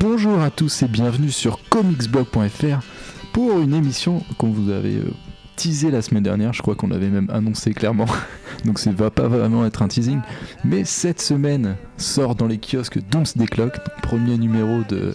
Bonjour à tous et bienvenue sur comicsblog.fr pour une émission qu'on vous avait euh, teasé la semaine dernière, je crois qu'on avait même annoncé clairement, donc ça va pas vraiment être un teasing, mais cette semaine sort dans les kiosques Doomsday Clock, premier numéro de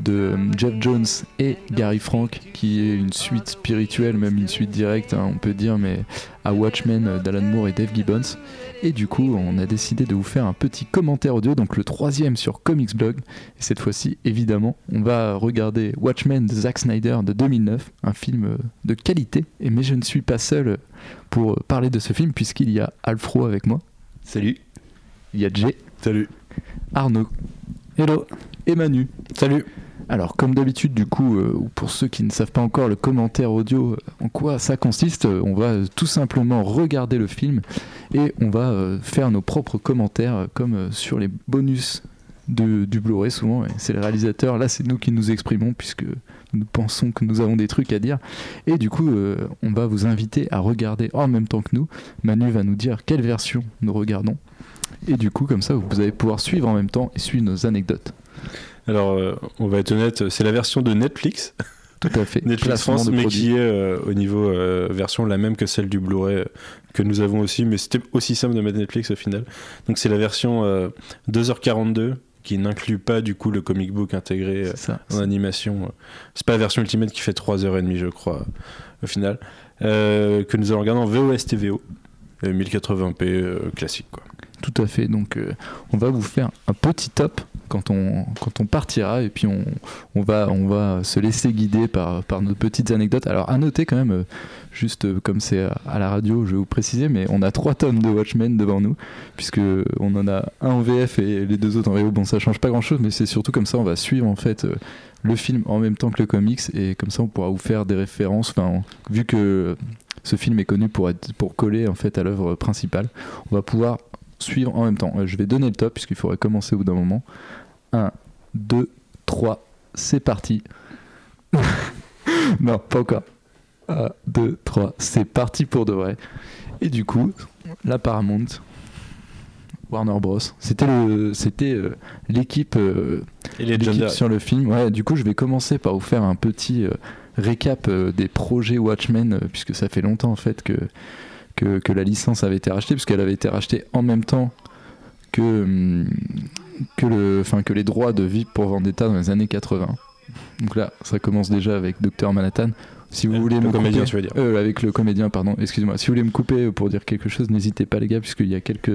de euh, Jeff Jones et Gary Frank, qui est une suite spirituelle, même une suite directe, hein, on peut dire, mais à Watchmen euh, d'Alan Moore et Dave Gibbons. Et du coup, on a décidé de vous faire un petit commentaire audio, donc le troisième sur Comics Blog. Et cette fois-ci, évidemment, on va regarder Watchmen de Zack Snyder de 2009, un film euh, de qualité. Et mais je ne suis pas seul pour parler de ce film, puisqu'il y a Alfro avec moi. Salut. Il y a Jay. Salut. Arnaud. Hello. Et Manu. Salut. Alors, comme d'habitude, du coup, euh, ou pour ceux qui ne savent pas encore le commentaire audio, euh, en quoi ça consiste, euh, on va tout simplement regarder le film et on va faire nos propres commentaires, comme sur les bonus de- du Blu-ray souvent. C'est le réalisateur, là c'est nous qui nous exprimons puisque nous pensons que nous avons des trucs à dire. Et du coup, on va vous inviter à regarder en même temps que nous. Manu va nous dire quelle version nous regardons. Et du coup, comme ça, vous allez pouvoir suivre en même temps et suivre nos anecdotes. Alors, euh, on va être honnête, c'est la version de Netflix, Tout à fait. Netflix France, mais qui est euh, au niveau euh, version la même que celle du Blu-ray euh, que nous avons aussi, mais c'était aussi simple de mettre Netflix au final. Donc, c'est la version euh, 2h42 qui n'inclut pas du coup le comic book intégré ça. en animation. C'est pas la version Ultimate qui fait 3h30, je crois, au final, que nous allons regarder en VOS TVO. euh, 1080p euh, classique quoi. Tout à fait. Donc, euh, on va vous faire un petit top quand on, quand on partira et puis on, on, va, on va se laisser guider par, par nos petites anecdotes. Alors, à noter quand même, euh, juste euh, comme c'est à, la radio, je vais vous préciser, mais on a trois tomes de Watchmen devant nous, puisque on en a un en VF et les deux autres en VO. Bon, ça change pas grand chose, mais c'est surtout comme ça, on va suivre en fait. le film en même temps que le comics et comme ça on pourra vous faire des références enfin vu que ce film est connu pour être pour coller en fait à l'œuvre principale on va pouvoir suivre en même temps. Euh, Je vais donner le top puisqu'il faudrait commencer au bout d'un moment. 1, 2, 3, c'est parti. non, pas encore. 1, 2, 3, c'est parti pour de vrai. Et du coup, la Paramount, Warner Bros, c'était le, c'était euh, l'équipe euh, Et les l'équipe sur le film. Ouais, du coup, je vais commencer par vous faire un petit récap des projets Watchmen, puisque ça fait longtemps en fait que, que, la licence avait été rachetée, puisqu'elle avait été rachetée en même temps que, hum, le, enfin, que les droits de vie pour Vendetta dans les années 80. Donc là, ça commence déjà avec Dr Manhattan. Si vous Euh, voulez le me comédien, couper- tu veux dire. Euh, avec le comédien, pardon. Excusez-moi. Si vous voulez me couper pour dire quelque chose, n'hésitez pas les gars, puisqu'il y a quelques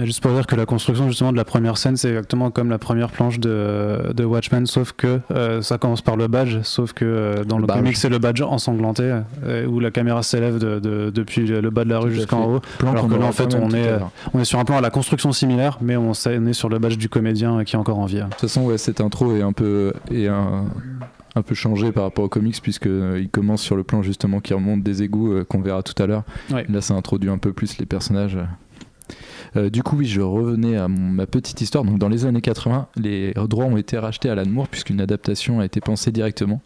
Et Juste pour dire que la construction justement de la première scène, c'est exactement comme la première planche de, de Watchmen, sauf que euh, ça commence par le badge, sauf que euh, dans Le le, comic c'est le badge ensanglanté, euh, où la caméra s'élève de, de- depuis le bas de la rue jusqu'en haut. plans Alors que là, en fait, on est. On est sur un plan à la construction similaire, mais on, est sur le badge du comédien euh, qui est encore en vie. De toute façon, ouais, cette intro est un peu, est un, un peu changée par rapport aux comics, puisqu'il commence sur le plan justement qui remonte des égouts euh, qu'on verra tout à l'heure. Ouais. Là, ça introduit un peu plus les personnages. Euh, du coup, oui, je revenais à mon- ma petite histoire. Donc, dans les années 80, les droits ont été rachetés à Alan Moore, puisqu'une adaptation a été pensée directement.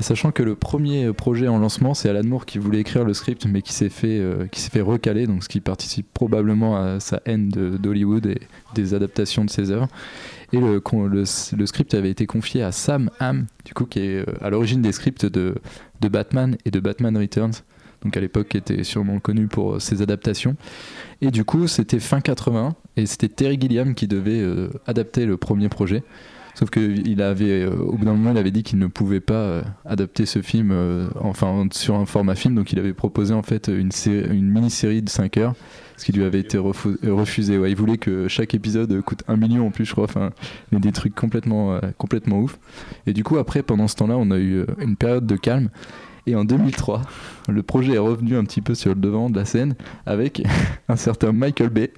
Et sachant que le premier projet en lancement, c'est Alan Moore qui voulait écrire le script, mais qui s'est fait, euh, qui s'est fait recaler, donc ce qui participe probablement à sa haine de- d'Hollywood et des adaptations de ses œuvres. Et le, script avait été confié à Sam Hamm, du coup, qui est euh, à l'origine des scripts de, de Batman et de Batman Returns, donc à l'époque qui était sûrement connu pour euh, ses adaptations. Et du coup, c'était fin 80 et c'était Terry Gilliam qui devait euh, adapter le premier projet. Sauf qu'il avait, euh, au bout d'un moment, il avait dit qu'il ne pouvait pas euh, adapter ce film, euh, enfin sur un format film, donc il avait proposé en fait une, série- une mini-série de 5 heures, ce qui lui avait été refusé. Il voulait que chaque épisode coûte un million en plus, je crois. Enfin, mais des trucs complètement, complètement ouf. Et du coup, après, pendant ce temps-là, on a eu une période de calme. Et en 2003, le projet est revenu un petit peu sur le devant de la scène avec un certain Michael Bay.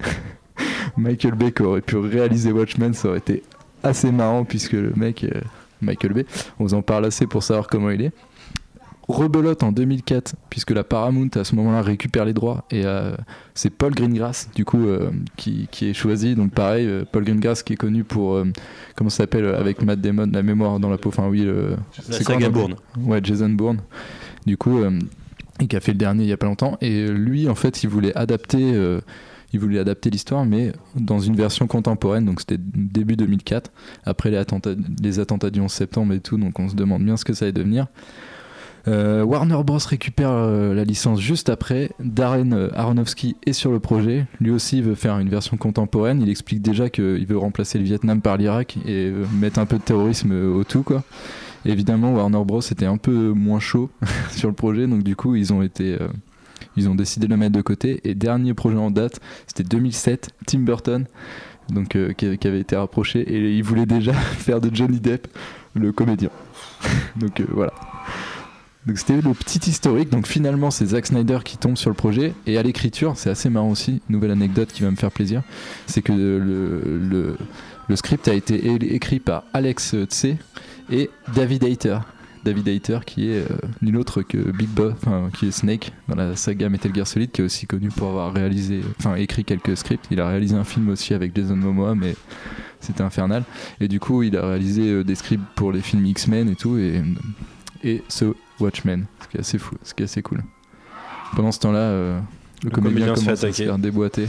Michael Bay qui aurait pu réaliser Watchmen, ça aurait été assez marrant puisque le mec, euh, Michael Bay. On vous en parle assez pour savoir comment il est. Rebelote en 2004, puisque la Paramount à ce moment-là récupère les droits, et euh, c'est Paul Greengrass, du coup, euh, qui, qui est choisi. Donc, pareil, Paul Greengrass qui est connu pour, comment ça s'appelle, avec Matt Damon, la mémoire dans la peau, enfin, oui, le- c'est quoi, en Bourne. Ouais, Jason Bourne. Du coup, et qui a fait le dernier il y a pas longtemps. Et lui, en fait, il voulait adapter, il voulait adapter l'histoire, mais dans une version contemporaine. Donc c'était début 2004, après les attentats, du 11 septembre et tout. Donc on se demande bien ce que ça allait devenir. Euh, Warner Bros récupère euh, la licence juste après. Darren euh, Aronofsky est sur le projet. Lui aussi veut faire une version contemporaine. Il explique déjà qu'il veut remplacer le Vietnam par l'Irak et mettre un peu de terrorisme au tout, quoi. Évidemment, Warner Bros était un peu moins chaud sur le projet, donc du coup, ils ont été, ils ont décidé de le mettre de côté. Et dernier projet en date, c'était 2007, Tim Burton, donc euh, qui, avait été rapproché et il voulait déjà faire de Johnny Depp le comédien. donc euh, voilà. Donc c'était le petit historique. Donc finalement, c'est Zack Snyder qui tombe sur le projet. Et à l'écriture, c'est assez marrant aussi. Nouvelle anecdote qui va me faire plaisir. C'est que le, script a été écrit par Alex Tse et David Hayter. David Hayter qui est euh, nul autre que Big Boss, enfin qui est Snake dans la saga Metal Gear Solid, qui est aussi connu pour avoir réalisé, enfin écrit quelques scripts. Il a réalisé un film aussi avec Jason Momoa, mais c'était infernal. Et du coup, il a réalisé euh, des scripts pour les films X-Men et tout, et, et ce Watchmen, ce qui est assez fou, ce qui est assez cool. Pendant ce temps-là, euh, le, Le comédien comédien se fait commence à se faire déboîter.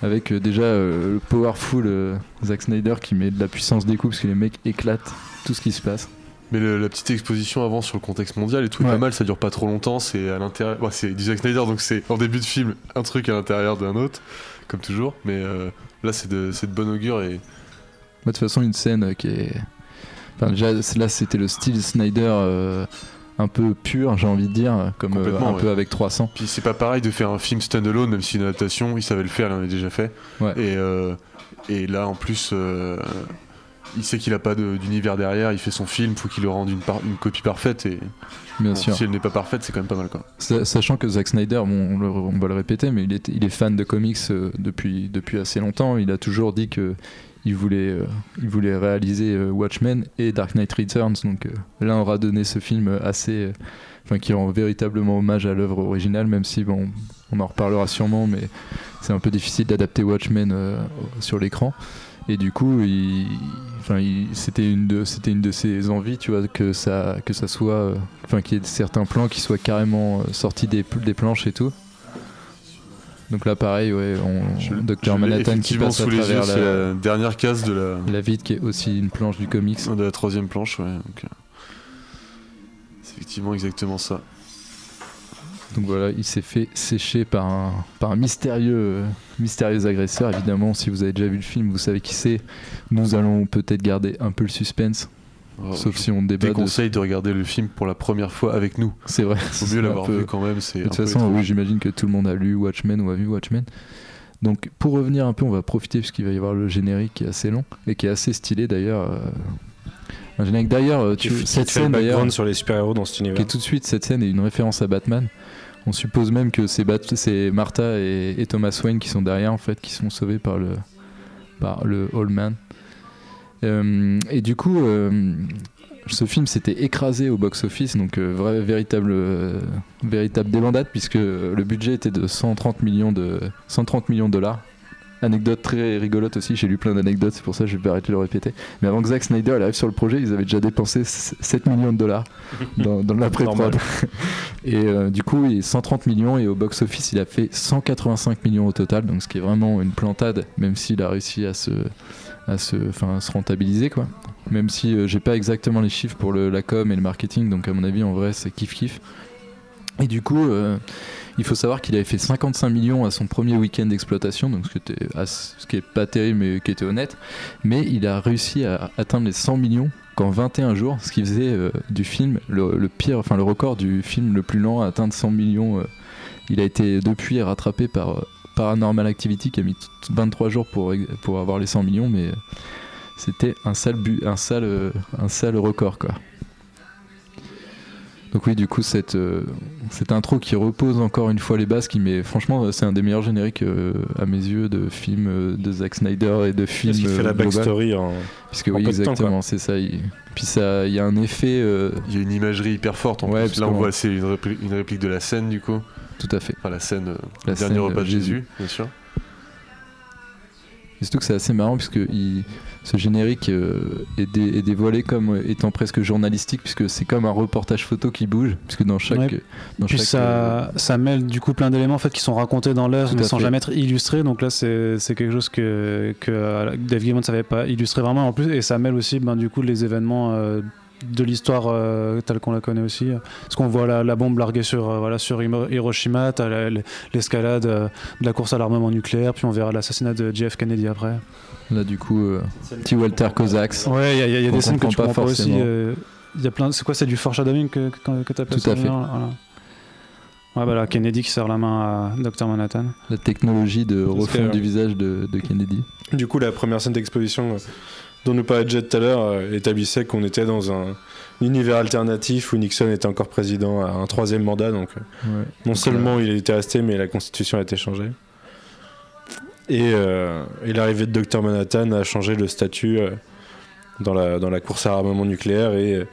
Avec déjà euh, le powerful euh, Zack Snyder qui met de la puissance des coups parce que les mecs éclatent tout ce qui se passe. Mais le- la petite exposition avant sur le contexte mondial et tout est pas mal, ça dure pas trop longtemps, c'est à l'intérieur. bon, c'est du Zack Snyder donc c'est en début de film un truc à l'intérieur d'un autre, comme toujours, mais euh, là c'est de, de bon augure et Moi, de toute façon, une scène qui est. Enfin, déjà, là, c'était le style Snyder euh, un peu pur, j'ai envie de dire, comme euh, un ouais. peu avec 300. Puis c'est pas pareil de faire un film standalone, même si une adaptation, il savait le faire, il en avait déjà fait. Ouais. Et, euh, et là, en plus, euh, il sait qu'il a pas de- d'univers derrière, il fait son film, faut qu'il le rende une, par- une copie parfaite. Et Bien bon, sûr. si elle n'est pas parfaite, c'est quand même pas mal. Quoi. Sa- Sachant que Zack Snyder, bon, on, le- on va le répéter, mais il est, il est fan de comics euh, depuis, depuis assez longtemps. Il a toujours dit que il voulait, euh, il voulait réaliser euh, Watchmen et Dark Knight Returns. Donc euh, l'un aura donné ce film assez, enfin qui rend véritablement hommage à l'œuvre originale, même si bon, on en reparlera sûrement, mais c'est un peu difficile d'adapter Watchmen sur l'écran. Et du coup, il, enfin, c'était une de, c'était une de ses envies, tu vois, que ça, que ça soit, euh, enfin, qu'il y ait certains plans qui soient carrément euh, sortis des, des planches et tout. Donc là, pareil, ouais, on, Je- Manhattan qui passe à sous les yeux, travers la, la dernière case de la, la vide qui est aussi une planche du comics. de la troisième planche. Ouais, donc, euh, c'est effectivement exactement ça. Donc voilà, il s'est fait sécher par un, par un mystérieux, euh, mystérieux agresseur. Évidemment, si vous avez déjà vu le film, vous savez qui c'est. Nous allons peut-être garder un peu le suspense, Alors, sauf je si on débat. de- déconseille de regarder le film pour la première fois avec nous. C'est vrai. Faut c'est mieux l'avoir peu- vu quand même. C'est De toute façon, oui, j'imagine que tout le monde a lu Watchmen ou a vu Watchmen. Donc, pour revenir un peu, on va profiter puisqu'il va y avoir le générique qui est assez long et qui est assez stylé d'ailleurs. euh, Un générique d'ailleurs, euh, cette scène d'ailleurs, sur les super-héros dans cet qui univers. est tout de suite, cette scène est une référence à Batman. On suppose même que c'est Martha et, Thomas Wayne qui sont derrière en fait, qui sont sauvés par le, par le Old Man. Euh, et du coup, euh, ce film s'était écrasé au box-office, donc euh, vrai, véritable, véritable débandade, puisque le budget était de 130 millions de, 130 millions de dollars. Anecdote très rigolote aussi, j'ai lu plein d'anecdotes, c'est pour ça que je vais arrêter de le répéter. Mais avant que Zack Snyder il arrive sur le projet, ils avaient déjà dépensé 7 millions de dollars dans, dans l'après-prod. Et euh, du coup, il est 130 millions et au box-office, il a fait 185 millions au total, donc ce qui est vraiment une plantade, même s'il a réussi à se, à se, à se rentabiliser, quoi. Même si euh, j'ai pas exactement les chiffres pour le, la com et le marketing, donc à mon avis, en vrai, c'est kiff-kiff. Et du coup, euh, il faut savoir qu'il avait fait 55 millions à son premier week-end d'exploitation, donc ce qui, était ce qui pas terrible, mais qui était honnête. Mais il a réussi à atteindre les 100 millions qu'en 21 jours, ce qui faisait euh, du film le, pire, enfin le record du film le plus lent à atteindre 100 millions. euh. il a été depuis rattrapé par Paranormal Activity qui a mis t- 23 jours pour, pour avoir les 100 millions, mais c'était un sale, but, un, sale, un sale record quoi. Donc oui, du coup, cette, euh, cette intro qui repose encore une fois les bases, qui met, franchement, c'est un des meilleurs génériques euh, à mes yeux de films euh, de Zack Snyder et de films. Parce qu'il fait euh, la global. backstory en. Puisque en oui, peu exactement, c'est ça. il- Puis ça, il y a un effet, euh, Il y a une imagerie hyper forte en Ouais, plus. Là, on voit, c'est une, répli- une réplique de la scène, du coup. tout à fait. Enfin, la scène, euh, La le dernier repas de Jésus. Jésus, bien sûr. Et surtout que c'est assez marrant puisque il- ce générique euh, est, dé- est dévoilé comme euh, étant presque journalistique puisque c'est comme un reportage photo qui bouge puisque dans chaque Ouais. dans Puis chaque, euh, ça, mêle du coup plein d'éléments en fait, qui sont racontés dans l'œuvre mais sans fait. jamais être illustrés. Donc là, c'est quelque chose que, que Dave Gaiman ne savait pas illustrer vraiment en plus. Et ça mêle aussi ben, du coup les événements de l'histoire euh, telle qu'on la connaît aussi. Parce qu'on voit la, la bombe larguée sur, euh, voilà, sur Hiro- Hiroshima, l'escalade euh, de la course à l'armement nucléaire, puis on verra l'assassinat de JF Kennedy après. là du coup euh, petit Walter Kozaks Ouais, il y a, il y a- il y a On des scènes que tu pas comprends pas aussi. forcément. euh, Il y a plein. C'est quoi C'est du foreshadowing que, que, que tu appelles Tout à fait. Ouais, voilà, Kennedy qui serre la main à Dr Manhattan. la technologie de refonte du visage de, de Kennedy Du coup, la première scène d'exposition euh, dont nous parlait Jet tout à l'heure euh, établissait qu'on était dans un univers alternatif où Nixon était encore président à un troisième mandat. Donc, euh, non seulement il était resté, mais la constitution a été changée. Et, euh, et l'arrivée de Dr Manhattan a changé le statut euh, dans, la, dans la course à l'armement nucléaire et,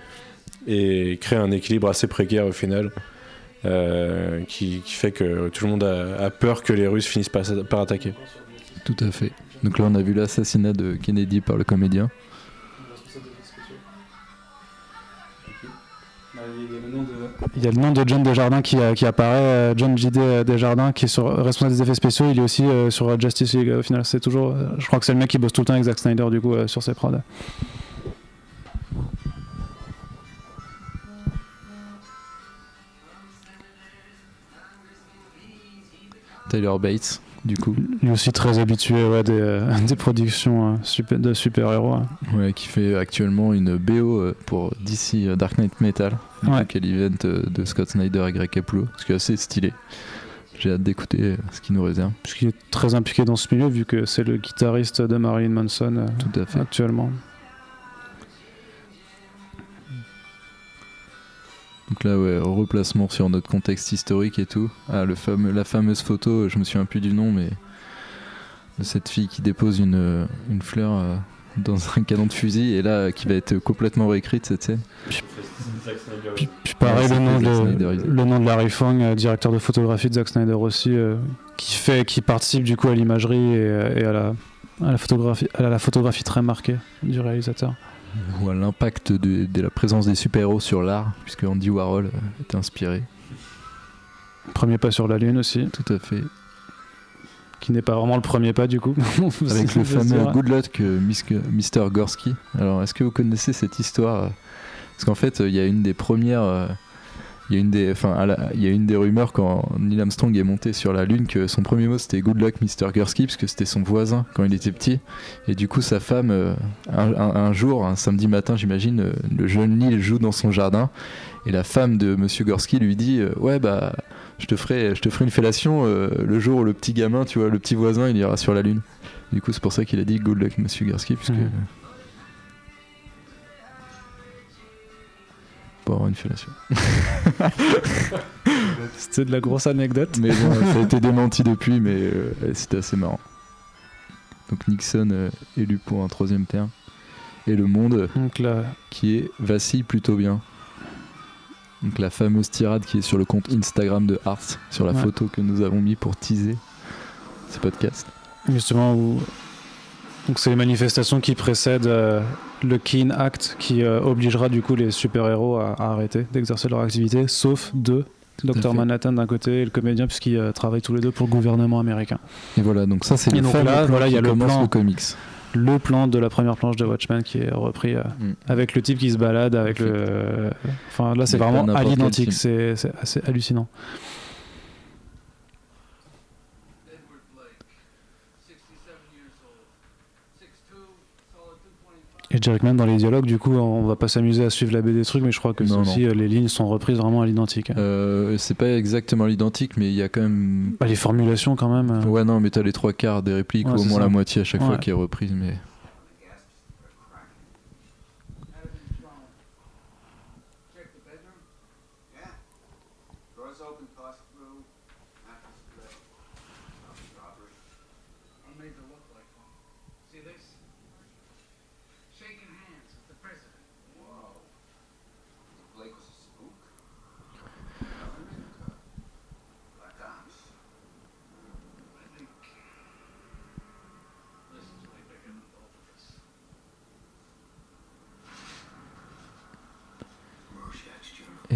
et crée un équilibre assez précaire au final. euh, qui, qui fait que tout le monde a, a peur que les Russes finissent par, par attaquer. tout à fait donc là on a vu l'assassinat de Kennedy par le comédien Il y a le nom de John Desjardins qui, euh, qui apparaît, euh, John J.D. Desjardins, qui est sur, responsable des effets spéciaux. Il est aussi euh, sur euh, Justice League. Au final, c'est toujours. euh, je crois que c'est le mec qui bosse tout le temps avec Zack Snyder, du coup, euh, sur ses prods. Tyler Bates du coup Lui aussi très habitué ouais, des, euh, des productions euh, super, de super-héros. ouais, qui fait actuellement une BO euh, pour DC euh, Dark Knight Metal Ouais. qui est l'event euh, de Scott Snyder et Greg Capullo ce qui est assez stylé j'ai hâte d'écouter euh, ce qu'il nous réserve Puisqu'il est très impliqué dans ce milieu, vu que c'est le guitariste de Marilyn Manson euh, tout à fait actuellement. Donc là, ouais, replacement sur notre contexte historique et tout. Ah, le fameux, la fameuse photo, je me souviens plus du nom, mais de cette fille qui dépose une, euh, une fleur euh, dans un canon de fusil et là, qui va être complètement réécrite cette scène. Puis, puis pareil, Ouais, le, nom de, le nom de Larry Fong, euh, directeur de photographie de Zack Snyder aussi, euh, qui fait, qui participe du coup à l'imagerie et, et à, la, à la photographie, à la photographie très marquée du réalisateur. Ou à l'impact de, de la présence des super-héros sur l'art, puisque Andy Warhol euh, est inspiré. Premier pas sur la lune aussi, Tout à fait. qui n'est pas vraiment le premier pas du coup. Avec le fameux. Good Luck euh, Mr. Gorski. Alors, est-ce que vous connaissez cette histoire? Parce qu'en fait, euh, il y a une des premières. Il y, a une des, enfin, il y a une des rumeurs quand Neil Armstrong est monté sur la Lune que son premier mot c'était Good luck Mr. Gursky parce que c'était son voisin quand il était petit et du coup sa femme euh, un, jour un samedi matin j'imagine euh, le jeune Neil joue dans son jardin et la femme de Monsieur Gursky lui dit euh, ouais bah je te ferai je te ferai une fellation le jour où le petit gamin tu vois le petit voisin il ira sur la Lune du coup c'est pour ça qu'il a dit Good luck Monsieur Gursky puisque Mhm. Pour avoir une fellation C'était de la grosse anecdote. Mais bon, ça a été démenti depuis, mais euh, c'était assez marrant. Donc Nixon euh, élu pour un troisième terme. Et le monde Donc là, qui est vacille plutôt bien. Donc la fameuse tirade qui est sur le compte Instagram de Ars, sur la Ouais. photo que nous avons mis pour teaser ce podcast. justement où donc c'est les manifestations qui précèdent euh, le Keen Act qui euh, obligera du coup les super-héros à, à arrêter d'exercer leur activité, sauf deux. fait. Manhattan d'un côté et le comédien puisqu'ils euh, travaillent tous les deux pour le gouvernement américain. Et voilà, donc ça c'est le donc là, voilà, il y a le plan. le comics. Le plan de la première planche de Watchmen qui est repris euh, Mm. avec le type qui se balade avec le... Enfin là c'est vraiment à l'identique, c'est assez hallucinant. Et même dans les dialogues, du coup, on va pas s'amuser à suivre la BD truc, mais je crois que Non, euh, les lignes sont reprises vraiment à l'identique. Euh, c'est pas exactement l'identique, mais il y a quand même. Bah, les formulations quand même. euh, Ouais, non, mais t'as les trois quarts des répliques, Ouais, ou au moins ça. la moitié à chaque fois qui est reprise, mais.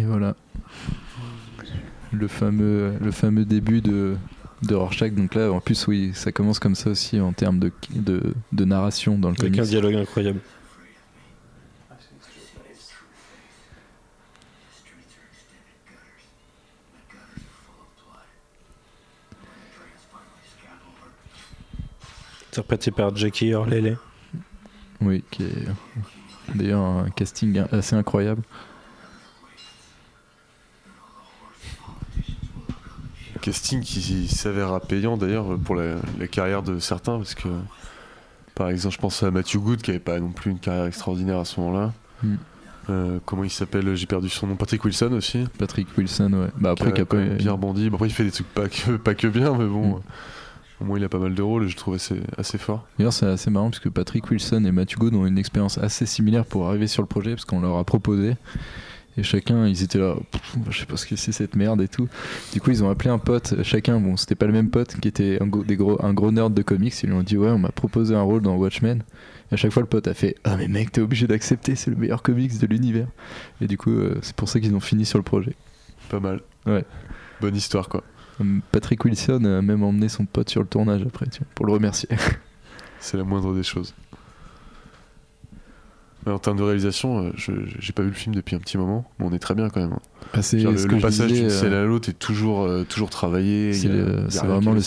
Et voilà. Le fameux, le fameux début de, de Rorschach. Donc là, en plus, oui, ça commence comme ça aussi en termes de, de, de narration dans le Avec un dialogue incroyable. Interprété par Jackie Orlele. Oui, qui est d'ailleurs un casting assez incroyable. Casting qui s'avérera payant d'ailleurs pour la, la carrière de certains parce que par exemple je pense à Matthew Good qui avait pas non plus une carrière extraordinaire à ce moment-là. Mm. Euh, comment il s'appelle? J'ai perdu son nom. Patrick Wilson aussi. Patrick Wilson, ouais. Bah après, qui a a pas- quand même bien rebondi. Bon, après il fait des trucs pas que, pas que bien mais bon. Mm. euh, Au moins il a pas mal de rôles et je trouve assez, assez fort. D'ailleurs, c'est assez marrant parce que Patrick Wilson et Matthew Good ont une expérience assez similaire pour arriver sur le projet parce qu'on leur a proposé. Et chacun, ils étaient là, je sais pas ce que c'est cette merde et tout. Du coup, ils ont appelé un pote, chacun, bon, c'était pas le même pote, qui était un, gros- des gros, un gros nerd de comics. Ils lui ont dit, ouais, on m'a proposé un rôle dans Watchmen. Et à chaque fois, le pote a fait, ah, mais mec, t'es obligé d'accepter, c'est le meilleur comics de l'univers. Et du coup, euh, c'est pour ça qu'ils ont fini sur le projet. Pas mal. Ouais. Bonne histoire quoi. Hum, Patrick Wilson a même emmené son pote sur le tournage après, tu vois, pour le remercier. C'est la moindre des choses. Mais en termes de réalisation, euh, je j'ai pas vu le film depuis un petit moment, mais on est très bien quand même. Bah, c'est Genre, le, ce passage d'une euh, scène à l'autre est toujours, euh, toujours travaillé. C'est il y a- le- il y a c'est vraiment le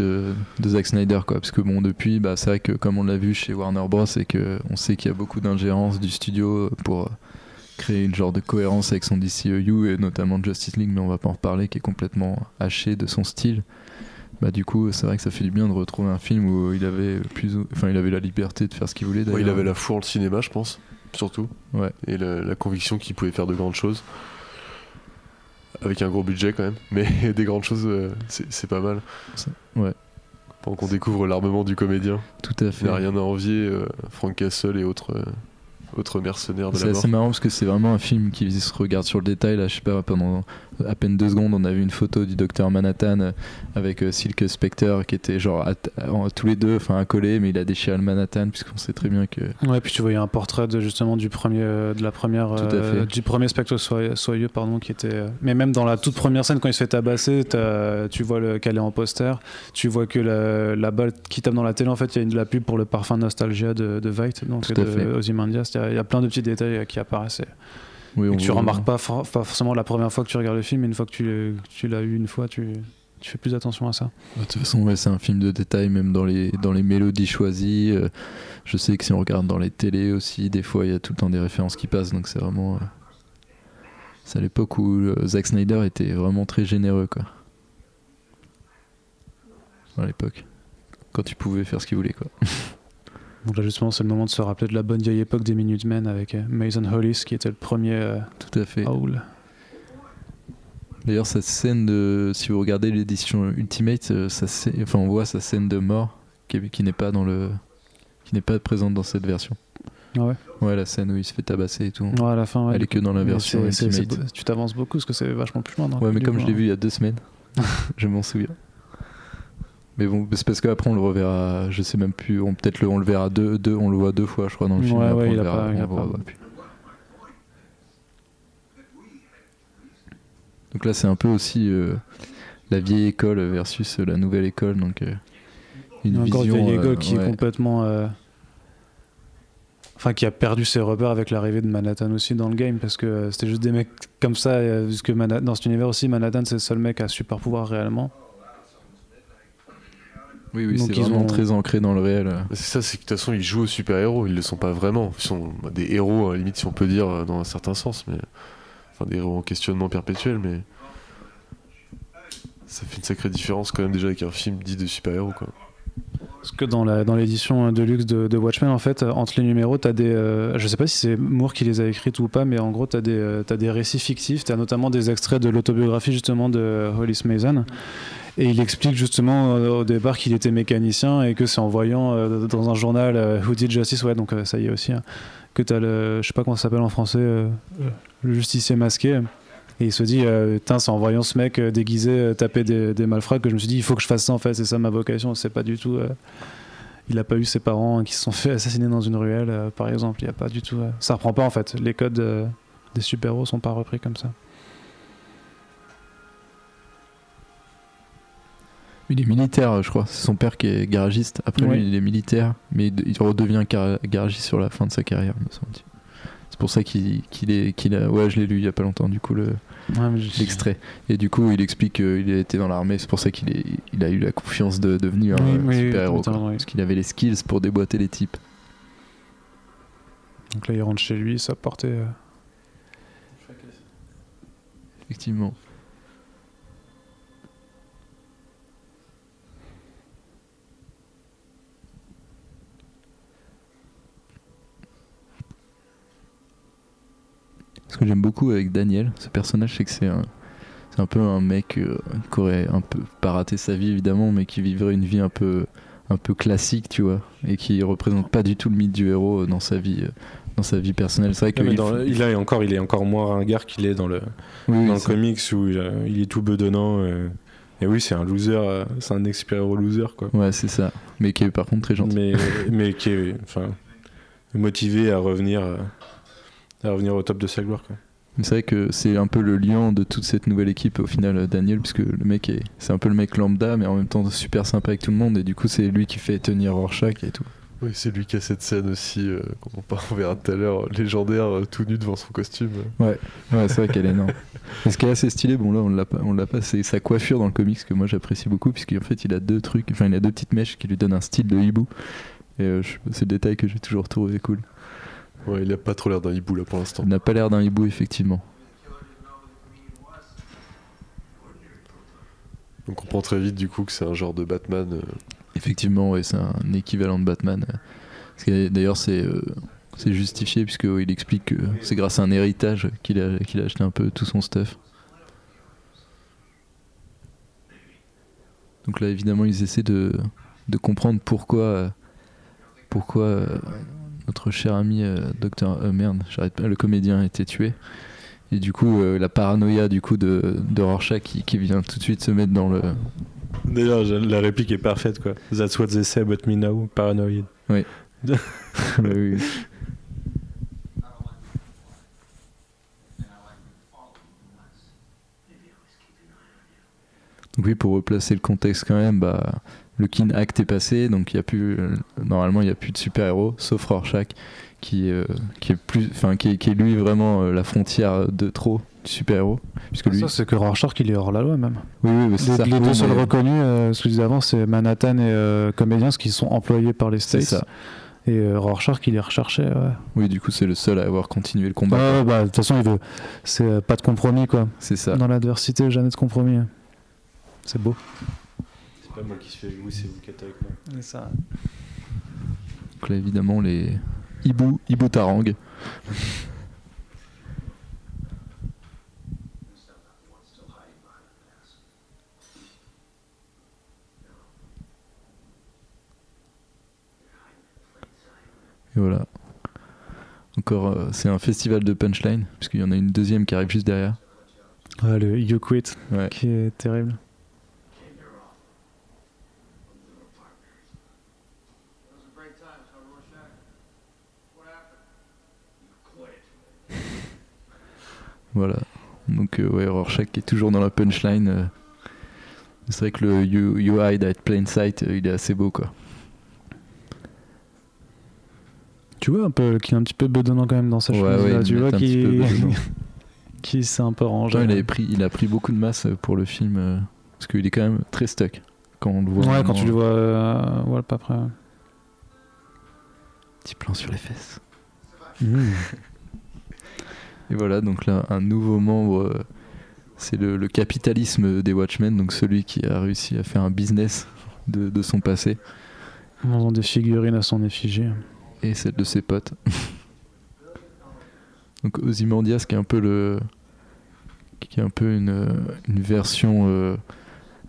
euh, de Zack Snyder quoi parce que bon depuis bah, c'est vrai que comme on l'a vu chez Warner Bros et que on sait qu'il y a beaucoup d'ingérence du studio euh, pour euh, créer une genre de cohérence avec son DCEU et notamment Justice League mais on va pas en reparler qui est complètement haché de son style bah du coup c'est vrai que ça fait du bien de retrouver un film où il avait plus ou- enfin il avait la liberté de faire ce qu'il voulait Ouais, il avait la foi en le cinéma, je pense, surtout. Ouais. Et la, la conviction qu'il pouvait faire de grandes choses. Avec un gros budget quand même. Mais des grandes choses, euh, c'est c'est pas mal. Ouais. Pendant qu'on découvre l'armement du comédien. tout à Il fait n'a rien à envier, euh, Frank Castle et autres, euh, autres mercenaires de C'est la mort. assez marrant parce que c'est vraiment un film qui se regarde sur le détail. Là, je sais pas, pendant à peine deux secondes, on a vu une photo du docteur Manhattan euh, avec euh, Silk Spectre qui était genre à- tous les deux, enfin accolés, mais il a déchiré le Manhattan puisqu'on sait très bien que Ouais, puis tu voyais un portrait de justement du premier, euh, de la première, euh, du premier spectre soyeux, soyeux, pardon, qui était. Mais même dans la toute première scène, quand il se fait tabasser, tu vois le qu'elle est en poster, tu vois que la, la balle qui tape dans la télé, en fait, il y a une de la pub pour le parfum Nostalgia de, de donc de Ozymandias. Il y y a plein de petits détails qui apparaissent. Oui, et que tu remarques pas, for- pas forcément la première fois que tu regardes le film, mais une fois que tu, l'as eu une fois, tu, tu fais plus attention à ça. De toute façon, ouais, c'est un film de détail, même dans les dans les mélodies choisies. euh, je sais que si on regarde dans les télés aussi, des fois il y a tout le temps des références qui passent, donc c'est vraiment. euh, c'est à l'époque où euh, Zack Snyder était vraiment très généreux, quoi. À l'époque, quand tu pouvais faire ce qu'il voulait, quoi. Donc là, justement, c'est le moment de se rappeler de la bonne vieille époque des Minutemen avec euh, Mason Hollis, qui était le premier euh, Tout à fait. Howl. D'ailleurs, cette scène de, si vous regardez l'édition Ultimate, euh, enfin, on voit sa scène de mort qui, qui n'est pas dans le, qui n'est pas présente dans cette version. Ah ouais Ouais, la scène où il se fait tabasser et tout. Ouais, à la fin, ouais. Elle est que dans la version Ultimate. tu t'avances beaucoup parce que c'est vachement plus loin. dans- Ouais, mais comme coup, je l'ai hein. vu il y a deux semaines, je m'en souviens. Mais bon, c'est parce qu'après on le reverra, je sais même plus, on peut-être le, on le verra deux, deux, on le voit deux fois, je crois, dans le film. Ouais, et après, ouais, on il le a verra, pas- il on a le pas- revoit plus. Donc là, c'est un peu aussi euh, la vieille école versus la nouvelle école, donc euh, une encore une vision. vieille euh, école qui ouais. est complètement. euh, Enfin, qui a perdu ses repères avec l'arrivée de Manhattan aussi dans le game parce que euh, c'était juste des mecs comme ça. euh, Parce que dans cet univers aussi, Manhattan c'est le seul mec à super pouvoir réellement. Oui, oui, Donc c'est ils vraiment ont- très ancré dans le réel. euh. C'est ça, c'est que de toute façon, ils jouent aux super-héros, ils le sont pas vraiment. Ils sont bah, des héros, à la limite, si on peut dire, euh, dans un certain sens, mais. Enfin, des héros en questionnement perpétuel, mais. Ça fait une sacrée différence quand même déjà avec un film dit de super-héros, quoi. Parce que dans la dans l'édition de luxe de, de Watchmen, en fait, euh, entre les numéros, t'as des. euh, je sais pas si c'est Moore qui les a écrites ou pas, mais en gros, t'as des euh, t'as des récits fictifs. T'as notamment des extraits de l'autobiographie justement de Hollis Mason. Et il explique justement euh, au départ qu'il était mécanicien et que c'est en voyant euh, dans un journal euh, Who Did Justice, ouais, donc ça y est aussi, hein, que t'as le. Je sais pas comment ça s'appelle en français, le justicier masqué. Et il se dit, c'est en voyant ce mec déguisé taper des, des malfrats que je me suis dit, il faut que je fasse ça en fait, c'est ça ma vocation, c'est pas du tout. il a pas eu ses parents qui se sont fait assassiner dans une ruelle, par exemple. Il y a pas du tout. ça reprend pas en fait les codes des super-héros sont pas repris comme ça. Il est militaire, je crois. C'est son père qui est garagiste. Après Ouais. lui, il est militaire, mais il redevient garagiste sur la fin de sa carrière, me semble-t-il. C'est pour ça qu'il est, qu'il a. Ouais, je l'ai lu il y a pas longtemps, du coup, le- Ouais, l'extrait. Et du coup, il explique qu'il a été dans l'armée. C'est pour ça qu'il est, il a eu la confiance de devenir Oui, un oui, super-héros. oui. Parce qu'il avait les skills pour déboîter les types. Donc là, il rentre chez lui, ça portait. euh, Effectivement. Que j'aime beaucoup avec Daniel, ce personnage, c'est que c'est un, c'est un peu un mec euh, qui aurait un peu pas raté sa vie évidemment, mais qui vivrait une vie un peu, un peu classique, tu vois, et qui représente pas du tout le mythe du héros dans sa vie, euh, dans sa vie personnelle. C'est vrai que il dans faut- le- il, a encore, il est encore moins ringard qu'il est dans le, oui, dans le comics où il, a- il est tout bedonnant. euh, et oui, c'est un loser, euh, c'est un ex-super-héros loser, quoi. Ouais, c'est ça. Mais qui est par contre très gentil. Mais, mais qui est enfin, motivé à revenir, euh, à revenir au top de sa gloire, quoi. C'est vrai que c'est un peu le lion de toute cette nouvelle équipe au final, Daniel, puisque le mec est, c'est un peu le mec lambda, mais en même temps super sympa avec tout le monde, et du coup c'est lui qui fait tenir Rorschach et tout. Oui, c'est lui qui a cette scène aussi, euh, qu'on on verra tout à l'heure, légendaire, euh, tout nu devant son costume. Ouais, c'est vrai qu'elle est énorme. Et ce qui est assez stylé, bon là on l'a pas, on l'a pas, c'est sa coiffure dans le comics que moi j'apprécie beaucoup, puisqu'en fait il a deux trucs, enfin il a deux petites mèches qui lui donnent un style de hibou. Et euh, c'est le détail que j'ai toujours trouvé cool. Ouais, il a pas trop l'air d'un hibou là pour l'instant. Il n'a pas l'air d'un hibou effectivement. On comprend très vite du coup que c'est un genre de Batman. euh, Effectivement, ouais, c'est un équivalent de Batman. D'ailleurs, c'est euh, justifié puisque ouais, il explique que c'est grâce à un héritage qu'il a, a acheté un peu tout son stuff. Donc là, évidemment, ils essaient de, de comprendre pourquoi, pourquoi euh, notre cher ami euh, Docteur euh, merde, j'arrête pas, le comédien a été tué. Et du coup, euh, la paranoïa du coup de, de Rorschach qui, qui vient tout de suite se mettre dans le, D'ailleurs, la réplique est parfaite, quoi. That's what they say about me now, paranoid. Oui. Donc oui, pour replacer le contexte quand même, bah, le Kin Act est passé, donc il y a plus, euh, normalement il n'y a plus de super-héros, sauf Rorschach, qui, euh, qui est plus, enfin qui, est- qui est lui vraiment euh, la frontière de trop du super-héros, puisque lui, Ça, c'est que Rorschach, il est hors la loi même. oui, oui, c'est Les, ça. les deux seuls reconnus, ce que je disais avant, c'est Manhattan et Comedians qui sont employés par les States. ça. Et Rorschach, il est recherché. Ouais. Oui, du coup c'est le seul à avoir continué le combat. Ouais, bah, de toute façon, il veut. C'est pas de compromis, quoi. C'est ça. Dans l'adversité, jamais de compromis. C'est beau. C'est pas moi qui suis avec vous, c'est vous qui êtes avec moi. Ça. Donc là évidemment les hibou, hibou tarang. Et voilà. Encore, euh, c'est un festival de punchline, puisqu'il y en a une deuxième qui arrive juste derrière. Ouais, le You Quit, Ouais. qui est terrible. Those are great times, huh, Rorschach? What happened? You quit. Voilà. Donc, euh, ouais, Rorschach qui est toujours dans la punchline. euh. C'est vrai que le you, you Hide at Plain Sight, euh, il est assez beau, quoi. Tu vois un peu qu'il est un petit peu bedonnant quand même dans sa Ouais, chemise. ouais, là. tu vois bedonnant. qui s'est un peu rangé. Genre, il, avait pris, il a pris beaucoup de masse euh, pour le film, euh, parce qu'il est quand même très stuck quand on le voit. Ouais, quand tu le vois, euh, ouais, pas près. Petit plan sur les fesses. Mmh. Et voilà, donc là, un nouveau membre, euh, c'est le, le capitalisme des Watchmen, donc celui qui a réussi à faire un business de, de son passé Ils ont des figurines à son effigie. et celle de ses potes. donc Ozymandias qui est un peu le qui est un peu une, une version euh,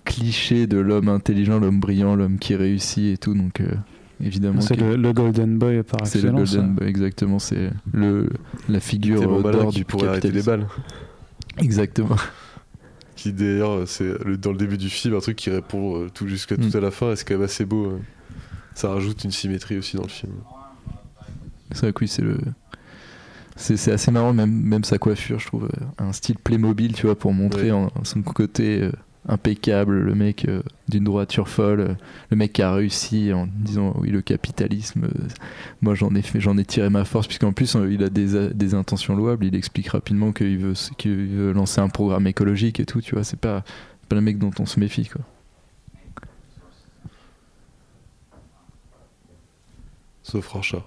cliché de l'homme intelligent, l'homme brillant, l'homme qui réussit et tout, donc euh, évidemment C'est que- le, le Golden Boy par c'est le excellence. Golden Boy, exactement, c'est le la figure malin d'or du pourrait arrêter les balles. Exactement. Qui d'ailleurs, c'est le- dans le début du film, un truc qui répond euh, tout jusqu'à Mm. tout à la fin, et c'est quand même assez beau. euh. Ça rajoute une symétrie aussi dans le film. C'est vrai que oui, c'est le. C'est assez marrant, même, même sa coiffure, je trouve. euh, Un style Playmobil, tu vois, pour montrer Ouais. en- son côté euh, impeccable, le mec euh, d'une droiture folle, euh, le mec qui a réussi en disant oui, le capitalisme, euh, moi j'en ai, fait- j'en ai tiré ma force, puisqu'en plus il a des, intentions louables, il explique rapidement qu'il veut, qu'il veut lancer un programme écologique et tout, tu vois, c'est pas, pas le mec dont on se méfie, quoi. Sauf Rorschach,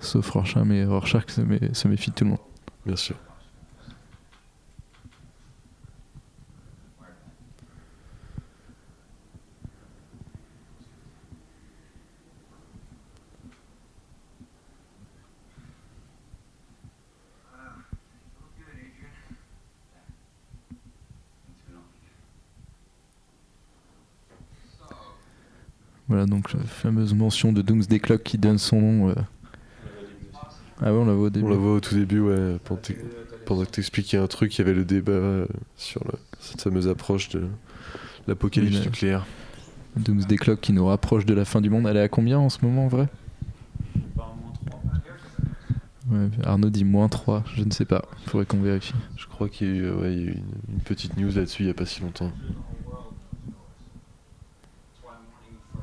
Sauf Rorschach, mais Rorschach se, mé- se méfie de tout le monde. bien sûr. Voilà, donc la fameuse mention de Doomsday Clock qui donne son nom. euh. Ah ouais, on la voit au début. On la voit au tout début, ouais, pendant, que t'expliquais un truc, il y avait le débat euh, sur cette fameuse approche de l'apocalypse nucléaire. Doomsday Clock qui nous rapproche de la fin du monde. Elle est à combien en ce moment, en vrai? Ouais, Arnaud dit moins 3, je ne sais pas. Faudrait qu'on vérifie. Je crois qu'il y a eu, ouais, il y a eu une, une petite news là-dessus il y a pas si longtemps.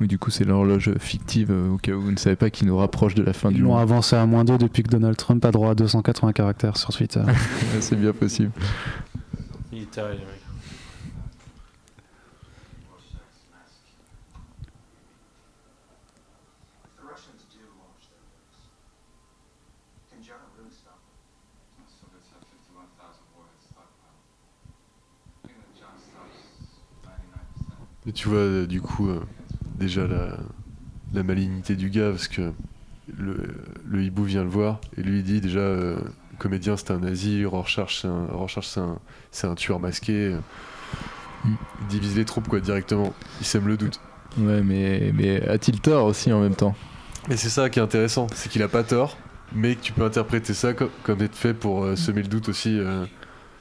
Oui, du coup, c'est l'horloge fictive euh, au cas où vous ne savez pas qui nous rapproche de la fin Ils du l'ont monde. avancé à moins 2 depuis que Donald Trump a droit à 280 caractères sur Twitter. C'est bien possible. Il est taré, le mec. if the Russians do launch their nukes, can John really stop them? Soviets have 51,000 warheads stockpiled. I think that John stops 99%. Et tu vois, euh, du coup, euh, déjà la, la malignité du gars, parce que le, le hibou vient le voir, et lui il dit déjà, euh, le comédien c'est un nazi, Rorschach c'est un, Rorschach, c'est un, c'est un tueur masqué. Mm. Il divise les troupes, quoi, directement. Il sème le doute. Ouais, mais, mais a-t-il tort aussi en même temps? Mais c'est ça qui est intéressant, c'est qu'il a pas tort, mais que tu peux interpréter ça co- comme être fait pour euh, semer le doute aussi. euh.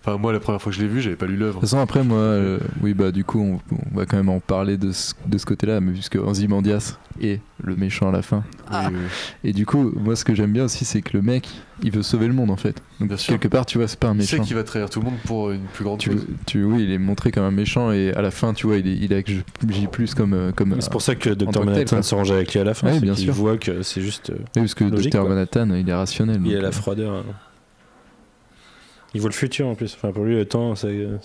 Enfin, moi, la première fois que je l'ai vu, j'avais pas lu l'œuvre. De toute façon, après, moi, euh, oui, bah, du coup, on, on va quand même en parler de ce, de ce côté-là, mais puisque Ozymandias est le méchant à la fin. Oui, oui, oui. Et du coup, moi, ce que j'aime bien aussi, c'est que le mec, il veut sauver le monde, en fait. Donc, Bien sûr. quelque part, tu vois, c'est pas un Il sait méchant. qu'il va trahir tout le monde pour une plus grande Tu, chose. tu, oui, il est montré comme un méchant, et à la fin, tu vois, il, est, il agit plus comme. euh, comme C'est pour ça que Dr Manhattan s'arrange avec lui à la fin. C'est bien qu'il sûr. voit que c'est juste. euh, Oui, parce que Logique, Dr. quoi. Manhattan, il est rationnel. il donc, a la euh, froideur. hein. Il voit le futur en plus. Enfin, pour lui, le temps, c'est. euh,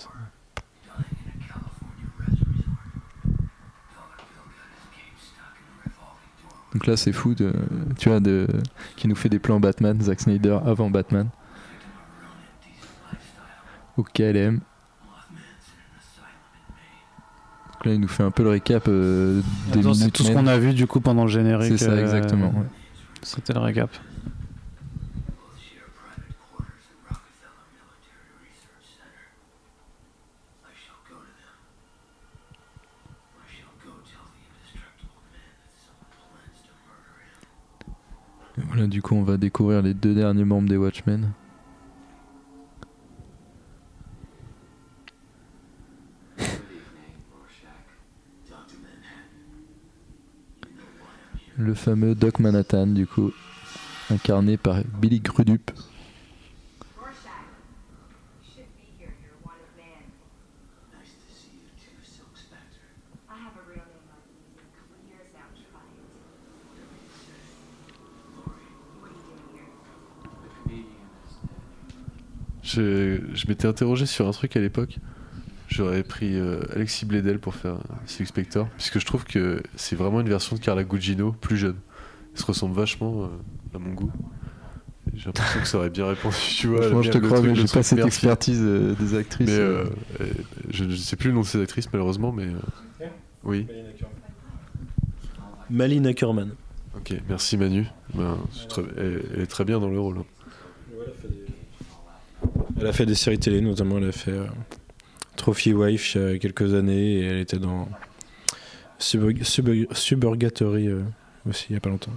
Donc là, c'est fou, de, tu vois, de, qui nous fait des plans Batman, Zack Snyder avant Batman. Au KLM. Donc là, il nous fait un peu le récap euh, des C'est tout ce qu'on a vu du coup pendant le générique. C'est ça, euh, exactement. ouais. C'était le récap. Voilà, du coup, on va découvrir les deux derniers membres des Watchmen. Le fameux Doc Manhattan, du coup, incarné par Billy Crudup. Rorschach. You shouldn't be here. You're a wanted man. Nice to see you too, Silk Spectre. I have a real name I've been using a couple of years now. Try it. What are you doing here? The comedian is dead. Je, je m'étais interrogé sur un truc à l'époque. J'aurais pris euh, Alexis Bledel pour faire Silk Spector, puisque je trouve que c'est vraiment une version de Carla Gugino plus jeune. Elle se ressemble vachement euh, à mon goût. J'ai l'impression que ça aurait bien répondu, tu vois. Le- je te crois, mais j'ai pas cette merci. expertise euh, des actrices. Mais euh. euh, euh, je ne sais plus le nom de ces actrices malheureusement, mais euh, oui. Malin Ackerman. Ok, merci Manu. Ben, très- elle, elle est très bien dans le rôle. hein. Elle a fait des séries télé, notamment elle a fait euh, Trophy Wife il y a quelques années et elle était dans Subur- Subur- Suburgatory euh, aussi il y a pas longtemps.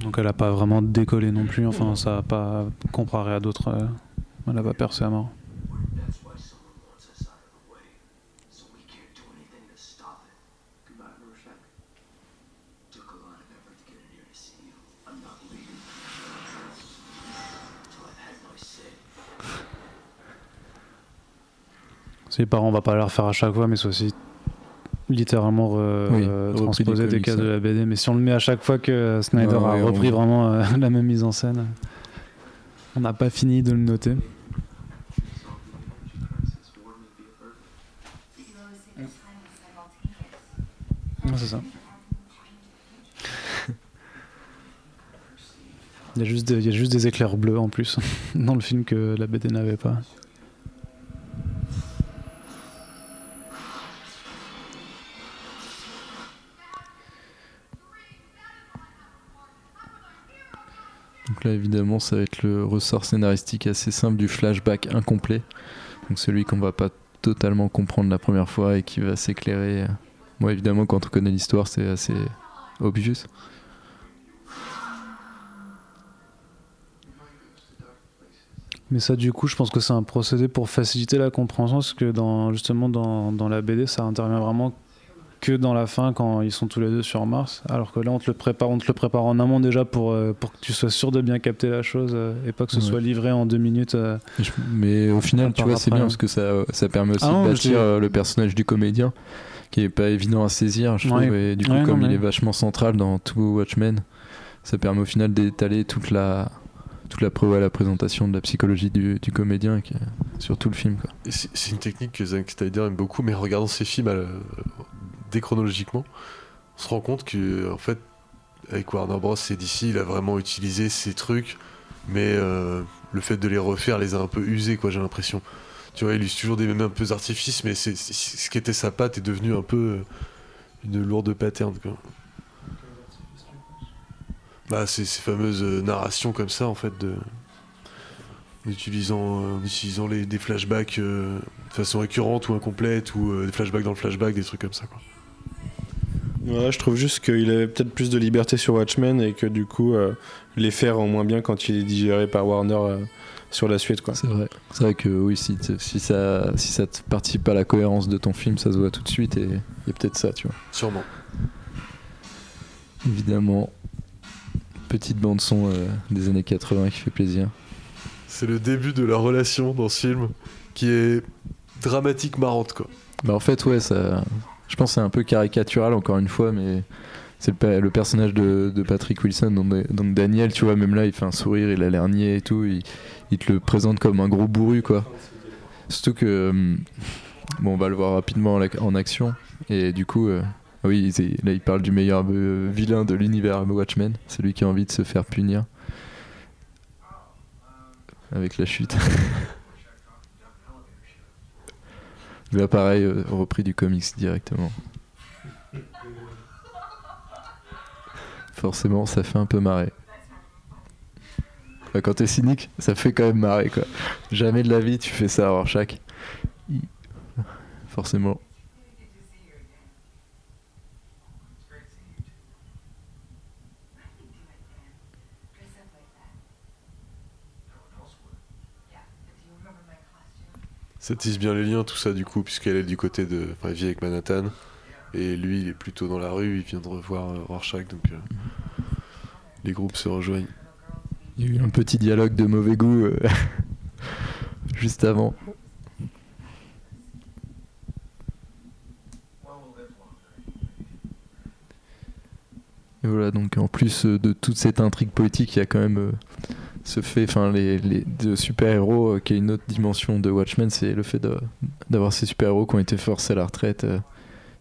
Donc elle a pas vraiment décollé non plus. Enfin, ça a pas comparé à d'autres. euh, elle a pas percé à mort. Ses parents, on va pas les refaire à chaque fois, mais c'est aussi littéralement Oui, transposer des cases de la BD. Mais si on le met à chaque fois que Snyder Ouais, a repris on- vraiment euh, la même mise en scène, on n'a pas fini de le noter. C'est ça. Il y, a juste des, il y a juste des éclairs bleus en plus dans le film que la BD n'avait pas. Donc là, évidemment, ça va être le ressort scénaristique assez simple du flashback incomplet. Donc celui qu'on va pas totalement comprendre la première fois et qui va s'éclairer. Moi, évidemment, quand on connaît l'histoire, c'est assez obvious. Mais ça, du coup, je pense que c'est un procédé pour faciliter la compréhension, parce que dans, justement, dans, dans la BD, ça intervient vraiment que dans la fin, quand ils sont tous les deux sur Mars. Alors que là, on te le prépare, on te le prépare en amont déjà pour, euh, pour que tu sois sûr de bien capter la chose euh, et pas que ce Ouais. soit livré en deux minutes. euh. Je- Mais au final, tu vois, c'est bien parce que ça, ça permet aussi Ah non, de bâtir euh, le personnage du comédien qui est pas évident à saisir, je trouve. Et du coup, Ouais, non, comme il mais- est vachement central dans tout Watchmen, ça permet au final d'étaler toute la, toute la, ouais, la présentation de la psychologie du, du comédien qui est sur tout le film. C'est une technique que Zack Snyder aime beaucoup, mais en regardant ses films euh, déchronologiquement, on se rend compte que en fait, avec Warner Bros. et DC, il a vraiment utilisé ces trucs, mais euh, le fait de les refaire les a un peu usés, quoi. J'ai l'impression. Tu vois, il use toujours des mêmes un peu artifices, mais c'est ce qui était sa patte est devenu un peu euh, une lourde pattern, quoi. Bah, c'est ces fameuses euh, narrations comme ça, en fait, de en utilisant, les, des flashbacks de façon récurrente ou incomplète, ou des flashbacks dans le flashback, des trucs comme ça. Quoi. Ouais, je trouve juste qu'il avait peut-être plus de liberté sur Watchmen et que du coup, euh, les faire en moins bien quand il est digéré par Warner euh, sur la suite. Quoi. C'est vrai. C'est vrai que oui, si, si, ça, si ça te participe à la cohérence de ton film, ça se voit tout de suite et il y a peut-être ça, tu vois. Sûrement. Évidemment, petite bande-son euh, des années 80 qui fait plaisir. C'est le début de la relation dans ce film qui est dramatique, marrante, quoi. Bah en fait ouais ça je pense que c'est un peu caricatural encore une fois mais c'est le, personnage de, Patrick Wilson donc, Daniel tu vois même là il fait un sourire il a l'air niais et tout il, te le présente comme un gros bourru quoi. Surtout que hum, bon on va le voir rapidement en, ac- en action et du coup euh, oui c'est- là il parle du meilleur euh, vilain de l'univers Watchmen celui qui a envie de se faire punir. Avec la chute Là, pareil, euh, repris du comics directement. Forcément, ça fait un peu marrer. Bah, quand t'es cynique, ça fait quand même marrer, quoi. Jamais de la vie tu fais ça à Rorschach. Forcément. Ça tisse bien les liens, tout ça, du coup, puisqu'elle est du côté de. Enfin, elle avec Manhattan. Et lui, il est plutôt dans la rue, il vient de revoir euh, Rorschach, donc euh, les groupes se rejoignent. Il y a eu un petit dialogue de mauvais goût euh, juste avant. Et voilà, donc en plus de toute cette intrigue politique, il y a quand même ce fait, enfin, les, les super-héros, euh, qui est une autre dimension de Watchmen, c'est le fait d'avoir ces super-héros qui ont été forcés à la retraite euh,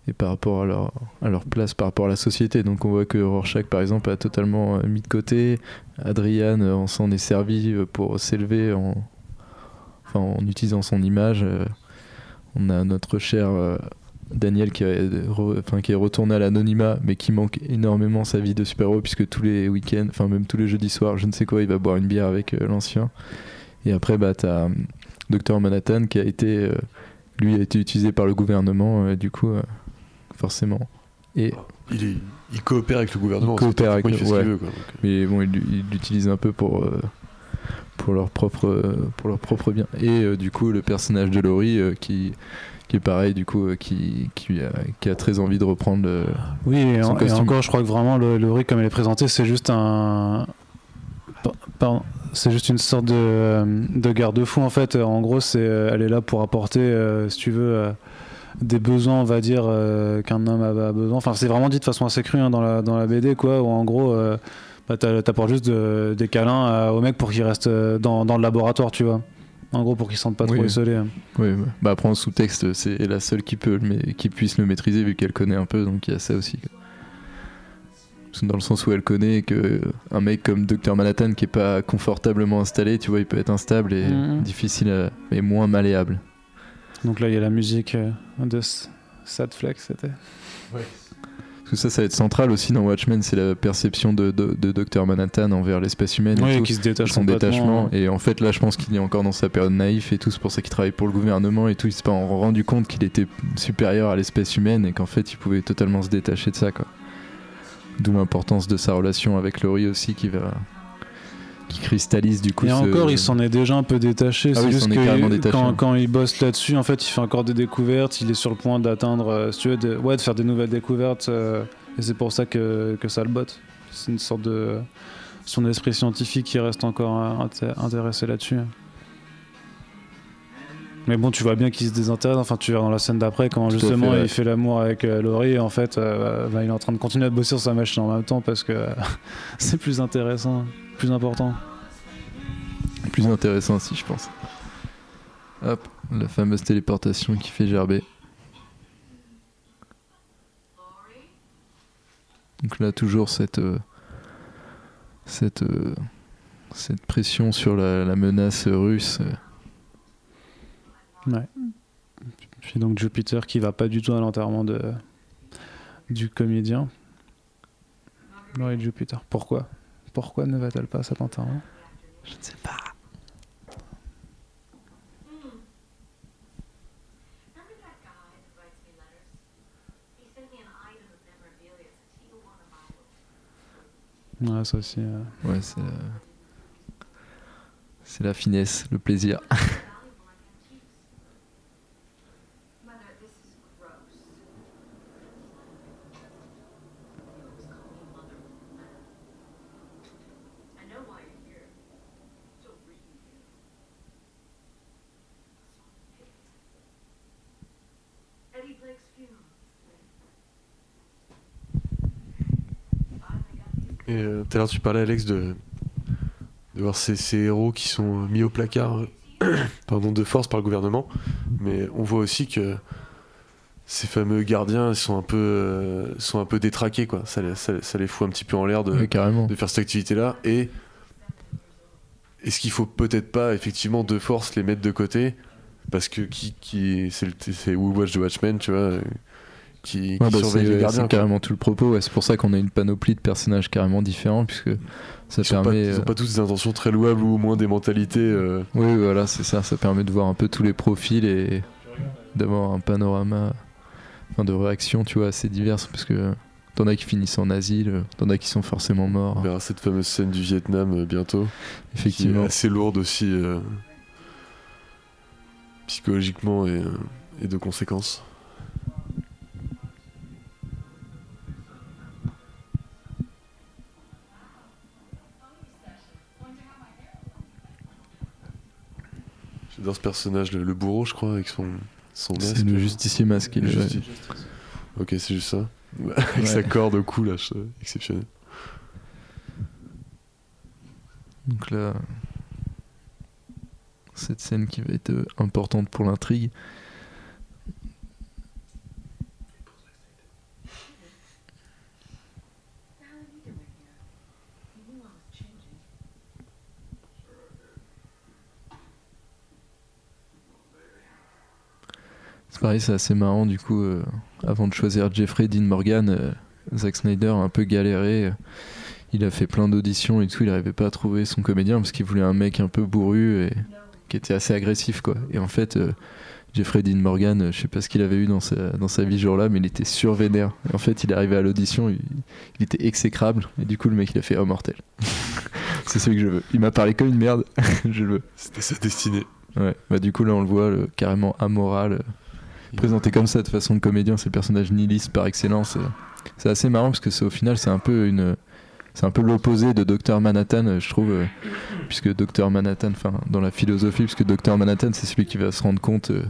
et par rapport à leur, à leur place, par rapport à la société. Donc on voit que Rorschach, par exemple, a totalement euh, mis de côté. Adrian, on s'en est servi pour s'élever en, en utilisant son image. on a notre cher Daniel qui, a- re- enfin, qui est retourné à l'anonymat, mais qui manque énormément sa vie de super-héros, puisque tous les week-ends, enfin même tous les jeudis soirs, je ne sais quoi, il va boire une bière avec euh, l'ancien. Et après, bah, t'as Docteur Manhattan qui a été, euh, lui, a été utilisé par le gouvernement, euh, du coup, forcément. Et Il, est- il coopère avec le gouvernement, Il coopère avec techniquement, il fait le- ce qu'il veut, quoi. donc, mais bon, ils l'utilisent un peu pour, pour, leur propre, pour leur propre bien. Et du coup, le personnage de Laurie, qui, qui est pareil, du coup, euh, qui, qui, a, qui a très envie de reprendre le. Oui, et, Son en- et encore, je crois que vraiment, le, le comme elle est présentée, c'est juste un. C'est juste une sorte de, euh, de garde-fou en fait. En gros, c'est, euh, elle est là pour apporter, euh, si tu veux, euh, des besoins, on va dire, euh, qu'un homme a, besoin. Enfin, c'est vraiment dit de façon assez crue hein, dans, la, dans la BD, quoi. Où en gros, euh, bah, t'a- t'apportes juste de- des câlins au mec pour qu'il reste euh, dans, dans le laboratoire, tu vois. En gros, pour qu'il se sente pas trop Oui. isolé. hein. Oui, ouais. bah après en sous-texte, c'est la seule qui peut, qui puisse le maîtriser vu qu'elle connaît un peu, donc il y a ça aussi. Dans le sens où elle connaît que un mec comme Dr Manhattan qui est pas confortablement installé, tu vois, il peut être instable et Mhm. difficile, à, mais moins malléable. Donc là, il y a la musique euh, de S- Sad Flex, c'était. Parce que ça, ça va être central aussi dans Watchmen, c'est la perception de, de, de Dr Manhattan envers l'espèce humaine et Oui, tout. qui se détache son détachement. Et en fait, là, je pense qu'il est encore dans sa période naïf et tout. C'est pour ça qu'il travaille pour le gouvernement et tout. Il s'est pas rendu compte qu'il était supérieur à l'espèce humaine et qu'en fait, il pouvait totalement se détacher de ça, quoi. D'où l'importance de sa relation avec Laurie aussi, qui va. Qui cristallise du coup. Et ce- encore, il s'en est déjà un peu détaché. Ah c'est oui, juste que carrément détaché, quand, hein. quand il bosse là-dessus, en fait, il fait encore des découvertes. Il est sur le point d'atteindre, euh, si tu veux, de, ouais, de faire des nouvelles découvertes. euh, et c'est pour ça que, que ça le botte. C'est une sorte de. Son esprit scientifique qui reste encore euh, inté- intéressé là-dessus. Mais bon, tu vois bien qu'il se désintéresse. Enfin, tu verras dans la scène d'après, quand Tout justement fait, ouais. il fait l'amour avec euh, Laurie, en fait, euh, bah, il est en train de continuer à bosser sur sa machine en même temps parce que c'est plus intéressant, plus important. plus intéressant aussi, je pense. Hop, la fameuse téléportation qui fait gerber. Donc là, toujours cette, euh, cette, euh, cette pression sur la, la menace russe. Euh. Ouais. Puis donc Jupiter qui va pas du tout à l'enterrement de du comédien. Laurie Jupiter. Pourquoi? Pourquoi ne va-t-elle pas à cet enterrement? Je ne sais pas. Ouais, ça aussi. euh, Ouais, c'est la... c'est la finesse, le plaisir. tout à l'heure, tu parlais, Alex, de, de voir ces, ces héros qui sont mis au placard euh, pardon, de force par le gouvernement. Mais on voit aussi que ces fameux gardiens sont un peu, euh, sont un peu détraqués. Quoi. Ça, les- ça- ça les fout un petit peu en l'air de, faire cette activité-là. Et est-ce qu'il faut peut-être pas, effectivement, de force les mettre de côté? Parce que qui, qui, c'est, c'est Who Watch the Watchmen, tu vois, euh, qui, qui Ouais, bah, surveille c'est les c'est gardiens. quoi. carrément tout le propos. ouais. C'est pour ça qu'on a une panoplie de personnages carrément différents, puisque ça Ils pas- permet. ils ont euh, pas tous des intentions très louables ou au moins des mentalités. euh, Oui, voilà, c'est ça. Ça permet de voir un peu tous les profils et d'avoir un panorama enfin, de réactions, tu vois, assez diverses. Parce que t'en as qui finissent en asile, t'en as qui sont forcément morts. On verra cette fameuse scène du Vietnam euh, bientôt. Qui Effectivement. est assez lourde aussi euh, psychologiquement et, euh, et de conséquences. J'adore ce personnage, le, le bourreau, je crois, avec son, son masque. C'est le justicier masqué. Le ouais. justi- Ok, c'est juste ça. avec sa corde au cou, là, je- exceptionnel. Donc là, cette scène qui va être euh, importante pour l'intrigue. C'est pareil, c'est assez marrant du coup. euh, avant de choisir Jeffrey Dean Morgan, euh, Zack Snyder a un peu galéré. euh, il a fait plein d'auditions et tout, il n'arrivait pas à trouver son comédien parce qu'il voulait un mec un peu bourru et qui était assez agressif quoi. Et en fait, euh, Jeffrey Dean Morgan, je sais pas ce qu'il avait eu dans sa, dans sa vie ce jour-là, mais il était survénère. Et en fait, il est arrivé à l'audition, il, il était exécrable et du coup, le mec il a fait oh mortel. C'est celui que je veux. Il m'a parlé comme une merde, je le veux. C'était sa destinée. Ouais, bah du coup là on le voit le- carrément amoral, présenté comme ça de façon de comédien, c'est le personnage nihiliste par excellence. C'est assez marrant parce que c'est au final c'est un peu une c'est un peu l'opposé de Docteur Manhattan, je trouve, euh, puisque Docteur Manhattan, enfin, dans la philosophie, puisque Docteur Manhattan, c'est celui qui va se rendre compte euh,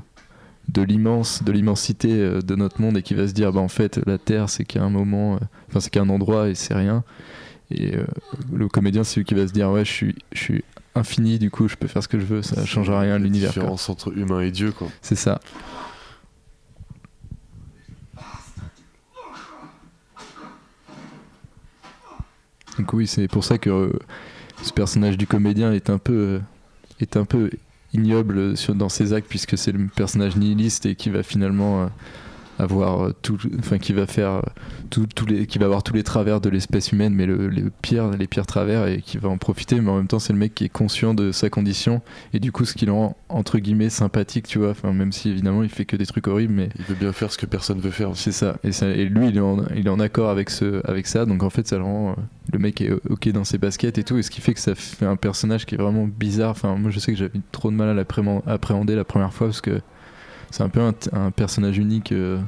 de l'immense, de l'immensité euh, de notre monde et qui va se dire, bah en fait, la Terre, c'est qu'un moment, enfin, c'est qu'un endroit et c'est rien. Et le comédien, c'est celui qui va se dire, ouais, je suis, je suis infini, du coup, je peux faire ce que je veux, ça changera rien à La l'univers. quoi. différence entre humain et Dieu, quoi. C'est ça. Donc oui, c'est pour ça que euh, ce personnage du comédien est un peu, euh, est un peu ignoble dans ses actes puisque c'est le personnage nihiliste et qui va finalement euh, avoir euh, tout, enfin qui va faire euh, tout- les, qui va avoir tous les travers de l'espèce humaine, mais le, les pires, les pires travers et qui va en profiter. Mais en même temps, c'est le mec qui est conscient de sa condition et du coup, ce qui le rend entre guillemets sympathique, tu vois. Enfin, même si évidemment, il fait que des trucs horribles, mais Il veut bien faire ce que personne veut faire. c'est ça. Et, ça. et lui, il est, en, il est en accord avec, ce, avec ça. Donc en fait, ça le rend. euh, le mec est ok dans ses baskets et tout. Et ce qui fait que ça fait un personnage qui est vraiment bizarre. Enfin, moi, je sais que j'avais trop de mal à l'appréhender appréhender la première fois parce que c'est un peu un, personnage unique euh,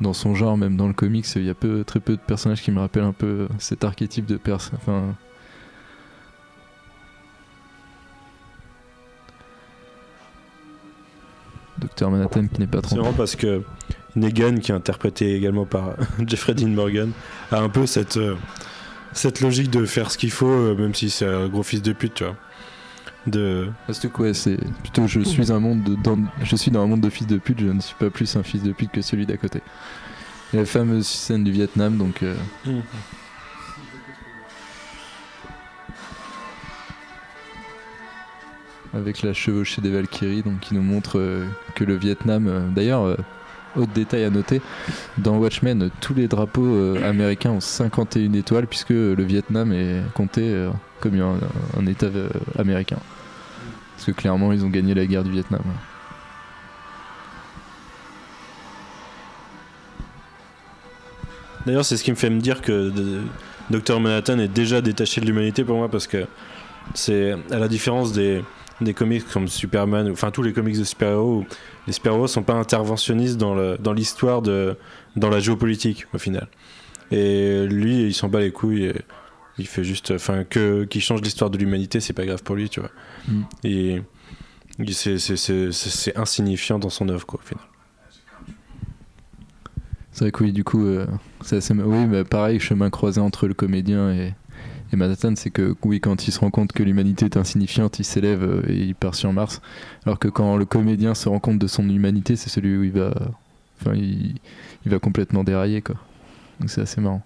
dans son genre, même dans le comics. Il y a peu, très peu de personnages qui me rappellent un peu cet archétype de personne. Enfin. Docteur Manhattan qui n'est pas C'est trop. marrant parce que Negan, qui est interprété également par Jeffrey Dean Morgan, a un peu cette, euh, cette logique de faire ce qu'il faut, euh, même si c'est un gros fils de pute, tu vois. De... Parce que quoi, c'est plutôt je suis un monde de, dans, je suis dans un monde de fils de pute, je ne suis pas plus un fils de pute que celui d'à côté. La fameuse scène du Vietnam, donc euh, avec la chevauchée des Valkyries, donc qui nous montre euh, que le Vietnam, euh, d'ailleurs, euh, autre détail à noter, dans Watchmen, tous les drapeaux américains ont 51 étoiles puisque le Vietnam est compté comme un, État américain. Parce que clairement, ils ont gagné la guerre du Vietnam. D'ailleurs, c'est ce qui me fait me dire que Dr Manhattan est déjà détaché de l'humanité pour moi parce que c'est à la différence des, des comics comme Superman, enfin tous les comics de super-héros, les super-héros sont pas interventionnistes dans dans l'histoire de dans la géopolitique au final. Et lui, il s'en bat les couilles. Et il fait juste, enfin que qu'il change l'histoire de l'humanité, c'est pas grave pour lui, tu vois. Mm. Et c'est insignifiant dans son œuvre quoi au final. C'est vrai que oui, du coup, euh, c'est assez. Oui, bah, pareil, chemin croisé entre le comédien et, et Manhattan, c'est que oui, quand il se rend compte que l'humanité est insignifiante, il s'élève euh, et il part sur Mars. Alors que quand le comédien se rend compte de son humanité, c'est celui où il va. Enfin, il, il va complètement dérailler, quoi. Donc c'est assez marrant.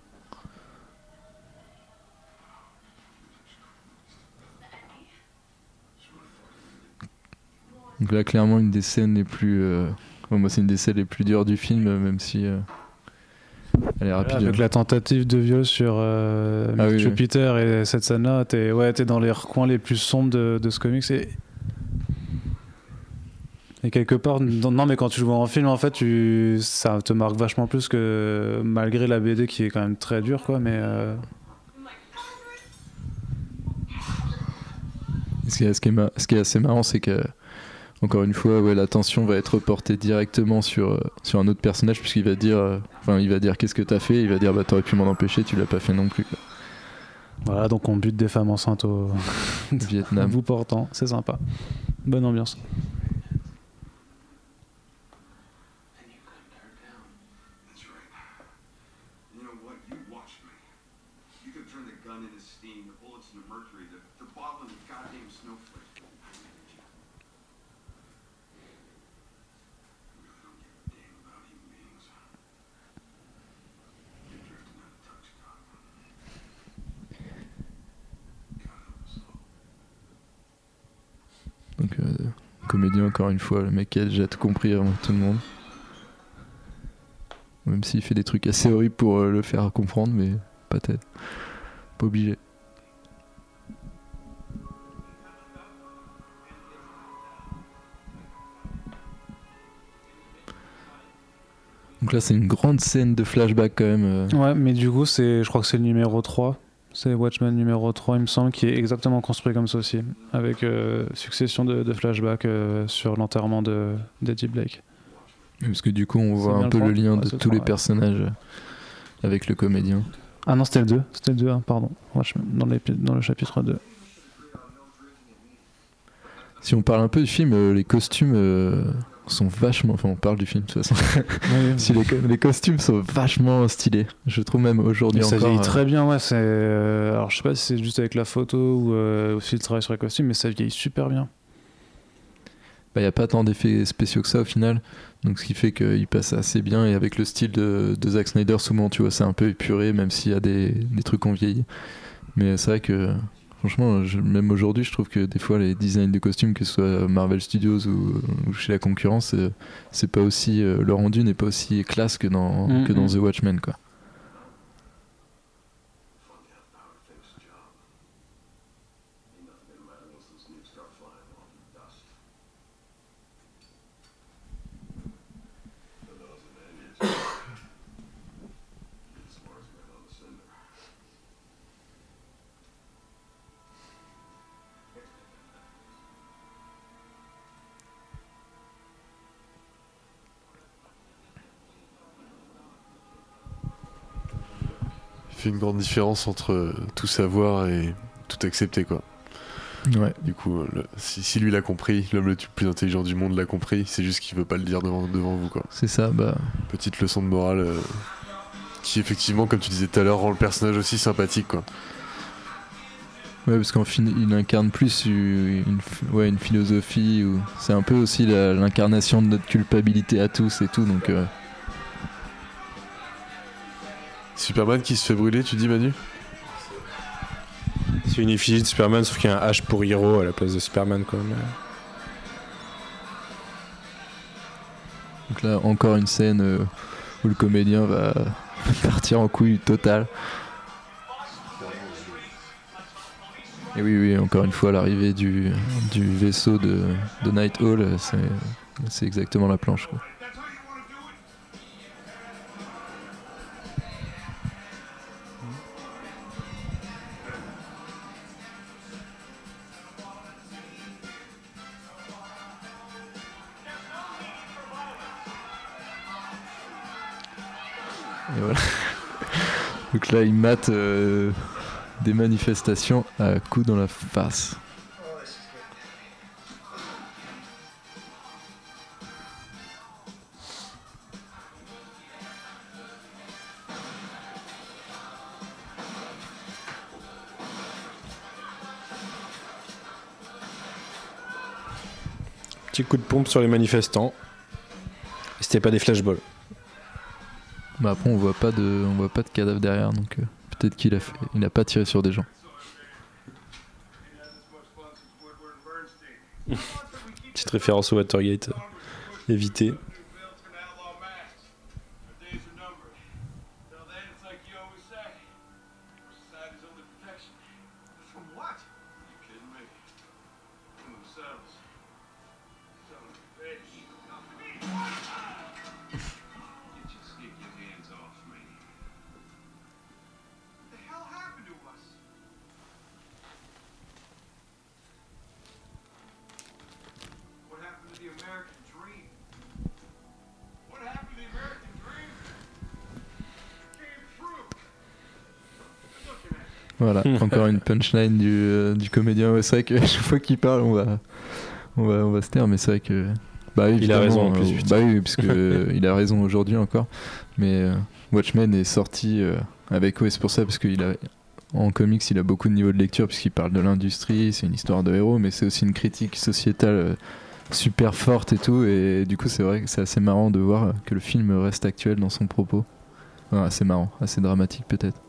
Donc là, clairement, une des scènes les plus. euh, bon, moi, c'est une des scènes les plus dures du film, même si. euh, elle est rapide. Avec la tentative de viol sur euh, Ah oui, oui. Jupiter et cette scène-là, t'es ouais, t'es dans les recoins les plus sombres de, de ce comics. Et, et quelque part, non, non, mais quand tu le vois en film, en fait, tu, ça te marque vachement plus que malgré la BD qui est quand même très dure, quoi. Mais euh, Ce qui est, ce qui est ma- ce qui est assez marrant, c'est que, encore une fois, ouais, l'attention va être portée directement sur, euh, sur un autre personnage, puisqu'il va dire, euh, il va dire qu'est-ce que t'as fait, il va dire, bah, t'aurais pu m'en empêcher, tu l'as pas fait non plus. quoi. voilà, donc on bute des femmes enceintes au, Vietnam. bout portant, c'est sympa. Bonne ambiance. That's right. You know what? You watch me. You can turn the gun into steam, the bullets into mercury, the, the bottle into goddamn snowflake. I manage you. I really don't give a damn about human beings. You're drifting out of touch, Doc. God help us all. Donc, euh, comédien, encore une fois, le mec qui a déjà tout compris avant tout le monde. Même s'il fait des trucs assez horribles pour euh, le faire comprendre, mais pas tête. Pas obligé. Donc là, c'est une grande scène de flashback quand même. euh. Ouais, mais du coup, c'est, je crois que c'est le numéro 3. C'est Watchmen numéro 3, il me semble, qui est exactement construit comme ça aussi. Avec euh, succession de, de flashbacks euh, sur l'enterrement de, d'Eddie Blake. Parce que du coup, on voit un peu le lien Ouais, de tous les ouais. personnages avec le comédien. Ah non, c'était le 2. C'était le 2, hein, pardon. Watchmen, Dans, le chapitre 2. Si on parle un peu du film, euh, les costumes euh, sont vachement. Enfin, on parle du film de toute façon. si les, co- les costumes sont vachement stylés. Je trouve même aujourd'hui Et ça encore. vieillit euh, très bien, ouais. C'est, euh, alors je sais pas si c'est juste avec la photo ou euh, aussi le travail sur les costumes, mais ça vieillit super bien. Il n'y a pas tant d'effets spéciaux que ça au final. Donc ce qui fait qu'il passe assez bien. Et avec le style de, de Zack Snyder, souvent, tu vois, c'est un peu épuré, même s'il y a des, des trucs qu'on vieillit. Mais c'est vrai que, franchement, je- même aujourd'hui, je trouve que des fois, les designs de costumes, que ce soit Marvel Studios ou, ou chez la concurrence, euh, c'est pas aussi. euh, le rendu n'est pas aussi classe que dans, Mm, que dans mm. The Watchmen, quoi. Fait une grande différence entre euh, tout savoir et tout accepter, quoi. Ouais. Du coup, euh, le- si, si lui l'a compris, l'homme le plus intelligent du monde l'a compris, c'est juste qu'il veut pas le dire devant, devant vous, quoi. C'est ça, bah. Petite leçon de morale euh, qui, effectivement, comme tu disais tout à l'heure, rend le personnage aussi sympathique, quoi. Ouais, parce qu'en fin, il incarne plus une, ouais, une philosophie. Ou... C'est un peu aussi l'incarnation de notre culpabilité à tous et tout. Donc, euh, Superman qui se fait brûler, tu dis, Manu C'est une effigie de Superman, sauf qu'il y a un H pour Hero à la place de Superman, quoi. mais- donc là, encore une scène euh, où le comédien va partir en couille totale. Et oui, oui, encore une fois, l'arrivée du, du vaisseau de, de Night Hall, c'est, c'est exactement la planche. Quoi. Et voilà. Donc là, il mate euh, des manifestations à coups dans la face. Petit coup de pompe sur les manifestants. C'était pas des flashballs. Bah après, on voit pas de, on voit pas de cadavre derrière, donc euh, peut-être qu'il a fait, il a pas tiré sur des gens. Petite référence au Watergate. euh, Évité. Une punchline du, euh, du comédien. Ouais, c'est vrai que chaque fois qu'il parle, on va, on va, on va se taire, mais c'est vrai que. Bah, Il a raison, en plus, euh, putain. bah oui, parce que il a raison aujourd'hui encore. Mais euh, Watchmen est sorti avec. C'est pour ça, parce qu'il a. En comics, il a beaucoup de niveau de lecture, puisqu'il parle de l'industrie, c'est une histoire de héros, mais c'est aussi une critique sociétale super forte et tout. Et du coup, c'est vrai que c'est assez marrant de voir que le film reste actuel dans son propos. Ouais, assez marrant, assez dramatique peut-être.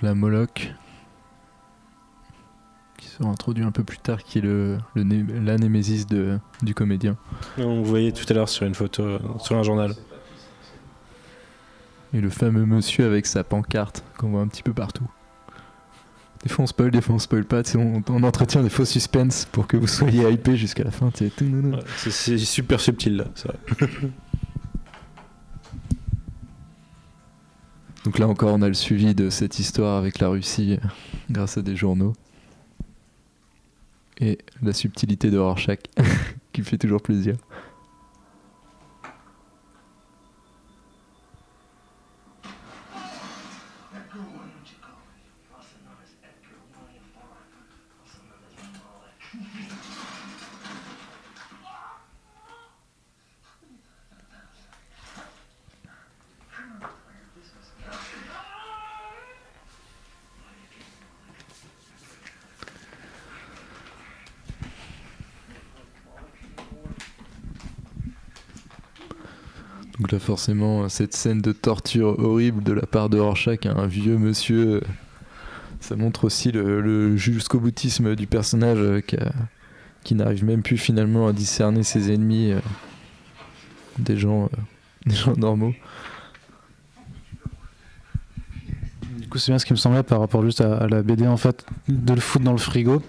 Donc la Moloch, qui sera introduit un peu plus tard, qui est le, le né- la némésis de, du comédien. On voyait tout à l'heure sur une photo, euh, sur un journal. Et le fameux monsieur avec sa pancarte qu'on voit un petit peu partout. Des fois on spoil, des fois on spoil pas, on, on entretient des faux suspens pour que vous soyez hypés jusqu'à la fin. Ouais, c'est- super subtil là. Donc là encore on a le suivi de cette histoire avec la Russie euh, grâce à des journaux. Et la subtilité de Rorschach qui fait toujours plaisir. Forcément cette scène de torture horrible de la part de Rorschach à un vieux monsieur, euh, ça montre aussi le, jusqu'au boutisme du personnage euh, qui, n'arrive même plus finalement à discerner ses ennemis euh, des gens, des gens normaux. Du coup, c'est bien ce qui me semblait par rapport juste à, à la BD en fait, de le foutre dans le frigo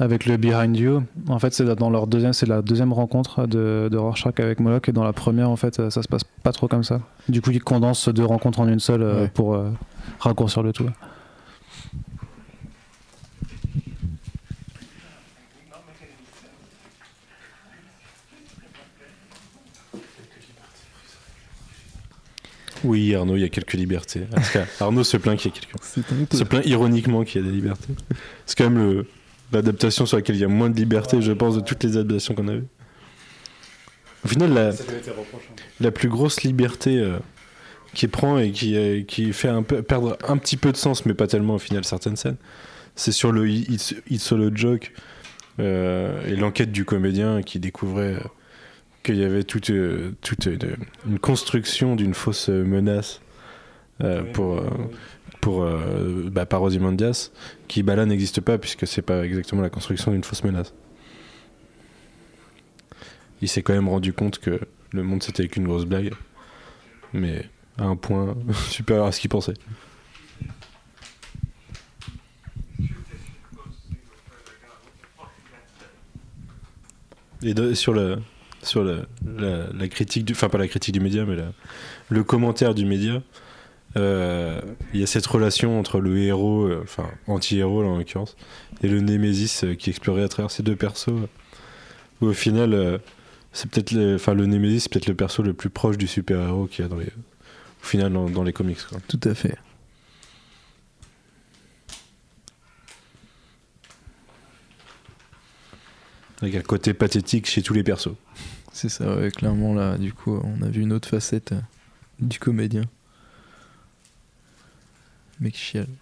avec le Behind You. En fait, c'est dans leur deuxième, c'est la deuxième rencontre de, de Rorschach avec Moloch et dans la première, en fait, ça, se passe pas trop comme ça. Du coup, ils condensent deux rencontres en une seule euh, Ouais. pour euh, raccourcir le tout. Oui, Arnaud, il y a quelques libertés. Arnaud se plaint qu'il y a quelques. Se plaint ironiquement qu'il y a des libertés. C'est quand même le- l'adaptation sur laquelle il y a moins de liberté, je pense, de toutes les adaptations qu'on a vues. Au final, la, la plus grosse liberté euh, qui prend et qui, euh, qui fait un peu, perdre un petit peu de sens, mais pas tellement au final, certaines scènes, c'est sur le It's, It's Solo Joke euh, et l'enquête du comédien qui découvrait qu'il y avait toute, toute une, une construction d'une fausse menace pour, pour euh, bah, par qui bah, là n'existe pas puisque c'est pas exactement la construction d'une fausse menace. Il s'est quand même rendu compte que le monde c'était qu'une grosse blague, mais à un point supérieur à ce qu'il pensait. Et sur le sur la, critique du, enfin pas la critique du média, mais le commentaire du média, euh, il y a cette relation entre le héros, euh, enfin anti-héros là en l'occurrence, et le Némésis euh, qui est exploré à travers ces deux persos. où au final, c'est peut-être, le- enfin le Némésis, c'est peut-être le perso le plus proche du super-héros qu'il y a dans les, au final dans, dans les comics. Quoi. Tout à fait. Avec un côté pathétique chez tous les persos. C'est ça, ouais, clairement là, du coup, on a vu une autre facette du comédien. Mec chiale.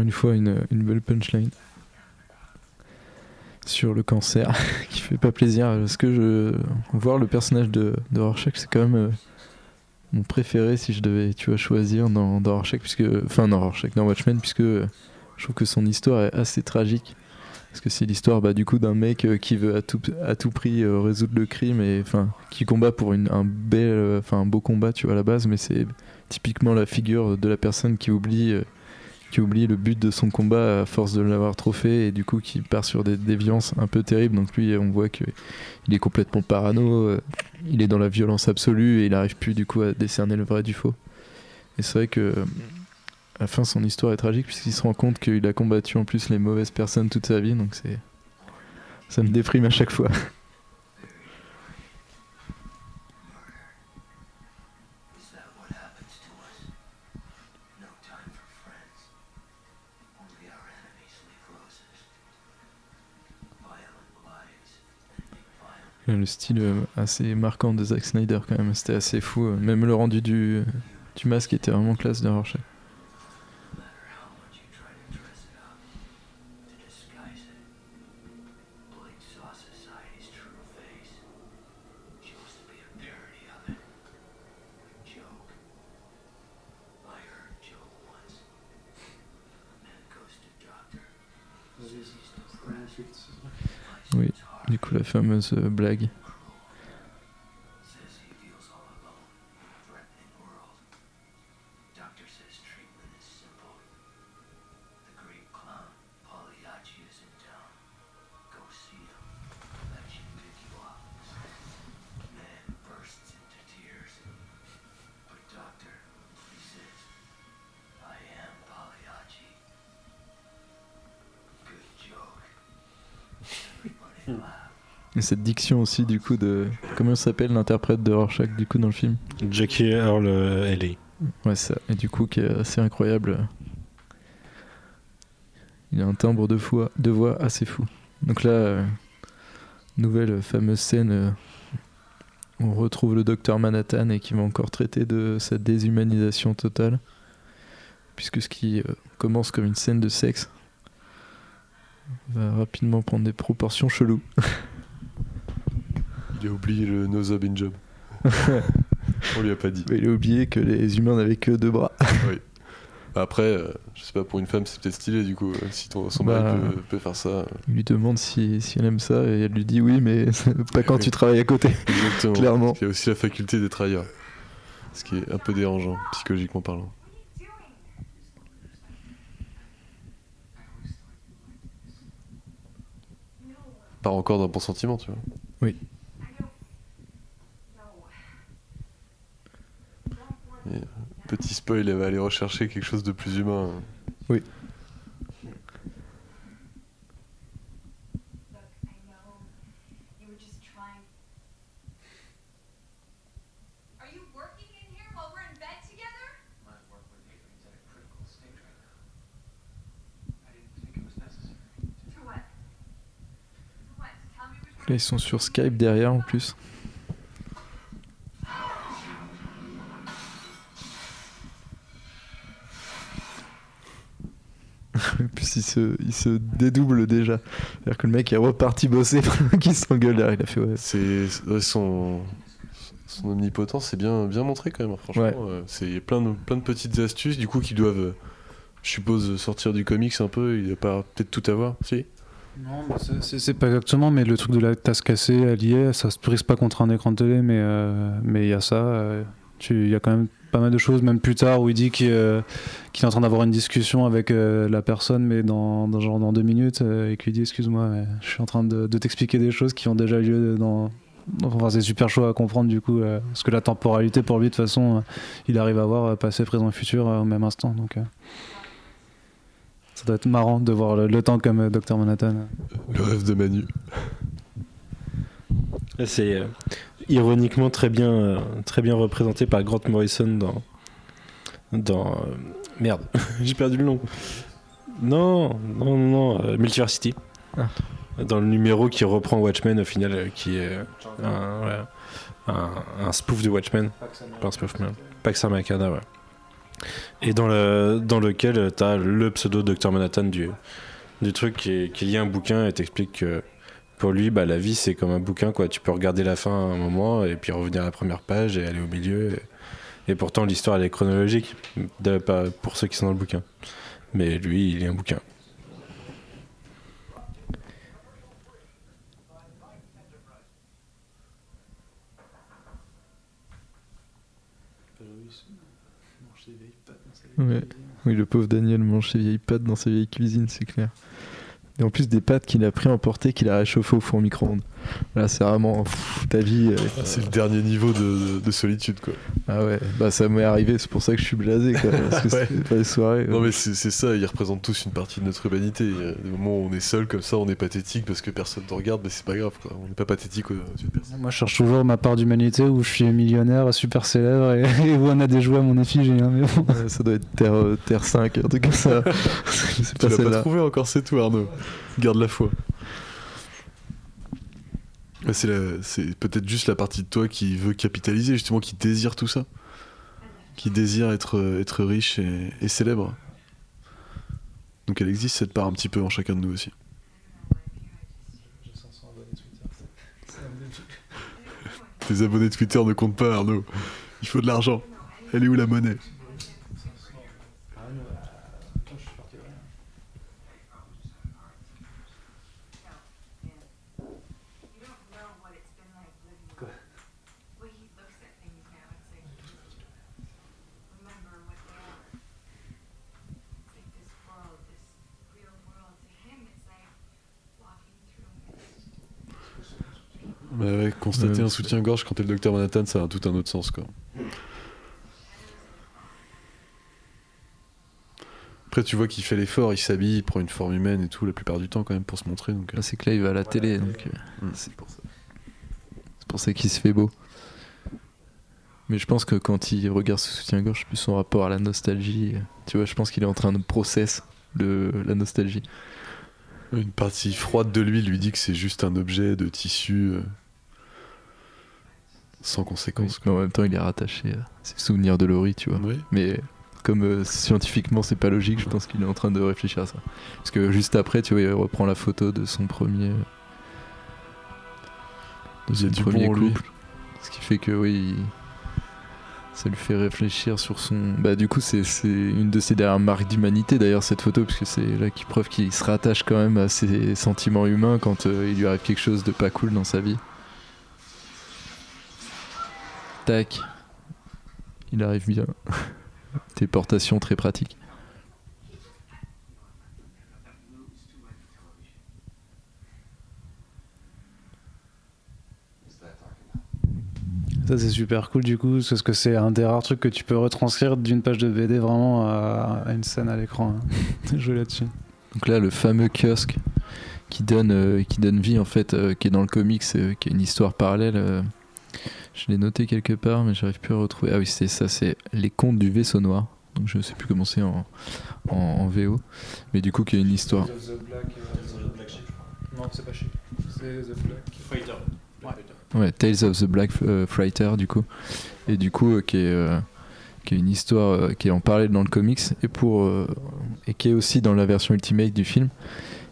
Une fois, une, belle punchline sur le cancer qui fait pas plaisir. Parce que je voir le personnage de, de Rorschach, c'est quand même euh, mon préféré si je devais, tu vois, choisir dans, dans Rorschach, puisque, enfin dans Rorschach, dans Watchmen, puisque euh, je trouve que son histoire est assez tragique. Parce que c'est l'histoire bah, du coup d'un mec euh, qui veut à tout, à tout prix résoudre le crime et enfin qui combat pour une, un bel, enfin un beau combat, tu vois à la base, mais c'est typiquement la figure de la personne qui oublie qui oublie le but de son combat à force de l'avoir trop fait et du coup qui part sur des déviances un peu terribles. Donc lui, on voit que il est complètement parano, euh, il est dans la violence absolue et il arrive plus du coup à décerner le vrai du faux. Et c'est vrai que euh, à la fin, son histoire est tragique puisqu'il se rend compte qu'il a combattu en plus les mauvaises personnes toute sa vie. Donc c'est ça me déprime à chaque fois. Le style euh, assez marquant de Zack Snyder quand même, c'était assez fou. euh, Même le rendu du, du masque était vraiment classe de Rorschach. Du coup, la fameuse euh, blague. Et cette diction aussi, du coup, de. Comment s'appelle l'interprète de Rorschach, du coup, dans le film? Jackie Earl euh, Haley. Ouais, ça. Et du coup, qui est assez incroyable. Il a un timbre de voix, de voix assez fou. Donc là, euh, nouvelle fameuse scène. euh, on retrouve le docteur Manhattan et qui va encore traiter de sa déshumanisation totale. Puisque ce qui euh, commence comme une scène de sexe va rapidement prendre des proportions cheloues. Il a oublié le nose up in job. On lui a pas dit. Il a oublié que les humains n'avaient que deux bras. Après, euh, je sais pas, pour une femme, c'est peut-être stylé du coup. euh, Si ton, son Bah. mari peut, peut faire ça. euh, Il lui demande si, si elle aime ça et elle lui dit oui, mais pas quand tu travailles à côté. Exactement. Clairement. Il y a aussi la faculté d'être ailleurs. Ce qui est un peu dérangeant, psychologiquement parlant. Pas encore d'un bon sentiment, tu vois. Oui. Et, euh, petit spoil, elle va aller rechercher quelque chose de plus humain. Oui. Look, I know you were just trying. Are you working in here while we're in bed together? My work with Adrian's at a critical stage right now. I didn't think it was necessary. For what? For what? Tell me which Là, ils sont sur Skype derrière en plus. En plus, il se, il se dédouble déjà. C'est-à-dire que le mec est reparti bosser pendant qu'il s'engueule derrière. Il a fait ouais. C'est ouais, son, son omnipotence, c'est bien, bien montré quand même. hein, Franchement, Ouais. euh, c'est il y a plein de, plein de petites astuces du coup qui doivent, euh, je suppose, sortir du comics un peu. Il n'a pas peut-être tout avoir, si. Non, c'est- pas exactement, mais le truc de la tasse cassée alliée, ça se brise pas contre un écran de télé, mais euh, mais il y a ça. euh, tu- Il y a quand même pas mal de choses, même plus tard, où il dit qu'il euh, est en train d'avoir une discussion avec euh, la personne, mais dans, dans, genre dans deux minutes, euh, et qu'il dit Excuse-moi, mais je suis en train de, de t'expliquer des choses qui ont déjà lieu dans. Enfin, c'est super chaud à comprendre du coup, euh, parce que la temporalité pour lui, de toute façon, euh, il arrive à voir euh, passé, présent et futur euh, au même instant. Donc, euh, ça doit être marrant de voir le, le temps comme euh, Dr Manhattan. Le rêve de Manu. C'est euh, ironiquement très bien, euh, très bien représenté par Grant Morrison dans. dans euh, merde, j'ai perdu le nom. Non, non, non, non, euh, Multiversity. Ah. Dans le numéro qui reprend Watchmen au final, qui est un, ouais, un, un spoof de Watchmen. Pas un spoof, mais Pax Americana, ouais. Et dans, le, dans lequel t'as le pseudo Dr Manhattan du, du truc qui, est- qui lit un bouquin et t'explique que pour lui, bah, la vie c'est comme un bouquin, quoi. Tu peux regarder la fin à un moment et puis revenir à la première page et aller au milieu. Et, pourtant, l'histoire elle est chronologique, pas pour ceux qui sont dans le bouquin. Mais lui, il lit un bouquin. Oui, le pauvre Daniel mange ses vieilles pâtes dans sa vieille cuisine, c'est clair. Et en plus des pâtes qu'il a pris emportées, qu'il a réchauffées au four micro-ondes. Là, c'est vraiment pff, ta vie. euh, Ah, c'est le dernier niveau de, de- de solitude, quoi. Ah ouais, bah ça m'est arrivé, c'est pour ça que je suis blasé, quoi. Parce que Ouais. c'est pas les soirées. Non euh. mais c'est ça, ils représentent tous une partie de notre humanité. Il y a des moments où on est seul comme ça, on est pathétique parce que personne ne regarde, mais c'est pas grave quoi. On n'est pas pathétique aux yeux de personne. Moi, je cherche toujours ma part d'humanité où je suis millionnaire, super célèbre et, et où on a des jouets à mon effigie. hein, mais bon. Ouais, ça doit être Terre, euh, Terre 5, un truc comme ça. c'est pas l'as pas trouvé encore, c'est tout Arnaud. Garde la foi. C'est peut-être juste la partie de toi qui veut capitaliser, justement, qui désire tout ça. Qui désire être, euh, riche et, célèbre. Donc elle existe cette part un petit peu en chacun de nous aussi. Tes abonnés Twitter ne comptent pas Arnaud. Il faut de l'argent. Elle est où la monnaie? Bah ouais, constater Ouais, un soutien-gorge quand t'es le docteur Manhattan, ça a tout un autre sens, quoi. Après, tu vois qu'il fait l'effort, il s'habille, il prend une forme humaine et tout, la plupart du temps, quand même, pour se montrer. Donc, euh, Là, c'est que là, il va à la télé, donc euh, Mm. c'est pour ça. C'est pour ça qu'il se fait beau. Mais je pense que quand il regarde ce soutien-gorge, plus son rapport à la nostalgie, euh, tu vois, je pense qu'il est en train de process le, la nostalgie. Une partie froide de lui lui dit que c'est juste un objet de tissu euh, sans conséquence. Mais en même temps, il est rattaché à ses souvenirs de Laurie, tu vois. Oui. Mais comme euh, scientifiquement c'est pas logique, je pense qu'il est en train de réfléchir à ça. Parce que juste après, tu vois, il reprend la photo de son premier. De son premier bon couple. Ce qui fait que oui. il- Ça lui fait réfléchir sur son. Bah, du coup, c'est une de ses dernières marques d'humanité d'ailleurs, cette photo, parce que c'est là qui preuve qu'il se rattache quand même à ses sentiments humains quand euh, il lui arrive quelque chose de pas cool dans sa vie. Tac. Il arrive bien. Téléportation très pratique. Ça c'est super cool du coup, parce que c'est un des rares trucs que tu peux retranscrire d'une page de BD vraiment à, à une scène à l'écran. hein. Jouer là-dessus. Donc là, le fameux kiosque qui donne, euh, qui donne vie en fait, euh, qui est dans le comics, euh, qui est une histoire parallèle. Euh, je l'ai noté quelque part, mais j'arrive plus à retrouver. Ah oui, c'est ça, c'est les contes du vaisseau noir. Donc je sais plus comment c'est en, en, en VO, mais du coup qui est une histoire. Non, c'est pas Sheep. C'est The Black. Ouais, Tales of the Black euh, Fighter du coup. Et du coup euh, qui est euh, qui est une histoire euh, qui est en parallèle dans le comics et pour euh, et qui est aussi dans la version ultimate du film.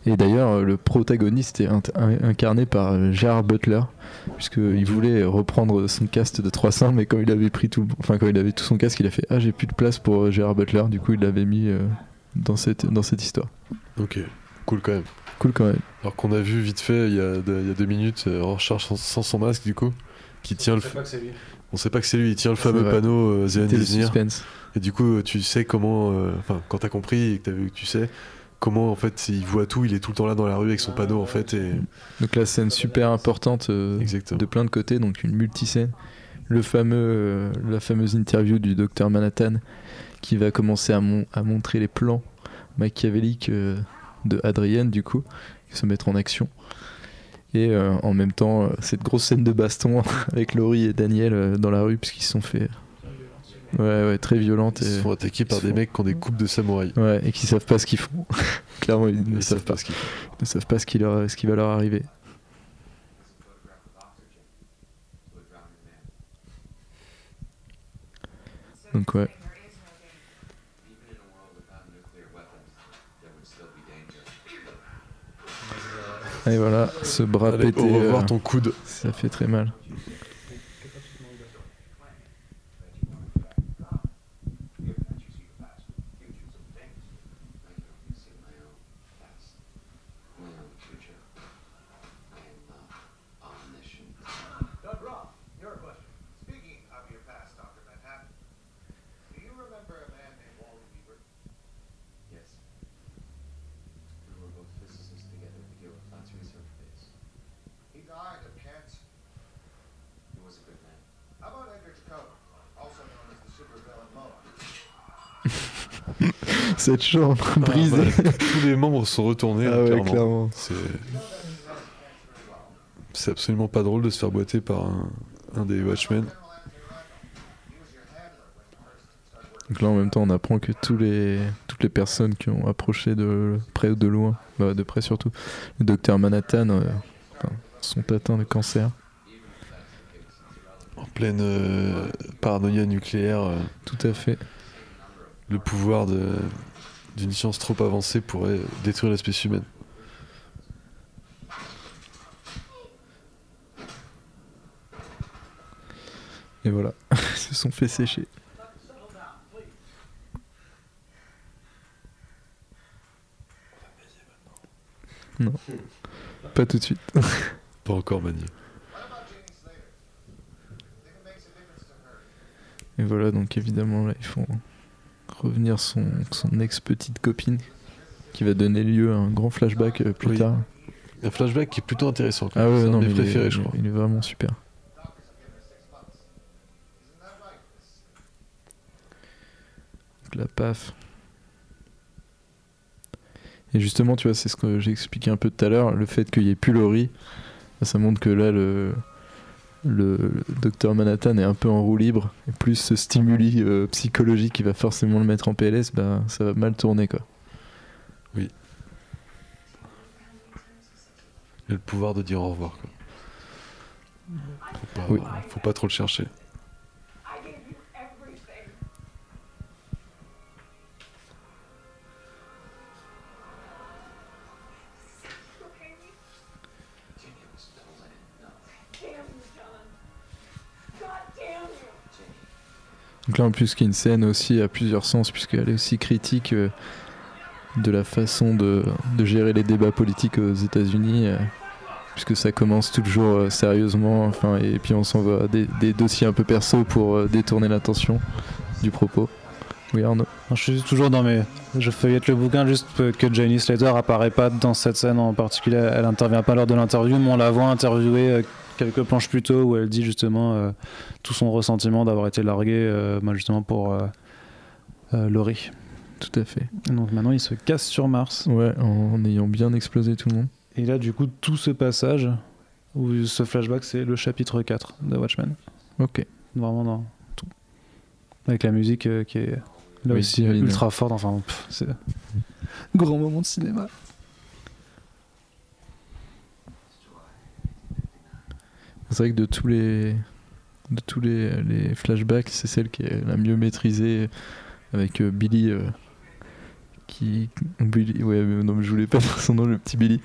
Et d'ailleurs euh, le protagoniste est incarné par euh, Gerard Butler puisque il voulait reprendre son cast de 300 mais quand il avait pris tout enfin quand il avait tout son casque, il a fait ah, j'ai plus de place pour euh, Gerard Butler, du coup il l'avait mis euh, dans cette dans cette histoire. Ok, cool quand même. Cool quand même. Alors qu'on a vu vite fait il y a, de- il y a deux minutes Rorschach sans, sans son masque du coup, qui tient le. pas que c'est lui. On sait pas que c'est lui, il tient le fameux vrai. panneau euh, The End is Near. Et du coup, tu sais comment. euh, Enfin, quand t'as compris et que t'as vu que tu sais comment en fait il voit tout, il est tout le temps là dans la rue avec son panneau en fait et Donc la scène super importante euh, de plein de côtés, donc une multiscène. Le fameux, euh, la fameuse interview du docteur Manhattan qui va commencer à, mon- à montrer les plans machiavéliques euh, de Adrienne, du coup, qui se mettre en action. Et en même temps, cette grosse scène de baston avec Laurie et Daniel dans la rue, puisqu'ils se sont fait. Ouais, ouais, très violente. Ils se Et... font attaquer par se des font- mecs qui ont des coupes de samouraï. Ouais, et qui savent pas ce qu'ils font. Clairement, ils ne savent pas. ce qu'ils font. Ils ne savent pas ce qui, leur, ce qui va leur arriver. Donc ouais. Et voilà, ce bras Allez, pété, au revoir euh, ton coude. ça fait très mal. Doug Roth, your question. Speaking of your past, Dr. Manhattan, do you remember a man named Wally Weaver? Yes. We were both physicists together at the Gillifat's research base. He died of cancer. He was a good man. How about Edgar Jacob, also known as the supervillain Moa? Cette chambre brisée. Ah, bah, tous les membres sont retournés. Ah ouais, clairement. clairement. C'est. Absolument pas drôle de se faire boiter par un, un des Watchmen. Donc là en même temps on apprend que tous les, toutes les personnes qui ont approché de près ou de loin, bah, de près surtout, le docteur Manhattan euh, enfin, sont atteints de cancer. En pleine euh, paranoïa nucléaire, euh, Tout à fait. le pouvoir de- d'une science trop avancée pourrait détruire l'espèce humaine. Et voilà, ils se sont fait sécher. Non, pas tout de suite. Pas encore her? Et voilà, donc évidemment là ils font revenir son, son ex-petite copine qui va donner lieu à un grand flashback euh, plus Oui. tard. Un flashback qui est plutôt intéressant. Ah ouais, non, mes il est, préférés, je crois. il est vraiment super. Donc la PAF. Et justement, tu vois, c'est ce que j'ai expliqué un peu tout à l'heure, le fait qu'il n'y ait plus Laurie, ça montre que là, le, le, le docteur Manhattan est un peu en roue libre, et plus ce stimuli euh, psychologique qui va forcément le mettre en PLS, bah, ça va mal tourner, quoi. Il a le pouvoir de dire au revoir. Quoi. Faut, pas, Oui. faut pas trop le chercher. Donc là, en plus, a scène aussi à plusieurs sens, puisqu'elle est aussi critique euh, de la façon de, gérer les débats politiques aux États-Unis, euh, puisque ça commence toujours euh, sérieusement, enfin, et puis on s'envoie à des, des dossiers un peu perso pour détourner l'attention du propos. Oui, Arnaud. Je suis toujours dans mes. Je feuillette le bouquin juste que Jenny Slater apparaît pas dans cette scène en particulier. Elle intervient pas lors de l'interview, mais on la voit interviewer quelques planches plus tôt où elle dit justement euh, tout son ressentiment d'avoir été largué euh, bah, justement pour euh, euh, Laurie. Tout à fait. Donc maintenant il se casse sur Mars. Ouais, en ayant bien explosé tout le monde. Et là du coup tout ce passage, ou ce flashback, c'est le chapitre 4 de Watchmen. Ok. Vraiment dans tout. Avec la musique qui est là Oui, aussi ultra forte. Enfin, pff, c'est grand moment de cinéma. C'est vrai que de tous les, de tous les, flashbacks, c'est celle qui est la mieux maîtrisée avec euh, Billy. euh, qui. Billy, ouais, non, mais je voulais pas dire son nom, le petit Billy.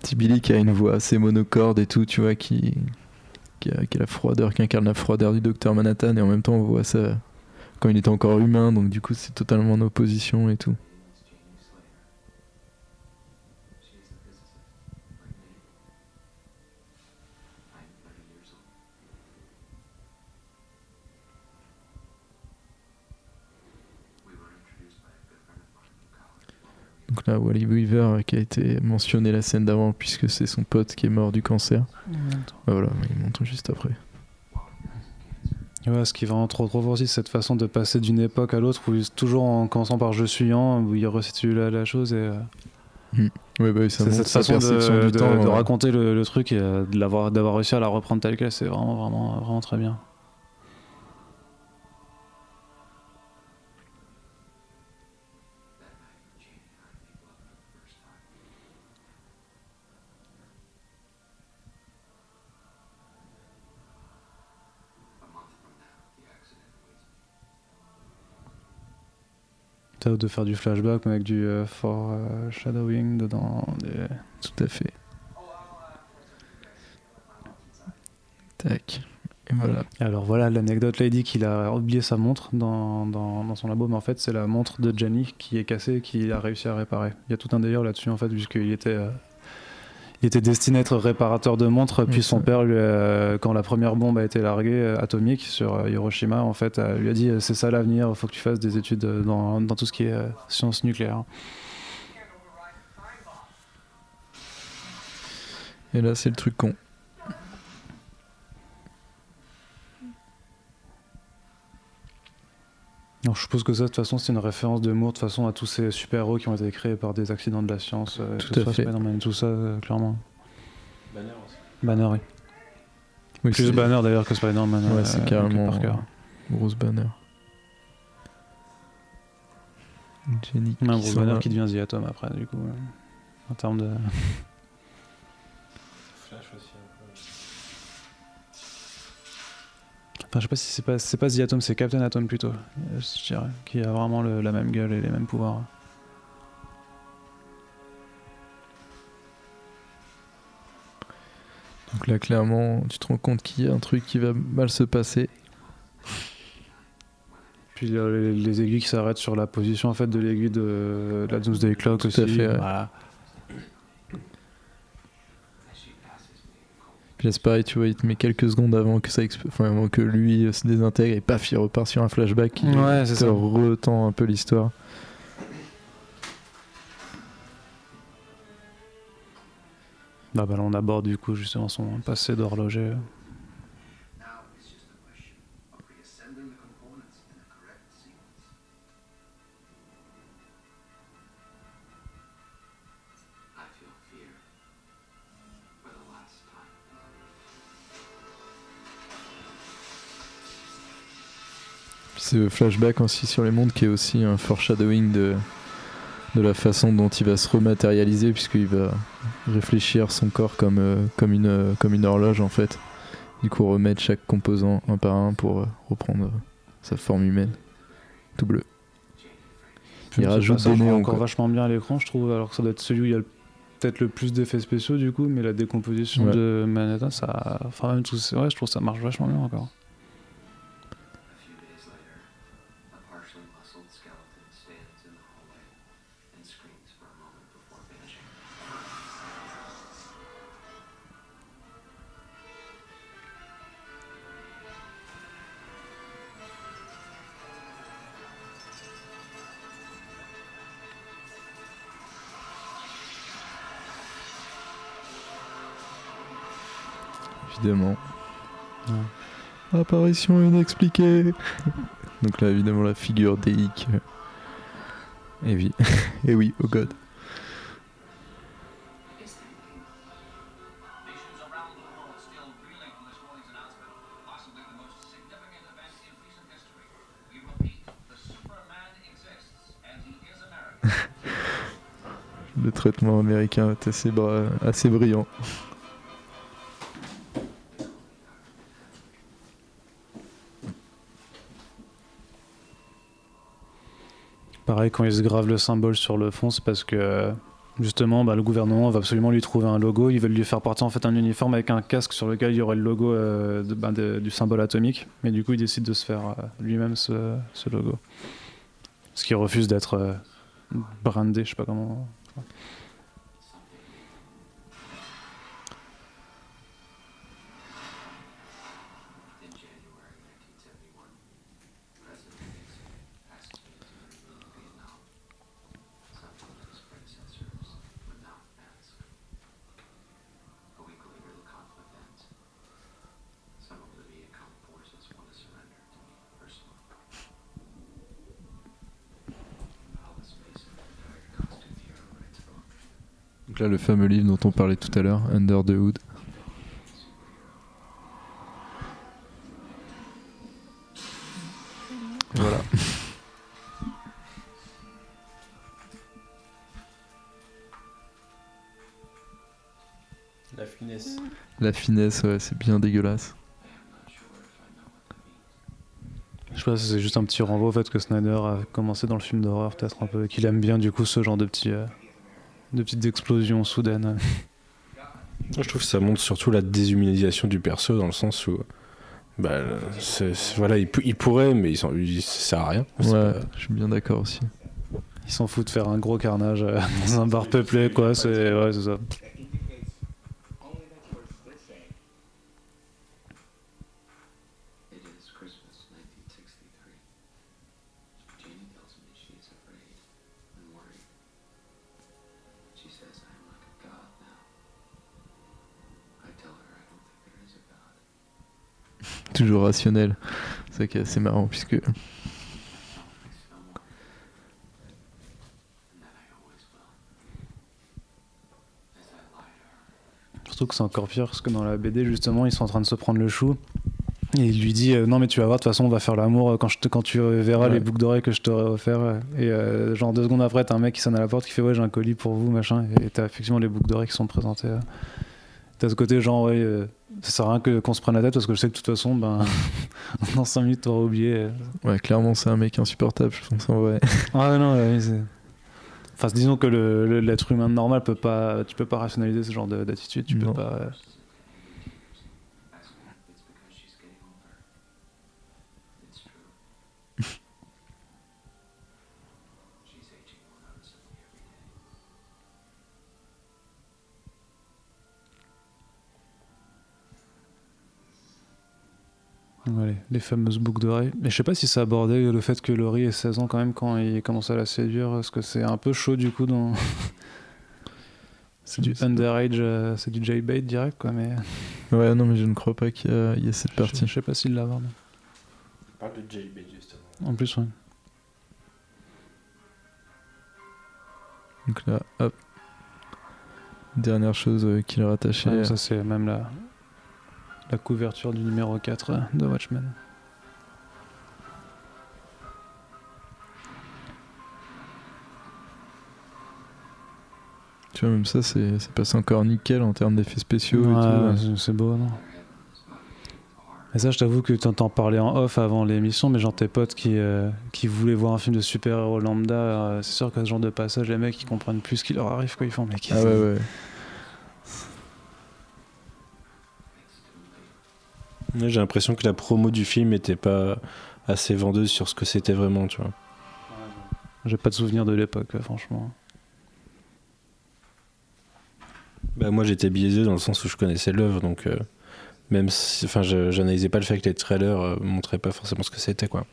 Petit Billy qui a une voix assez monocorde et tout, tu vois, qui. Qui a, qui a la froideur, qui incarne la froideur du docteur Manhattan, et en même temps, on voit ça quand il était encore humain, donc du coup, c'est totalement en opposition et tout. Donc là, Wally Weaver euh, qui a été mentionné la scène d'avant, puisque c'est son pote qui est mort du cancer. Bah voilà, il montre juste après. Ouais, ce qui est vraiment trop trop fort aussi, c'est cette façon de passer d'une époque à l'autre, où il- toujours en commençant par je suis en, où il resitue la, la chose et euh, Ouais, bah oui, c'est cette façon perception de, du de- temps. de ouais. raconter le, le truc et euh, de d'avoir réussi à la reprendre telle quelle, c'est vraiment vraiment vraiment très bien. De faire du flashback avec du euh, foreshadowing dedans. Tout à fait. Tac. Et voilà. Alors voilà l'anecdote, dit qu'il a oublié sa montre dans, dans, son labo, mais en fait c'est la montre de Jenny qui est cassée et qu'il a réussi à réparer. Il y a tout un délire là-dessus en fait, puisqu'il était, euh, il était destiné à être réparateur de montres, puis son père, lui, euh, quand la première bombe a été larguée euh, atomique sur euh, Hiroshima, en fait, euh, lui a dit c'est ça l'avenir, il faut que tu fasses des études dans, dans tout ce qui est sciences nucléaires. Et là, c'est le truc con. Alors, je suppose que ça, de toute façon, c'est une référence de Moore, de toute façon, à tous ces super-héros qui ont été créés par des accidents de la science, euh, Tout que à fait. Spider-Man, tout ça, euh, clairement. Banner aussi. Banner, oui. Oui, Plus c'est- Banner d'ailleurs que Spider-Man. Ouais, euh, c'est carrément Parker. grosse banner. Jenny un gros Banner qui devient The Atom après, du coup. euh, en termes de. Enfin, je sais pas si c'est pas, c'est pas The Atom, c'est Captain Atom plutôt, euh, je dirais, qui a vraiment le- la même gueule et les mêmes pouvoirs. Donc là, clairement, tu te rends compte qu'il y a un truc qui va mal se passer. Puis euh, les, les aiguilles qui s'arrêtent sur la position en fait de l'aiguille de, de la Doomsday Clock Tout aussi. à fait, ouais. Voilà. Puis pareil, tu vois, il te met quelques secondes avant que, ça enfin, avant que lui euh, se désintègre et paf, il repart sur un flashback qui Ouais, te retend un peu l'histoire. Bah, bah, là, on aborde du coup justement son passé d'horloger. Ce flashback aussi sur les mondes qui est aussi un foreshadowing de, de la façon dont il va se rematérialiser puisqu'il va réfléchir son corps comme, euh, comme, une, euh, comme une horloge en fait. Du coup remettre chaque composant un par un pour euh, reprendre sa forme humaine. Tout bleu. Il rajoute des néons. encore quoi. vachement bien à l'écran, je trouve, alors que ça doit être celui où il y a peut-être le plus d'effets spéciaux du coup, mais la décomposition Ouais. de Manhattan, ça. Enfin, même tout, ouais, je trouve que ça marche vachement bien encore. Évidemment. Apparition inexpliquée. Donc là évidemment la figure déique. Et oui. Et oui, oh god. Le traitement américain est assez, bra- assez brillant. Pareil, quand il se grave le symbole sur le fond, c'est parce que justement, bah, le gouvernement va absolument lui trouver un logo. Ils veulent lui faire porter en fait un uniforme avec un casque sur lequel il y aurait le logo euh, bah, du symbole atomique. Mais du coup, il décide de se faire euh, lui-même ce, logo. Ce qui refuse d'être euh, brandé, je sais pas comment. Là le fameux livre dont on parlait tout à l'heure, Under the Hood. Voilà. La finesse. La finesse, ouais, c'est bien dégueulasse. Je sais pas si c'est juste un petit renvoi au fait que Snyder a commencé dans le film d'horreur, peut-être un peu, qu'il aime bien du coup ce genre de petits, euh, de petites explosions soudaines. Je trouve que ça montre surtout la déshumanisation du perso dans le sens où. Bah, voilà, il, il pourrait, mais il, s'en- il- ça sert à rien. Ouais, pas- je suis bien d'accord aussi. Il s'en fout de faire un gros carnage euh, dans un bar peuplé, quoi. C'est ouais, c'est ça. Toujours rationnel. C'est ça qui est assez marrant puisque. Surtout que c'est encore pire parce que dans la BD, justement, ils sont en train de se prendre le chou. Et il lui dit euh, Non, mais tu vas voir, de toute façon, on va faire l'amour euh, quand, je te- quand tu verras Ouais. les boucles d'oreilles que je t'aurai offert. Et euh, genre deux secondes après, t'as un mec qui sonne à la porte qui fait Ouais, j'ai un colis pour vous, machin. Et t'as effectivement les boucles d'oreilles qui sont présentées. euh. T'as ce côté, genre, ouais, euh, ça sert à rien qu'on se prenne la tête parce que je sais que de toute façon, ben, dans 5 minutes, t'auras oublié. euh. ouais, clairement c'est un mec insupportable, je pense en vrai. Ah non, ouais, c'est. Enfin, disons que l'être humain normal peut pas, tu peux pas rationaliser ce genre de- d'attitude, tu Non. peux pas. Ouais, les- fameuses boucles d'oreilles. Mais je sais pas si ça abordait le fait que Laurie ait 16 ans quand même quand il commence à la séduire. Est-ce que c'est un peu chaud du coup dans. C'est du underage, euh, c'est du J-bait direct, quoi, mais Ouais, non, mais je ne crois pas qu'il y, a- il y a cette partie. je sais pas s'il l'a vraiment. parle de JB justement. En plus, ouais. Donc là, hop. Dernière chose euh, qu'il a rattachée. Ouais, ça, c'est même la, la couverture du numéro 4 euh, de Watchmen. Tu vois, même ça, c'est passé encore nickel en termes d'effets spéciaux Ouais, c'est- beau, non? Et ça, je t'avoue que t'entends parler en off avant l'émission, mais genre tes potes qui, euh, qui voulaient voir un film de super-héros lambda, euh, c'est sûr qu'à ce genre de passage, les mecs ils comprennent plus ce qui leur arrive, quoi. Ils font, mais Ah ouais, ouais. J'ai l'impression que la promo du film était pas assez vendeuse sur ce que c'était vraiment, tu vois. J'ai pas de souvenir de l'époque, franchement. Bah, moi j'étais biaisé dans le sens où je connaissais l'œuvre, donc euh, même si, enfin, je- j'analysais pas le fait que les trailers euh, montraient pas forcément ce que c'était, quoi.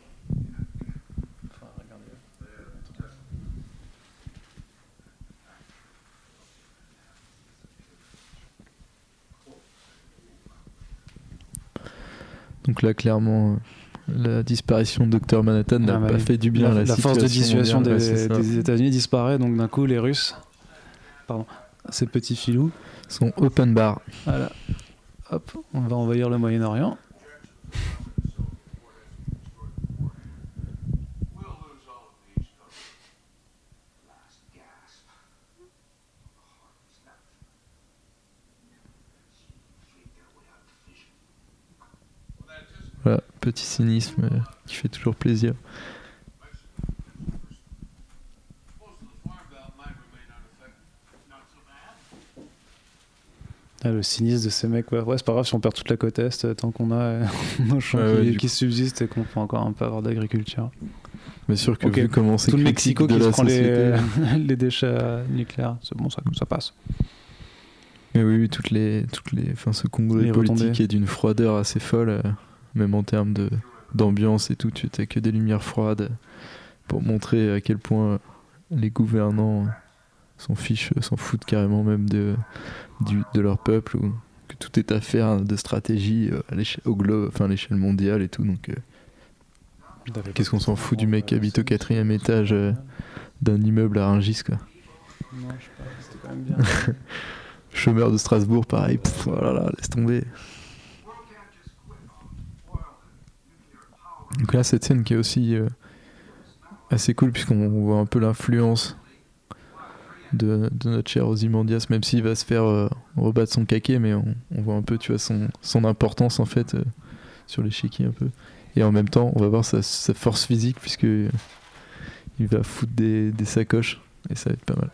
Donc là, clairement, euh, la disparition de Dr Manhattan n'a Ah, bah pas fait du bien la, à la, la force de dissuasion des, Ouais, des États-Unis disparaît, donc d'un coup, les Russes, pardon, ces petits filous, Son open bar. voilà, hop, on va envahir le Moyen-Orient. Voilà, petit cynisme euh, qui fait toujours plaisir. Ah, le cynisme de ces mecs, ouais, ouais c'est pas grave si on perd toute la côte Est, euh, tant qu'on a euh, nos champs Ouais, ouais, qui, qui subsistent et qu'on peut encore un peu avoir d'agriculture. Mais sûr que Ok. vu comment c'est Tout le Mexico de qui se prend les, société. les déchets euh, nucléaires, c'est bon, ça, ça passe. Mais oui, oui, toutes les, toutes les, enfin, ce Les politique est d'une froideur assez folle, euh, même en termes de d'ambiance et tout. Tu n'as que des lumières froides pour montrer à quel point les gouvernants s'en fichent, s'en foutent carrément même de, du, de leur peuple ou que tout est affaire de stratégie euh, à l'échelle, au globe, enfin à l'échelle mondiale et tout. Donc, euh, qu'est-ce qu'on s'en fout du mec qui habite au quatrième étage euh, d'un immeuble à Rungis, quoi? Non, je sais pas, c'était quand même bien. Chômeur de Strasbourg, pareil. Pff, oh laisse tomber. Donc là, cette scène qui est aussi euh, assez cool, puisqu'on voit un peu l'influence de, notre cher Ozymandias, même s'il va se faire euh, rebattre son caquet, mais on, voit un peu, tu vois, son, son importance en fait euh, sur l'échiquier un peu. Et en même temps, on va voir sa, force physique, puisque il va foutre des sacoches, et ça va être pas mal.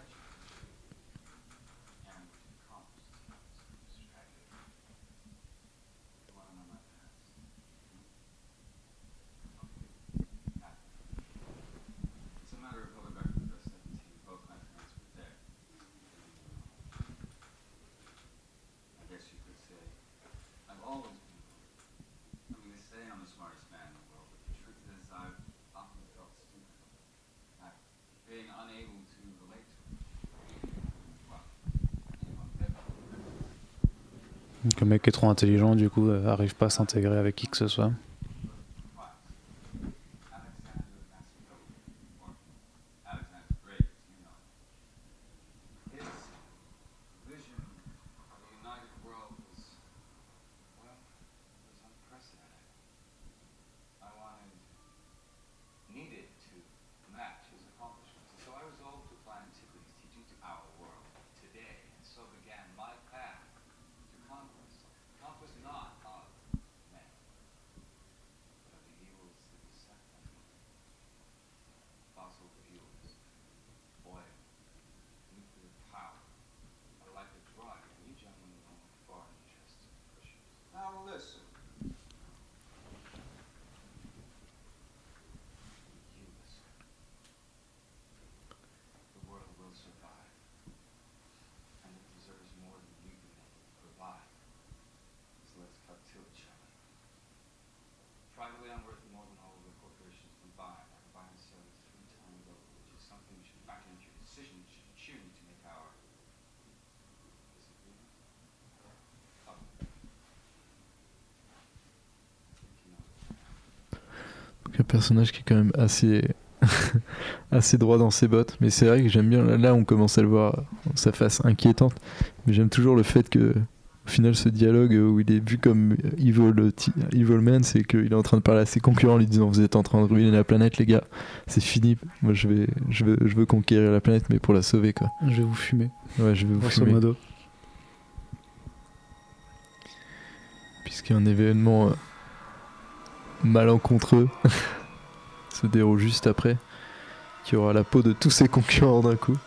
It's a matter of going back to the first 17, both my parents were dead. I guess you could say I've always been. I mean, they say I'm the smartest man in the world, but the truth is I've often felt stupid. I've being unable to relate to it. Well, anyone dead. Donc le mec est trop intelligent, du coup, euh, arrive pas à s'intégrer avec qui que ce soit. Un personnage qui est quand même assez assez droit dans ses bottes. Mais c'est vrai que j'aime bien. Là, on commence à le voir sa face inquiétante. Mais j'aime toujours le fait que au final, ce dialogue où il est vu comme evil, evil man, c'est qu'il est en train de parler à ses concurrents en lui disant Vous êtes en train de ruiner la planète, les gars. C'est fini. Moi, je, vais, je, veux, je veux conquérir la planète, mais pour la sauver, quoi. Je vais vous fumer. Ouais, je vais vous fumer. Puisqu'il y a un événement euh, malencontreux se déroule juste après, qui aura la peau de tous ses concurrents d'un coup.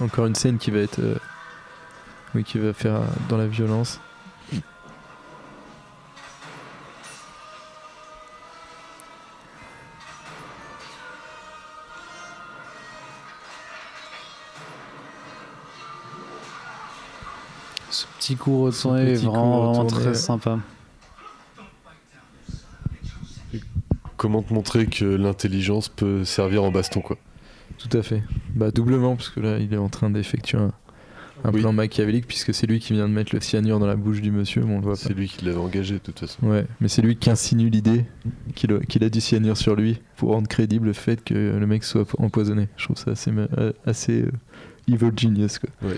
Encore une scène qui va être. euh, oui, qui va faire euh, dans la violence. Ce petit coup retourné est vraiment, très sympa. Comment te montrer que l'intelligence peut servir en baston, quoi. Tout à fait. Bah doublement, parce que là, il est en train d'effectuer un, un Oui. plan machiavélique, puisque c'est lui qui vient de mettre le cyanure dans la bouche du monsieur, mais on le voit pas. C'est lui qui l'avait engagé, de toute façon. Ouais, mais c'est lui qui insinue l'idée qu'il a, qu'il a du cyanure sur lui pour rendre crédible le fait que le mec soit empoisonné. Je trouve ça assez, euh, assez euh, evil genius quoi. Ouais.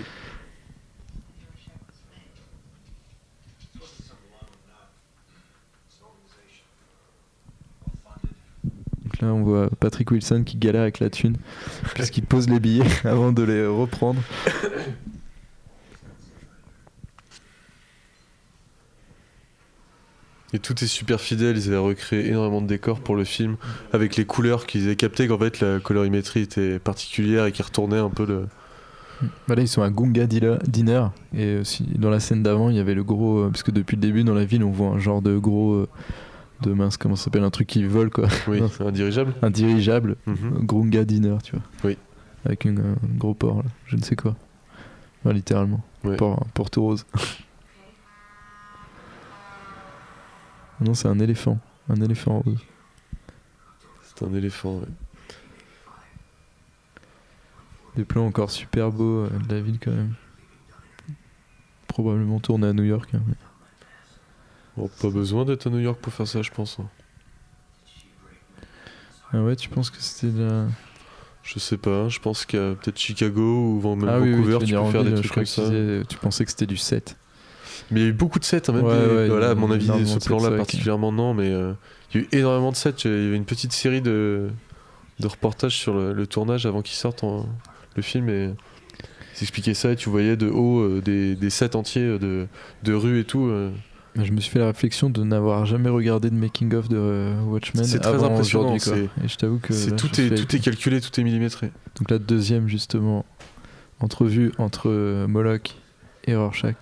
Là, on voit Patrick Wilson qui galère avec la thune puisqu'il pose les billets avant de les reprendre. Et tout est super fidèle, ils avaient recréé énormément de décors pour le film, avec les couleurs qu'ils avaient capté qu'en fait la colorimétrie était particulière et qui retournait un peu le... Bah là, ils sont à Gunga Dinner et aussi dans la scène d'avant, il y avait le gros euh, parce que depuis le début dans la ville, on voit un genre de gros euh, de mince comment ça s'appelle un truc qui vole quoi, Oui, un dirigeable. un dirigeable, Mhm. Grunga Dinner, tu vois. Oui. Avec une, un gros port, là. je ne sais quoi. Enfin, littéralement. Ouais. Port, un Porto Rose. non, c'est un éléphant. Un éléphant rose. C'est un éléphant, ouais. Des plans encore super beaux euh, de la ville quand même. Probablement tourné à New York. hein, mais- Bon, pas besoin d'être à New York pour faire ça, je pense. hein. Ah ouais, tu penses que c'était de la... Je sais pas, je pense qu'à peut-être Chicago ou même ah oui, oui, Vancouver, tu tu peux faire ville, des trucs comme ça. disais- tu pensais que c'était du 7. Mais il y a eu beaucoup de sets, hein, même Ouais, des- ouais, voilà, à mon avis, ce plan-là particulièrement non, mais euh, il y a eu énormément de sets. Il y avait une petite série de, de reportages sur le, le tournage avant qu'il sorte en- le film et ils expliquaient ça et tu voyais de haut euh, des, des sets entiers euh, de, de rues et tout. euh. Je me suis fait la réflexion de n'avoir jamais regardé de making of de euh, Watchmen. C'est très avant impressionnant, quoi. Et je t'avoue que là, tout, est, fais- tout est calculé, tout est millimétré. Donc la deuxième justement entrevue entre euh, Moloch et Rorschach.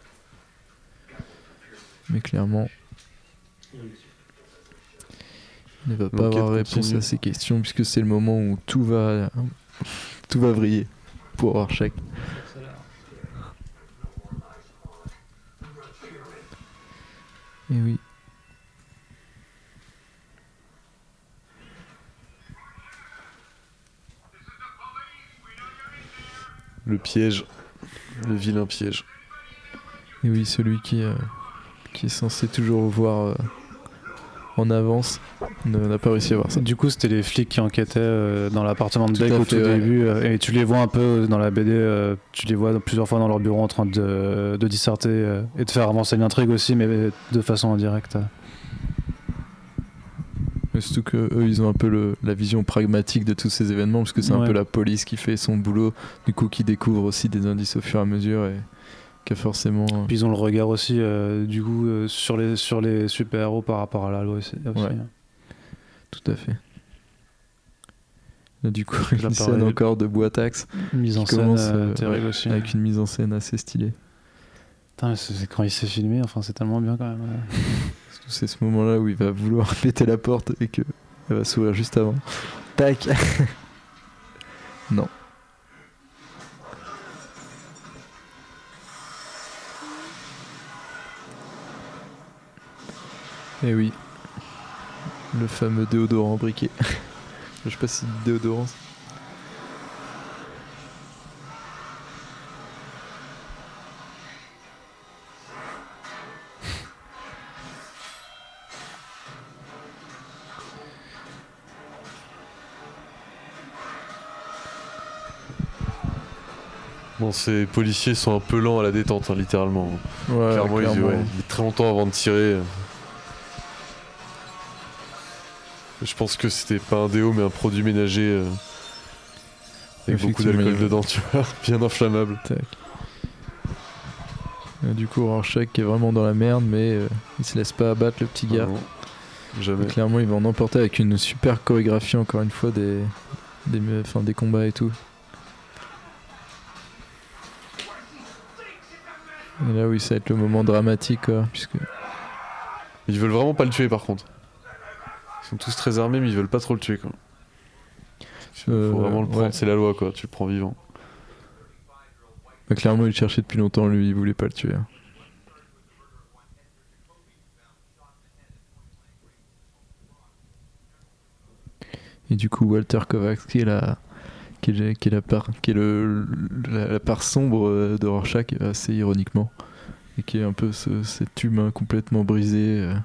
Mais clairement, il ne va pas avoir réponse continue. à ces questions puisque c'est le moment où tout va tout va vriller pour Rorschach. Et oui. Le piège, le vilain piège. Et oui, celui qui, euh, qui est censé toujours voir euh, en avance ne- n'a pas réussi à voir ça. Du coup, c'était les flics qui enquêtaient euh, dans l'appartement de Beck au tout ouais. début. euh, et tu les vois un peu dans la BD, euh, tu les vois plusieurs fois dans leur bureau en train de, de disserter euh, et de faire avancer l'intrigue aussi, mais de façon indirecte. Mais surtout que eux, ils ont un peu le- la vision pragmatique de tous ces événements, parce que c'est un peu la police qui fait son boulot, du coup qui découvre aussi des indices au fur et à mesure et qui a forcément. euh, Puis ils ont le regard aussi, euh, du coup, euh, sur les, sur les super-héros par rapport à la loi aussi. aussi. Ouais. Tout à fait. Là, du coup, une scène encore de boîte axe Mise en scène commence, euh, terrible aussi. avec une mise en scène assez stylée. Putain, c'est quand il s'est filmé, enfin c'est tellement bien quand même. ouais. C'est ce moment-là où il va vouloir péter la porte et que elle va s'ouvrir juste avant. Tac Non. Eh oui. Le fameux déodorant briquet. Je sais pas si déodorant. Bon, ces policiers sont un peu lents à la détente, hein, littéralement. Ouais, clairement, clairement, ils ouais, très longtemps avant de tirer. Je pense que c'était pas un déo, mais un produit ménager euh, avec beaucoup d'alcool dedans, tu vois, bien inflammable. Tac. Euh, Du coup, Rorschach qui est vraiment dans la merde, mais euh, il se laisse pas abattre le petit gars. Ah non, jamais. Et clairement, il va en emporter avec une super chorégraphie, encore une fois, des, des, enfin, des combats et tout. Et là, oui, ça va être le moment dramatique, quoi, puisque Ils veulent vraiment pas le tuer, par contre. Ils sont tous très armés, mais ils veulent pas trop le tuer, quoi. Faut Euh, vraiment le prendre, ouais. c'est la loi, quoi. Tu le prends vivant. bah, clairement, il le cherchait depuis longtemps, lui, il voulait pas le tuer. hein. Et du coup, Walter Kovacs, qui est la, qui est, qui est la part, qui est le, la, la part sombre euh, de Rorschach, assez ironiquement, et qui est un peu ce- cet humain complètement brisé, euh,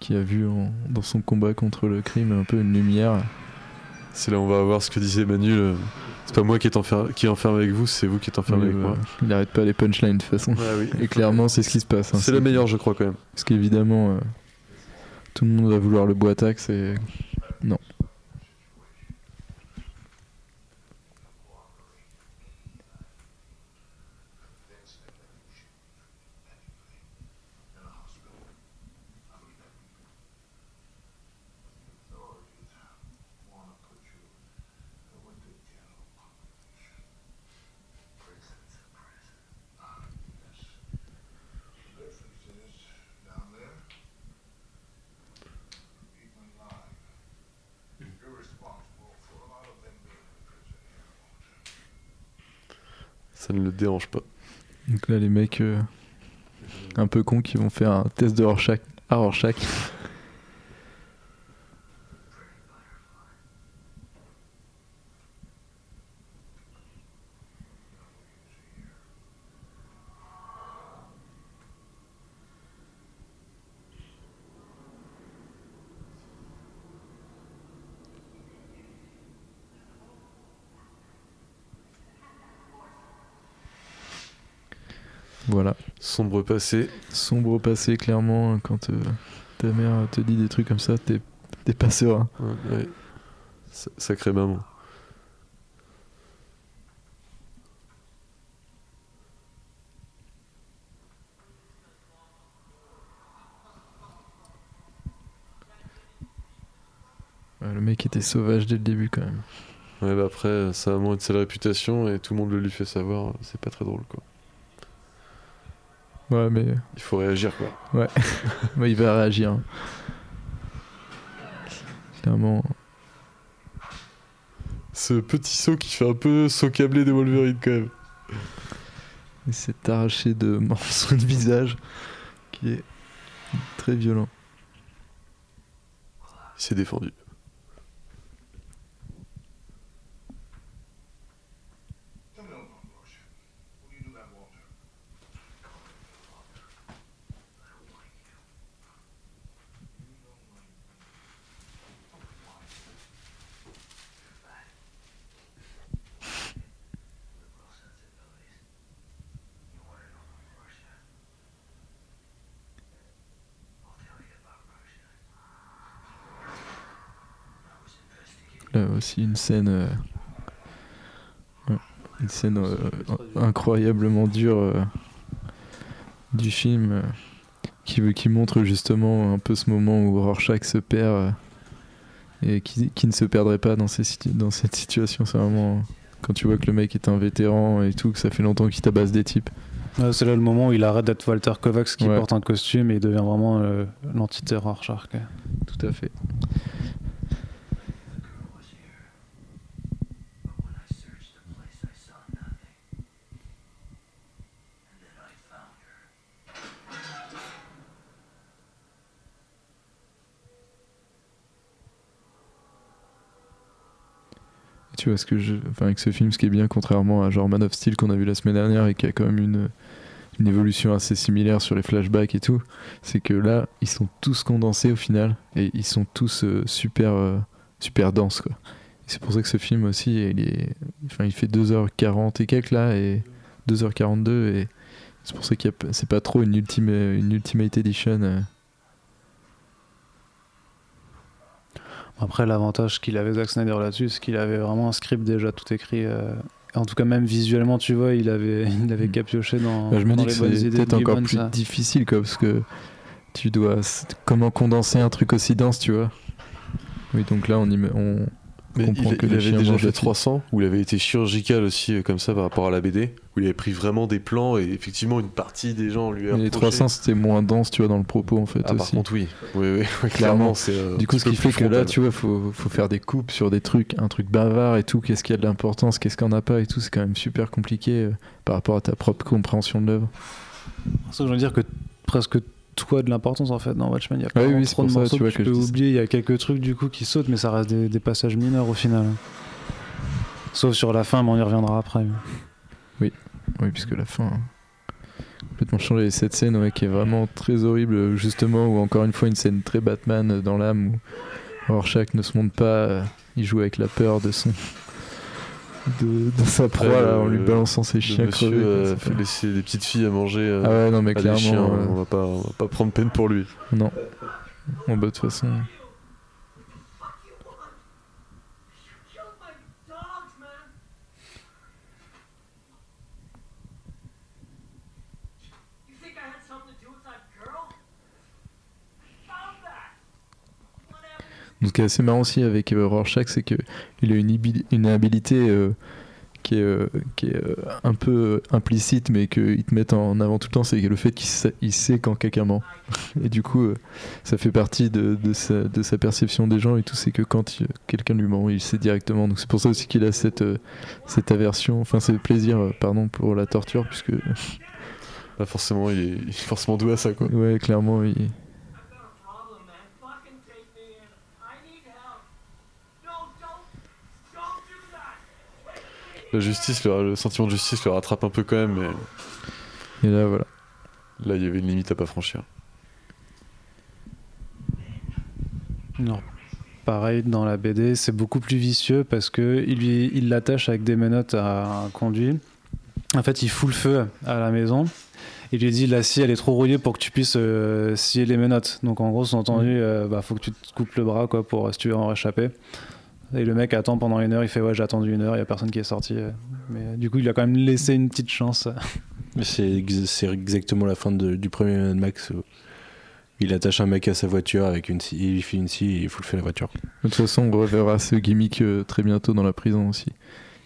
qui a vu en- dans son combat contre le crime un peu une lumière. C'est là où on va voir ce que disait Manu. le- C'est pas moi qui est, enfer- qui est enfermé avec vous, c'est vous qui êtes enfermé Oui, avec bah, moi. il n'arrête pas les punchlines de toute façon. Oui. Et clairement, c'est ce qui se passe. hein. C'est la meilleure, je crois, quand même. Parce qu'évidemment, euh, tout le monde va vouloir le boitax et. Non. down there, people alive. You're responsible for a lot of them being in prison here. Ça ne le dérange pas. Donc là, les mecs euh, un peu cons qui vont faire un test de Rorschach à Rorschach. Voilà. Sombre passé. Sombre passé, clairement, quand euh, ta mère te dit des trucs comme ça, t'es t'es pas serein. Ouais, ouais. Sa- Sacré maman. Ouais, le mec était sauvage dès le début quand même. Ouais, bah après, ça a moins de sale réputation et tout le monde le lui fait savoir. C'est pas très drôle, quoi. Ouais, mais Il faut réagir, quoi. ouais, Ouais, il va réagir. hein. Clairement. Ce petit saut qui fait un peu saut câblé des Wolverine, quand même. Il s'est arraché de morceaux de visage qui est très violent. Il s'est défendu. Tell me about Rorschach. What do you do that, Walter? Liberal sensibilities. You want to know about Rorschach? I'll tell you about Rorschach. I was investigating. Là aussi une scène, euh, une scène euh, incroyablement dure euh, du film qui, qui montre justement un peu ce moment où Rorschach se perd et qui, qui ne se perdrait pas dans, ces, dans cette situation. C'est vraiment quand tu vois que le mec est un vétéran et tout, que ça fait longtemps qu'il tabasse des types. Ouais, c'est là le moment où il arrête d'être Walter Kovacs qui Ouais. porte un costume et il devient vraiment euh, l'entité Rorschach. quoi. Tout à fait. Tu vois ce que avec ce film, ce qui est bien, contrairement à genre Man of Steel qu'on a vu la semaine dernière et qui a quand même une évolution assez similaire sur les flashbacks et tout, c'est que là ils sont tous condensés au final et ils sont tous euh, super euh, super denses quoi. C'est pour ça que ce film aussi, il, est, enfin, il fait 2h40 et quelques là, et 2h42, et c'est pour ça que c'est pas trop une Ultimate Edition. euh. Après, l'avantage qu'il avait Zack Snyder là-dessus, c'est qu'il avait vraiment un script déjà tout écrit. euh, En tout cas, même visuellement, tu vois, il avait, il avait Mm. capioché dans, Bah, je me dans dis que les bonnes c'est peut-être encore Gibbons, plus ça. difficile, quoi, parce que tu dois. Comment condenser un truc aussi dense, tu vois Oui, donc là, on, y met- on Mais comprend il, que il les avait chiens déjà fait là-dessus. 300, où il avait été chirurgical aussi, euh, comme ça, par rapport à la BD, où il avait pris vraiment des plans et effectivement une partie des gens lui a Mais les reproché. 300, c'était moins dense, tu vois, dans le propos, en fait, Ah, par aussi. contre, oui. Oui, oui, oui, Clairement. c'est. euh, Du coup, ce qui fait que là, tu vois, faut, faut faire des coupes sur des trucs, un truc bavard et tout, qu'est-ce qu'il y a de l'importance, qu'est-ce qu'il n'y en a pas et tout, c'est quand même super compliqué euh, par rapport à ta propre compréhension de l'œuvre. Ça que je veux dire que presque tout a de l'importance en fait dans Watchmen. Il y a Ouais, pas oui, vraiment c'est trop de ça, morceaux tu vois, que que tu peux oublier. Il y a quelques trucs du coup qui sautent, mais ça reste des, des passages mineurs au final. Sauf sur la fin, mais on y reviendra après. Oui, puisque la fin complètement changé. Cette scène ouais, qui est vraiment très horrible, justement, ou encore une fois une scène très Batman dans l'âme où Rorschach ne se montre pas, euh, il joue avec la peur de son. De, de sa proie Après, là, le- en lui balançant ses chiens monsieur crevés. euh, fait laisser des petites filles à manger euh, Ah ouais, non, mais à des clairement. chiens, euh, on, va pas, on va pas prendre peine pour lui. Non. Bon, bah, de toute façon. Ce qui est assez marrant aussi avec euh, Rorschach, c'est qu'il a une, une habilité euh, qui est, euh, qui est euh, un peu implicite, mais qu'ils te mettent en avant tout le temps, c'est le fait qu'il sait, quand quelqu'un ment. Et du coup, euh, ça fait partie de, de sa, de sa perception des gens et tout, c'est que quand quelqu'un lui ment, il sait directement. Donc, c'est pour ça aussi qu'il a cette, cette aversion, enfin, ce plaisir, pardon, pour la torture, puisque, forcément, il est, il est forcément doué à ça, quoi. ouais, clairement, il. I've got a problem, man. Fucking take me in. I need help. No, don't, don't do that. La justice, le, le sentiment de justice le rattrape un peu quand même, mais Et là, voilà. là, il y avait une limite à pas franchir. Non. Pareil dans la BD, c'est beaucoup plus vicieux parce que il lui- il l'attache avec des menottes à un conduit. En fait, il fout le feu à la maison. Il lui dit la scie elle est trop rouillée pour que tu puisses euh, scier les menottes. Donc en gros, sous-entendu, euh, bah, faut que tu te coupes le bras quoi pour si tu veux en réchapper. Et le mec attend pendant une heure. Il fait ouais j'ai attendu une heure. Il y a personne qui est sorti. euh. Mais euh, du coup, il a quand même laissé une petite chance. C'est ex- c'est exactement la fin de- du premier Mad Max. où il attache un mec à sa voiture avec une scie, il lui fait une scie et il fout le feu à la voiture. De toute façon, on reverra ce gimmick euh, très bientôt dans la prison aussi.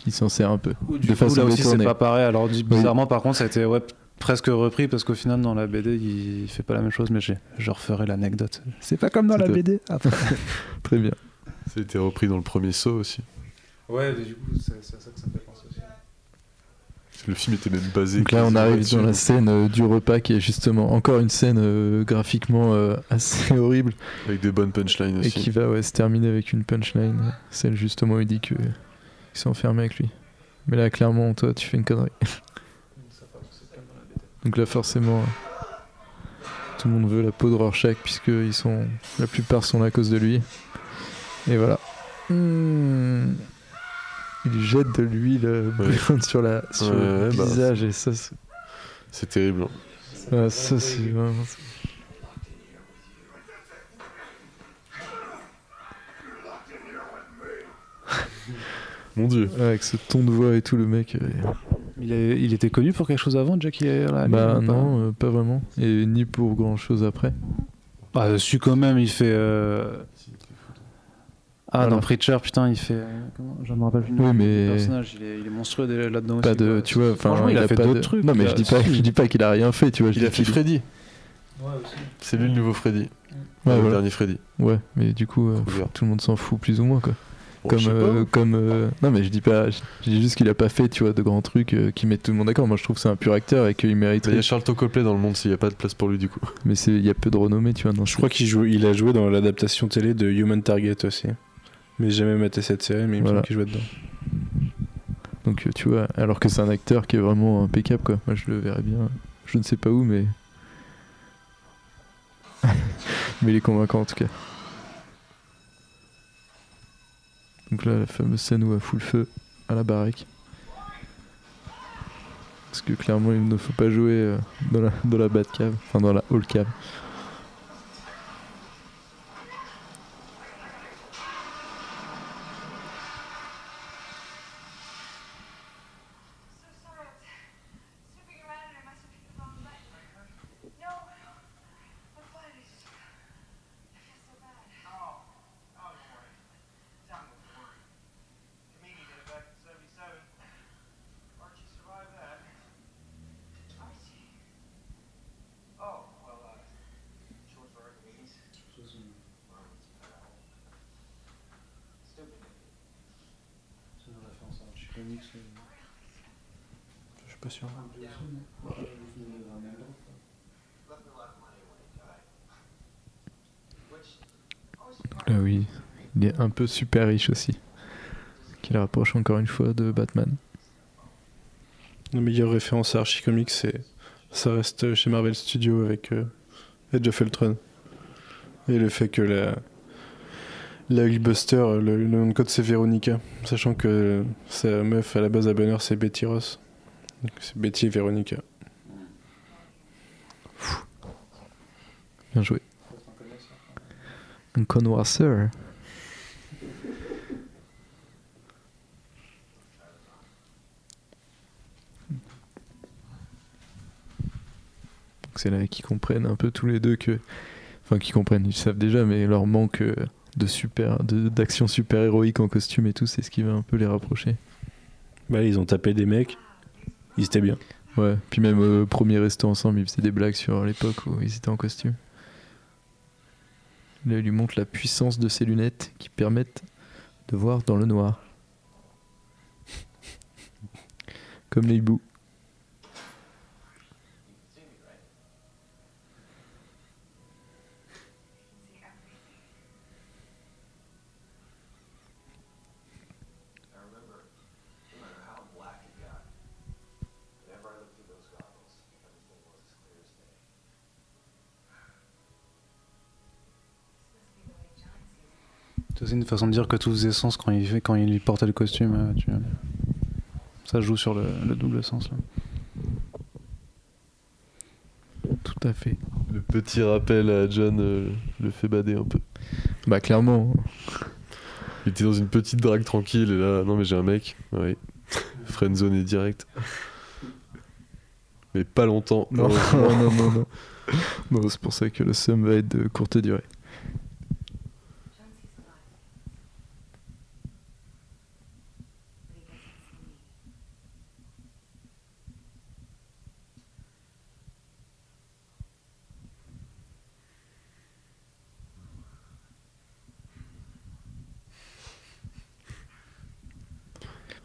Il s'en sert un peu. Du de coup, façon là aussi, c'est pas pareil. Alors, bizarrement, par contre, ça a été ouais, presque repris parce qu'au final, dans la BD, il fait pas la même chose. Mais je referai l'anecdote. C'est pas comme dans la. BD. Après. Très bien. Ça a été repris dans le premier saut aussi. Ouais, du coup, c'est à ça que ça me fait penser aussi. Le film était même basé. Donc là, on arrive dans la scène euh, du repas qui est justement encore une scène euh, graphiquement euh, assez horrible Avec des bonnes punchlines et aussi. qui va ouais, se terminer avec une punchline. Celle justement où il dit que ils sont enfermés avec lui. Mais là, clairement, toi, tu fais une connerie. Donc là, forcément, tout le monde veut la peau de Rorschach puisque ils sont, la plupart sont là à cause de lui. Et voilà. Hmm. Il jette de l'huile euh, brûlante sur, la, sur Ouais, le ouais, bah, visage et ça, c'est- C'est terrible. hein. Ouais, ça c'est vraiment. Mon dieu. Avec ce ton de voix et tout, le mec. euh, Il, est- il était connu pour quelque chose avant, Jackie là, Bah pas non, euh, pas vraiment. Et ni pour grand chose après. Bah, su quand même, il fait. euh, Ah, Voilà. dans Preacher, putain, il fait. euh, Comment Je me rappelle plus. Oui, mais- personnage, il est, il est monstrueux là-dedans aussi. de, tu vois, enfin, Franchement, il, a, fait pas d'autres de- trucs. Non, mais je a- dis pas, je dis pas qu'il a rien fait, tu vois. je Il a fait Freddy. C'est lui le nouveau Freddy. Ouais, le voilà. dernier Freddy. Ouais, mais du coup, euh, tout le monde s'en fout plus ou moins, quoi. Bon, comme, euh, comme, euh, non, mais je dis pas, je dis juste qu'il a pas fait, tu vois, de grands trucs euh, qui mettent tout le monde d'accord. Moi, je trouve que c'est un pur acteur et qu'il Mais Il y a Charlton Copley dans le monde s'il n'y a pas de place pour lui du coup. Mais c'est, il y a peu de renommée, tu vois. dans Je crois qu'il joue, il a joué dans l'adaptation télé de Human Target aussi. Mais j'ai jamais maté cette série, mais il me Voilà. semble qu'il jouait dedans. Donc, euh, tu vois, alors que c'est un acteur qui est vraiment impeccable, quoi. Moi, je le verrais bien. Je ne sais pas où, mais. mais il est convaincant en tout cas. Donc là, la fameuse scène où elle fout le feu à la baraque. Parce que clairement, il ne faut pas jouer euh, dans la, dans la Batcave, enfin dans la Hall Cave. Peu super riche aussi. Qui le rapproche encore une fois de Batman. La meilleure référence à Archie Comics, c'est ça reste chez Marvel Studios avec euh, Edge of Ultron. Et le fait que la, la Hulkbuster, le, le nom de code c'est Veronica, sachant que sa meuf à la base à Banner c'est Betty Ross. Donc c'est Betty et Veronica. Bien joué. Un connoisseur. Là qu'ils comprennent un peu tous les deux que. Enfin, qu'ils comprennent, ils savent déjà, mais leur manque euh, de super, de- d'action super héroïque en costume et tout, c'est ce qui va un peu les rapprocher. Bah, ils ont tapé des mecs, ils étaient bien. Ouais, puis même au premier resto ensemble, ils faisaient des blagues sur l'époque où ils étaient en costume. Là, il lui montre la puissance de ses lunettes qui permettent de voir dans le noir. Comme les hiboux. C'est aussi une façon de dire que tout faisait sens quand il, quand il portait le costume. euh, tu vois. Ça joue sur le, le double sens. Là. Tout à fait. Le petit rappel à John euh, le fait bader un peu. Bah, clairement. Il était dans une petite drague tranquille et là, non mais j'ai un mec. Oui. Friendzone est direct. Mais pas longtemps. Non, heureusement. non, non, non. Non, c'est pour ça que le sum va être de courte durée.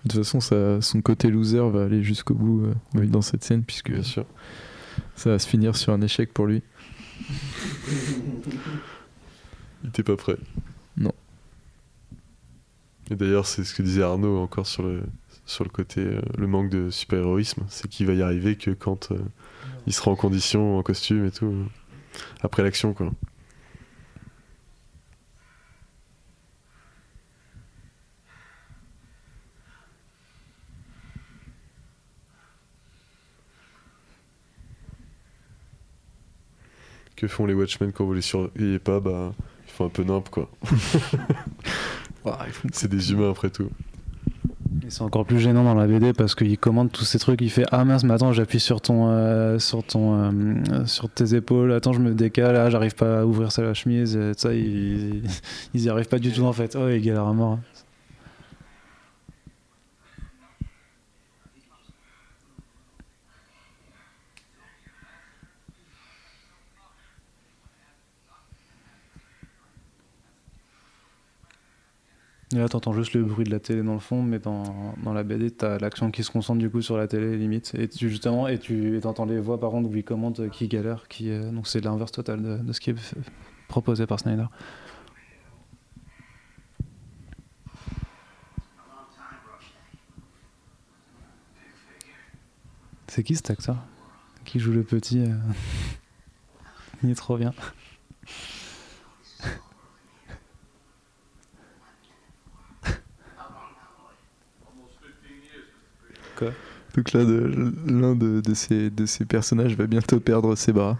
De toute façon, ça, son côté loser va aller jusqu'au bout euh, dans cette scène, puisque Bien sûr. ça va se finir sur un échec pour lui. Il était pas prêt. Non. Et d'ailleurs, c'est ce que disait Arnaud encore sur le, sur le côté, euh, le manque de super-héroïsme. C'est qu'il va y arriver que quand euh, il sera en condition, en costume et tout. après l'action, quoi. Que font les Watchmen quand vous les surveillez pas Bah, ils font un peu nimp, quoi. C'est des humains après tout. Et c'est encore plus gênant dans la BD parce qu'il commande tous ces trucs. Il fait Ah mince, mais attends, j'appuie sur ton, euh, sur ton, euh, sur tes épaules. Attends, je me décale. Ah, j'arrive pas à ouvrir ça la chemise. Et ça, ils, ils y arrivent pas du tout en fait. Oh, il galère à mort. Et là, t'entends juste le bruit de la télé dans le fond, mais dans, dans la BD, t'as l'action qui se concentre du coup sur la télé, limite. Et tu, justement, et tu et t'entends les voix par contre où ils commentent euh, qui galère, qui, euh, donc c'est l'inverse total de, ce qui est proposé par Snyder. C'est qui cet acteur? Qui joue le petit euh, Il est trop bien. Donc là, l'un de, ces, personnages va bientôt perdre ses bras.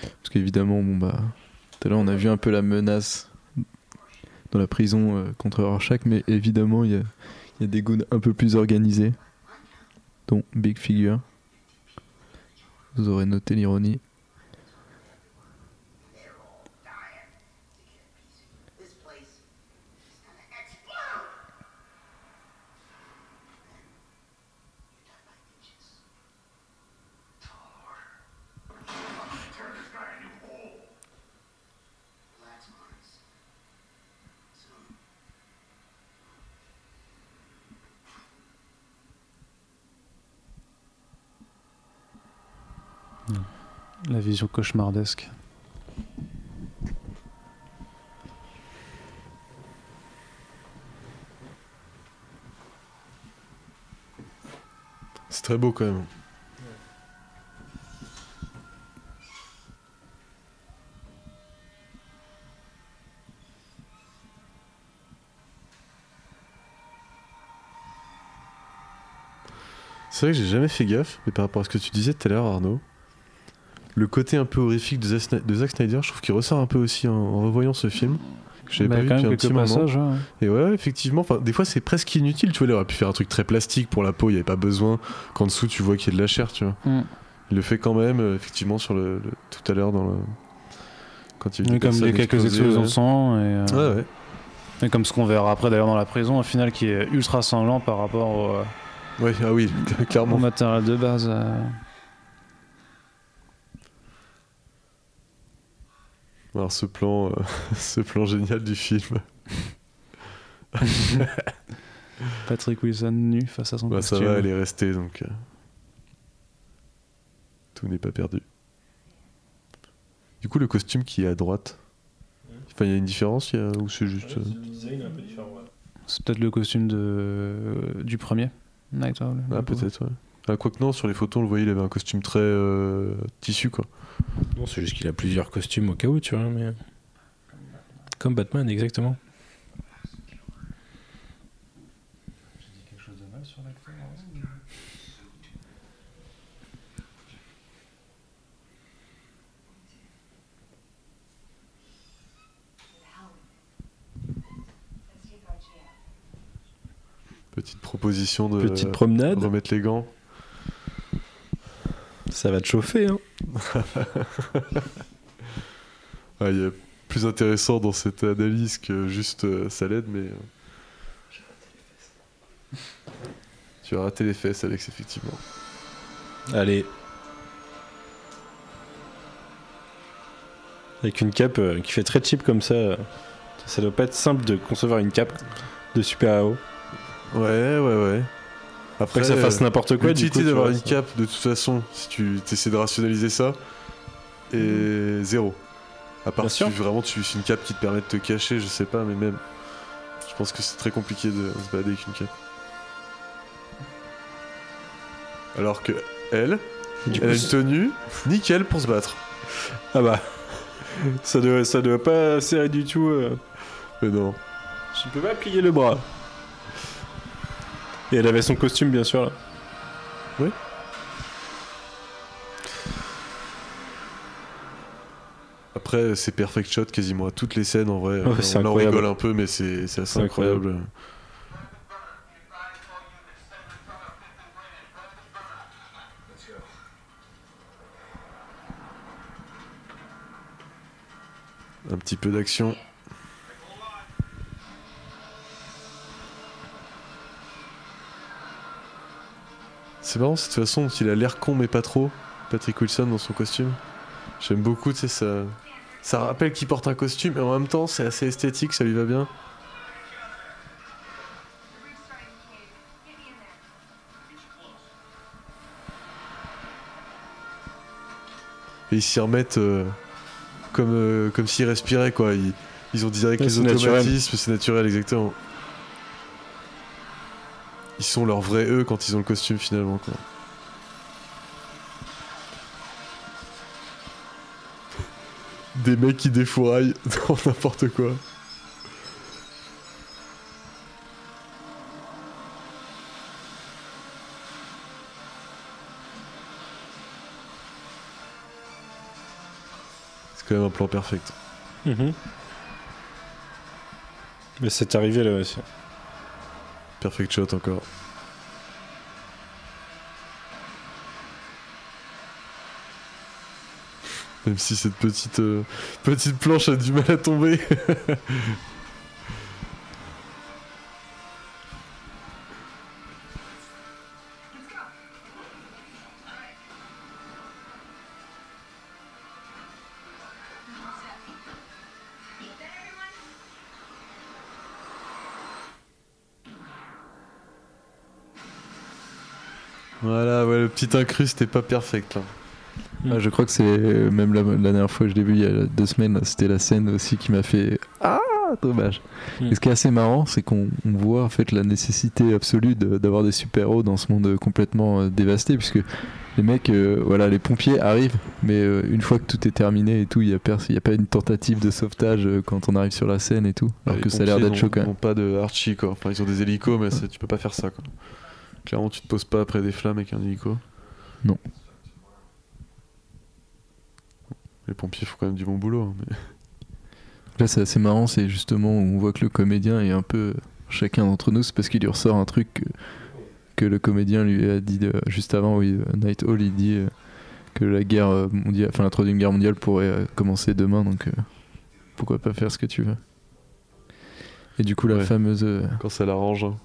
Parce qu'évidemment, bon bah, tout à l'heure on a vu un peu la menace dans la prison euh, contre Rorschach, mais évidemment il y a, y a des goons un peu plus organisés, dont Big Figure. Vous aurez noté l'ironie. Cauchemardesque. C'est très beau quand même. C'est vrai que j'ai jamais fait gaffe, mais par rapport à ce que tu disais tout à l'heure, Arnaud, le côté un peu horrifique de Zack, Snyder, je trouve qu'il ressort un peu aussi en, en revoyant ce film. J'avais Bah, pas vu depuis un petit quelques moment. passages, ouais. Et ouais, effectivement, des fois c'est presque inutile, tu vois, il aurait pu faire un truc très plastique pour la peau, il n'y avait pas besoin qu'en dessous tu vois qu'il y ait de la chair, tu vois. Mm. Il le fait quand même, euh, effectivement, sur le, le- tout à l'heure dans le. Quand il y a Oui, comme les quelques explosions ouais. de sang. Et, euh, Ouais, ouais. et comme ce qu'on verra après d'ailleurs dans la prison, au final, qui est ultra sanglant par rapport au, euh, Ouais, ah oui, clairement. au matériel de base. euh. Alors ce plan, euh, ce plan génial du film. Patrick Wilson nu face à son Bah, ça costume. va, elle est restée donc. euh, Tout n'est pas perdu. Du coup, le costume qui est à droite. Enfin, il y a une différence il y a- ou c'est juste. euh, C'est peut-être le costume de... du premier Night Owl. Ah, peut-être, ouais. Ah, quoique non, sur les photos, on le voyait, il avait un costume très euh, tissu, quoi. Non, c'est juste qu'il a plusieurs costumes au cas où, tu vois, mais. Comme Batman, exactement. Petite proposition de. Petite promenade. Remettre les gants. Ça va te chauffer, hein. Ah, il y a plus intéressant dans cette analyse que juste euh, ça l'aide, mais. euh, Tu as raté les fesses, Alex, effectivement. Allez. Avec une cape euh, qui fait très cheap comme ça, euh, ça doit pas être simple de concevoir une cape de super-héros. Ouais, ouais, ouais. Après que ça fasse n'importe quoi, L'utilité tu d'avoir ça- cape, de toute façon, si tu essaies de rationaliser ça, est zéro. À part Bien si sûr. vraiment tu c'est une cape qui te permet de te cacher, je sais pas, mais même. Je pense que c'est très compliqué de se balader avec une cape. Alors que elle, Du elle coup, a une tenue nickel pour se battre. Ah bah. ça, doit, ça doit pas serrer du tout. euh. Mais non. Je peux pas plier le bras. Et elle avait son costume, bien sûr, là. Après, c'est perfect shot quasiment à toutes les scènes en vrai. Ouais, c'est on en rigole un peu, mais c'est assez incroyable. Un petit peu d'action. C'est marrant cette façon dont il a l'air con mais pas trop, Patrick Wilson dans son costume. J'aime beaucoup, tu sais, ça, ça rappelle qu'il porte un costume et en même temps c'est assez esthétique, ça lui va bien. Et ils s'y remettent euh, comme, euh, comme s'ils respiraient quoi. Ils, ils ont direct Ouais, les automatismes, c'est naturel exactement ils sont leur vrai eux quand ils ont le costume finalement quoi. Des mecs qui défouraillent dans n'importe quoi. C'est quand même un plan perfect. Mm-hmm. Mais c'est arrivé là aussi. Perfect shot encore. Même si cette petite, euh, petite planche a du mal à tomber. voilà, ouais, le petit incruste n'est pas perfect. là. Ah, je crois que c'est même la, la dernière fois que je l'ai vu il y a deux semaines, c'était la scène aussi qui m'a fait ah dommage. Mm. Et ce qui est assez marrant, c'est qu'on on voit en fait la nécessité absolue de- d'avoir des super-héros dans ce monde complètement euh, dévasté, puisque les mecs, euh, voilà, les pompiers arrivent, mais euh, une fois que tout est terminé et tout, il y a pers- il y a pas une tentative de sauvetage euh, quand on arrive sur la scène et tout, alors Les que ça a l'air d'être chaud quand même. n'ont pas de Archie quoi. Enfin, ils ont des hélicos, mais tu peux pas faire ça quoi. Clairement, tu te poses pas après des flammes avec un hélico. Non. Les pompiers font quand même du bon boulot. hein, mais- Là, c'est assez marrant, c'est justement où on voit que le comédien est un peu chacun d'entre nous, c'est parce qu'il lui ressort un truc que, que le comédien lui a dit de- juste avant, oui, euh, Night Hall, il dit euh, que la guerre euh, mondiale, enfin la troisième guerre mondiale pourrait commencer demain, donc euh, pourquoi pas faire ce que tu veux. Et du coup, la Ouais. fameuse. Quand ça l'arrange. hein.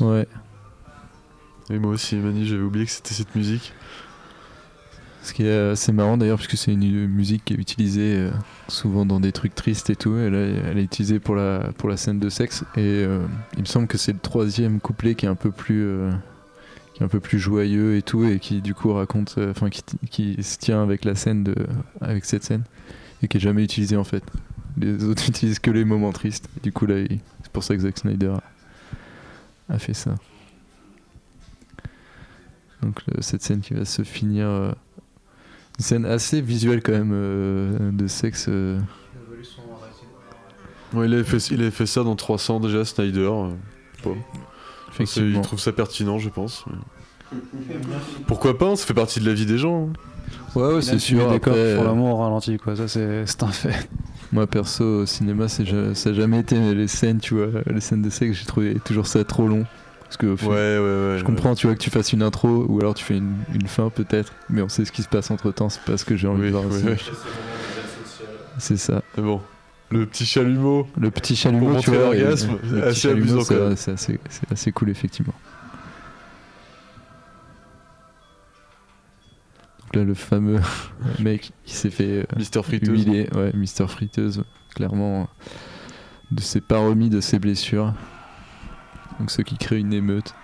Ouais. Et moi aussi, Mani, j'avais oublié que c'était cette musique. Ce qui est assez marrant d'ailleurs, parce que c'est une musique qui est utilisée euh, souvent dans des trucs tristes et tout. Et là, elle est utilisée pour la, pour la scène de sexe. Et euh, il me semble que c'est le troisième couplet qui est un peu plus, euh, qui est un peu plus joyeux et tout, et qui du coup raconte, euh, enfin qui, qui se tient avec la scène de, avec cette scène, et qui est jamais utilisé en fait. Les autres utilisent que les moments tristes. Du coup là, c'est pour ça que Zack Snyder a, fait ça. Donc le- cette scène qui va se finir. euh, une scène assez visuelle quand même euh, de sexe. euh, Ouais, il, avait fait, il avait fait ça dans 300 déjà, Snyder. euh, pas. Enfin, il trouve ça pertinent, je pense. Pourquoi pas Ça fait partie de la vie des gens. hein. Ouais, ouais, c'est sûr. après, euh, l'amour au ralenti, quoi. Ça, c'est c'est un fait. Moi perso au cinéma c'est ça a jamais été les scènes tu vois les scènes de sexe j'ai trouvé toujours ça trop long parce que au Ouais, ouais, ouais. je comprends tu vois que tu fasses une intro ou alors tu fais une, une fin peut-être mais on sait ce qui se passe entre temps c'est pas ce que j'ai envie Oui, de voir ouais. c'est ça Mais bon, le petit chalumeau. le petit chalumeau Pour tu vois l'orgasme, le assez amusant, c'est c'est assez, c'est assez cool effectivement là le fameux mec qui s'est fait euh, Mister Friteuse. humilié, ouais, Mister Friteuse, clairement, de s'est pas remis de ses blessures. Donc ce qui crée une émeute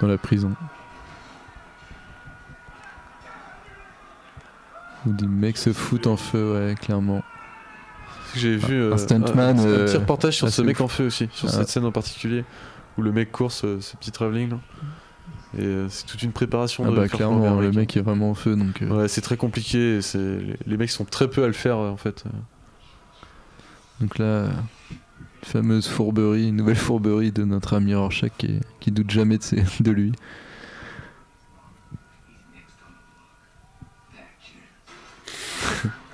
dans la prison. Où des mecs se foutent en feu, ouais, clairement. J'ai vu Un euh, stuntman, un, un euh, petit reportage sur ce mec en feu aussi, sur Ah. cette scène en particulier, où le mec court ce, ce petit travelling. Et euh, c'est toute une préparation Ah de bah clairement, le mec est vraiment en feu, donc... euh, Ouais, c'est très compliqué. c'est- Les, mecs sont très peu à le faire euh, en fait. Donc là, fameuse fourberie, une nouvelle fourberie de notre ami Rorschach qui, qui doute jamais de, ses- de lui.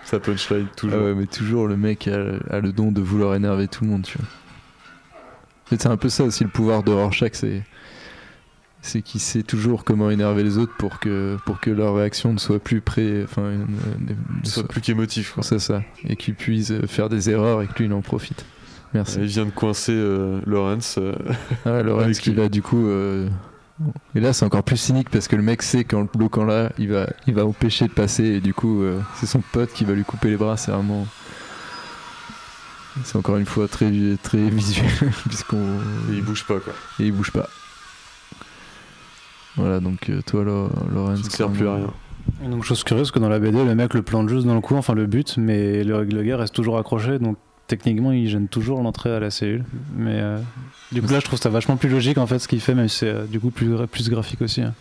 Ça punchline toujours. Ah ouais, mais toujours le mec a, a le don de vouloir énerver tout le monde, tu vois. C'est un peu ça aussi le pouvoir de Rorschach, c'est c'est qu'il sait toujours comment énerver les autres pour que pour que leur réaction ne soit plus près, enfin, ne- soit plus qu'émotif. C'est ça, et qu'ils puissent euh, faire des erreurs et que lui il en profite. Merci. Il vient de coincer euh, Lawrence. euh, Ah Avec qui là du coup euh, et là c'est encore plus cynique parce que le mec sait qu'en le bloquant là il va il va empêcher de passer et du coup euh, c'est son pote qui va lui couper les bras c'est vraiment c'est encore une fois très très visuel puisqu'on et il bouge pas quoi. et il bouge pas voilà donc euh, toi Lorenz Ça ne sert plus à rien. Et donc, chose curieuse, que dans la BD, le mec le plante juste dans le cou, enfin le but, mais le, le gars reste toujours accroché, donc techniquement il gêne toujours l'entrée à la cellule. Mais euh, du coup, là, je trouve ça vachement plus logique en fait ce qu'il fait, même si c'est euh, du coup plus, plus graphique aussi. hein.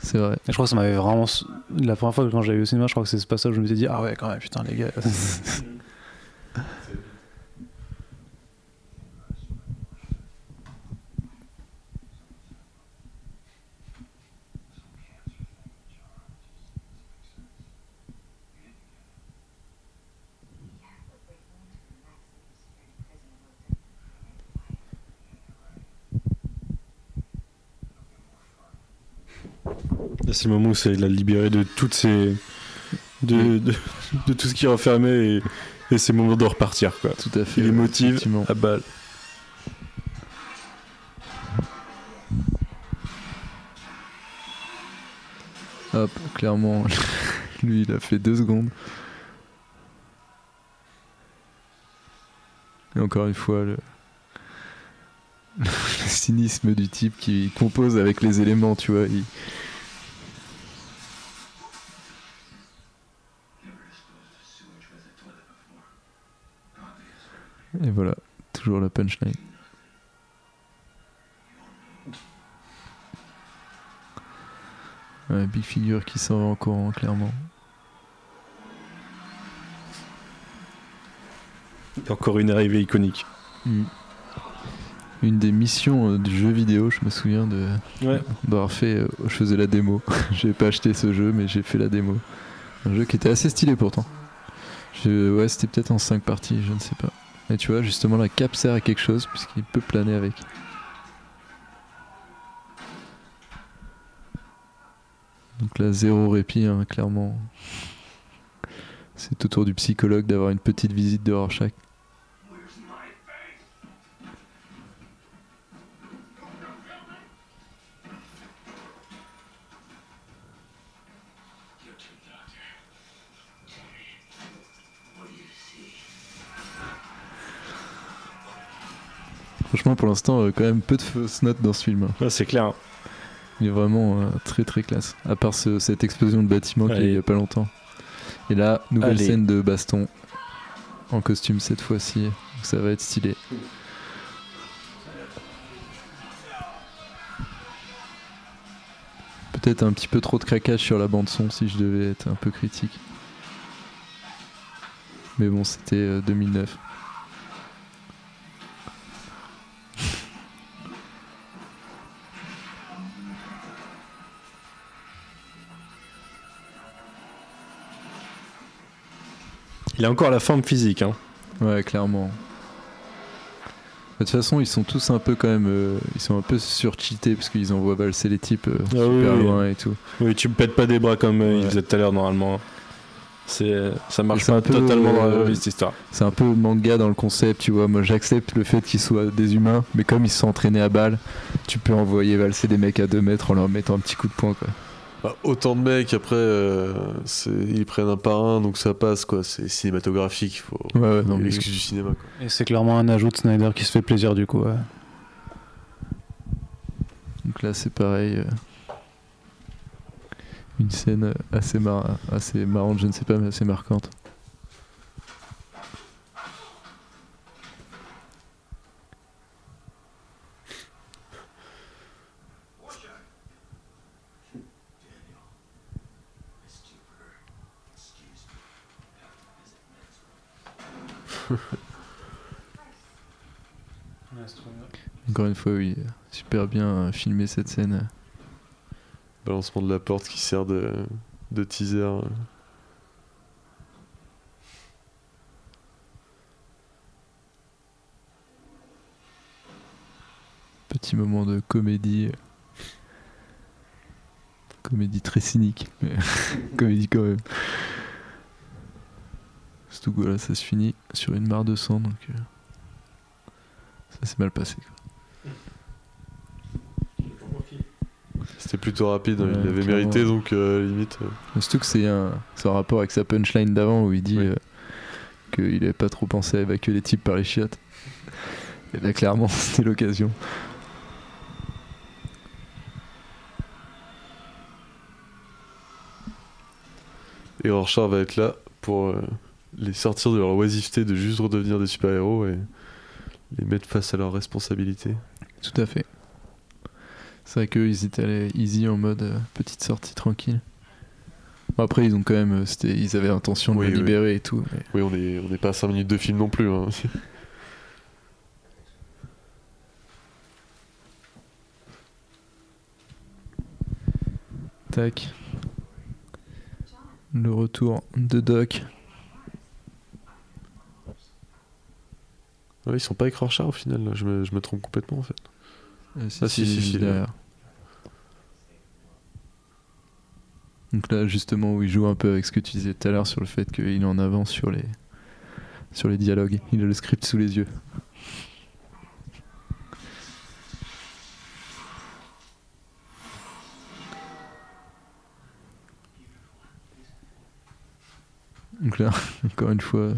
c'est vrai Et je crois que ça m'avait vraiment. La première fois que quand j'avais vu au cinéma, je crois que c'est ce passage où je me suis dit, ah ouais, quand même, putain, les gars. C'est le moment où c'est la libérer de toutes ces. de, de, de tout ce qui renfermait et, et c'est le moment de repartir, quoi. Tout à fait. Il les effectivement. à balle. Hop, clairement, lui il a fait deux secondes. Et encore une fois, le, le cynisme du type qui compose avec les éléments, tu vois. il- toujours la punchline. Ouais, Big Figure qui s'en va en courant, clairement. Encore une arrivée iconique. Mm. Une des missions euh, du jeu vidéo, je me souviens de Ouais. d'avoir fait. euh, je faisais la démo. j'ai pas acheté ce jeu, mais j'ai fait la démo. Un jeu qui était assez stylé pourtant. Je- ouais, c'était peut-être en 5 parties, je ne sais pas. Et tu vois, justement, la cape sert à quelque chose puisqu'il peut planer avec. Donc là, zéro répit, hein, clairement. C'est au tour du psychologue d'avoir une petite visite de Rorschach. Pour l'instant, euh, quand même peu de fausses notes dans ce film. hein. Ouais, c'est clair. hein. Il est vraiment euh, très très classe. À part ce- cette explosion de bâtiment qu'il y a eu il y a pas longtemps. Et là, nouvelle Allez. scène de baston. En costume cette fois-ci. Donc Ça va être stylé. Peut-être un petit peu trop de craquage sur la bande son si je devais être un peu critique. Mais bon, c'était euh, 2009. Il a encore la forme physique. Hein. Ouais, clairement. De toute façon, ils sont tous un peu quand même. euh, ils sont un peu surcheatés parce qu'ils envoient valser les types euh, Ah super oui, oui. loin et tout. Oui, tu me pètes pas des bras comme euh, il Ouais. faisait tout à l'heure normalement. C'est, ça marche pas un peu, totalement dans la euh, cette histoire. C'est un peu manga dans le concept, tu vois. Moi, j'accepte le fait qu'ils soient des humains, mais comme ils se sont entraînés à balle, tu peux envoyer valser des mecs à 2 mètres en leur mettant un petit coup de poing, quoi. Bah, autant de mecs, après, euh, ils prennent un par un, donc ça passe, quoi. C'est cinématographique, il faut. Ouais, ouais, non, mais- l'excuse du cinéma, quoi. Et c'est clairement un ajout de Snyder qui se fait plaisir du coup. ouais. Donc là, c'est pareil. euh, Une scène assez, mar- assez marrante, je ne sais pas, mais assez marquante. Encore une fois, oui, super bien euh, filmé cette scène. Balancement de la porte qui sert de, de teaser. Petit moment de comédie. Comédie très cynique, mais comédie quand même. Que voilà, ça se finit sur une mare de sang, donc euh, ça s'est mal passé. quoi. C'était plutôt rapide, hein, Ouais, il l'avait mérité, donc euh, limite. euh, Surtout que c'est un, rapport avec sa punchline d'avant où il dit euh, qu'il avait pas trop pensé à évacuer les types par les chiottes. Et là, clairement, c'était l'occasion. Et Rorschach va être là pour euh, les sortir de leur oisiveté de juste redevenir des super-héros et les mettre face à leurs responsabilités. Tout à fait. C'est vrai qu'eux, ils étaient allés easy en mode euh, petite sortie tranquille. Bon, après, ils ont quand même, euh, c'était, ils avaient l'intention de Oui, le oui. libérer et tout. mais- Oui, on est, on n'est pas à 5 minutes de film non plus. hein. Tac. Le retour de Doc. Ouais, ils sont pas avec Rorschach au final, là. Je, me, je me trompe complètement en fait. Euh, si, Ah, si, si, derrière. Donc là, justement, où il joue un peu avec ce que tu disais tout à l'heure sur le fait qu'il est en avance sur les, sur les dialogues. Il a le script sous les yeux. Donc là, encore une fois,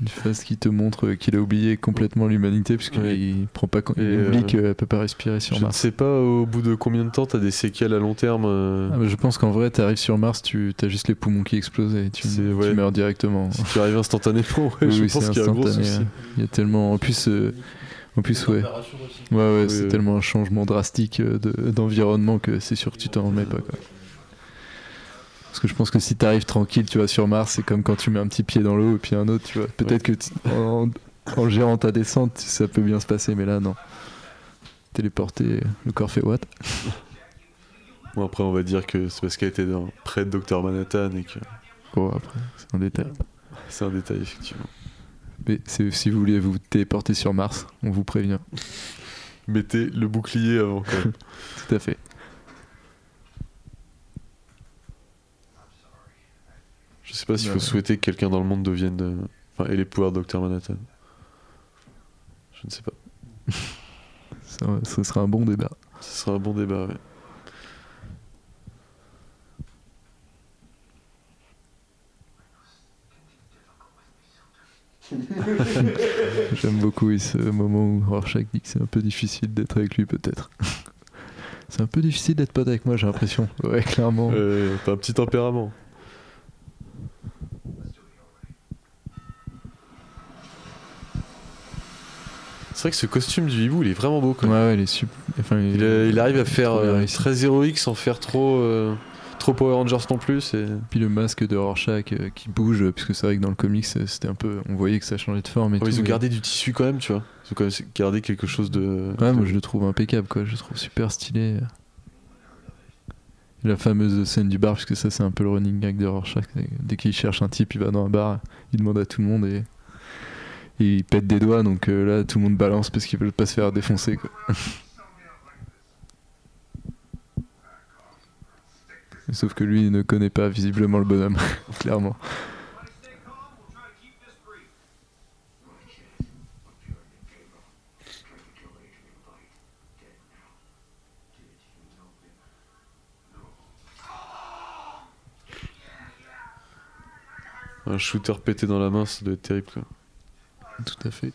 une phase qui te montre qu'il a oublié complètement l'humanité puisqu'il Ouais. prend pas, con- il oublie euh, qu'elle peut pas respirer sur Je ne Mars. sais pas au bout de combien de temps t'as des séquelles à long terme. euh, Ah, je pense qu'en vrai, t'arrives sur Mars, tu as juste les poumons qui explosent et tu, tu meurs directement. Si tu arrives instantanément, ouais, Oui, je oui, pense qu'il y a un gros souci. Il y a tellement. En plus, euh, en plus ouais. Ouais, ouais, Oui, c'est oui. tellement un changement drastique euh, de- d'environnement que c'est sûr que tu t'en remets pas. Quoi. Parce que je pense que si t'arrives tranquille, tu vois, sur Mars, c'est comme quand tu mets un petit pied dans l'eau et puis un autre, tu vois. Peut-être que tu- en, en gérant ta descente, ça peut bien se passer, mais là, non. Téléporté, le corps fait what? Bon, après, on va dire que c'est parce qu'elle était dans, près de Dr Manhattan et que Bon, après, c'est un détail. c'est un détail, effectivement. Mais c'est- si vous voulez vous téléporter sur Mars, on vous prévient. Mettez le bouclier avant, quand même. Tout à fait. Je sais pas s'il faut souhaiter que quelqu'un dans le monde devienne. de- Enfin, ait les pouvoirs de Dr Manhattan. Je ne sais pas. Ça, ce sera un bon débat. Ce sera un bon débat, ouais. J'aime beaucoup oui, ce moment où Rorschach dit que c'est un peu difficile d'être avec lui, peut-être. c'est un peu difficile d'être pote avec moi, j'ai l'impression. Ouais, clairement. Euh, T'as un petit tempérament. C'est vrai que ce costume du hibou, il est vraiment beau quand Ouais, même. ouais, il est super. Enfin, Il, il arrive à faire euh, très héroïque sans faire trop, euh, trop Power Rangers non plus. c'est- Puis le masque de Rorschach euh, qui bouge, puisque c'est vrai que dans le comics, euh, c'était un peu. On voyait que ça changeait de forme et tout. ils ont mais- gardé du tissu quand même, tu vois. Ils ont quand même gardé quelque chose de. Ouais, moi je le trouve impeccable, quoi. Je le trouve super stylé. La fameuse scène du bar, puisque ça c'est un peu le running gag de Rorschach. Dès qu'il cherche un type, il va dans un bar, il demande à tout le monde et, et il pète des doigts. Donc euh, là, tout le monde balance parce qu'ils veulent pas se faire défoncer, quoi. Sauf que lui, il ne connaît pas visiblement le bonhomme, clairement. Un shooter pété dans la main, ça doit être terrible. Tout à fait.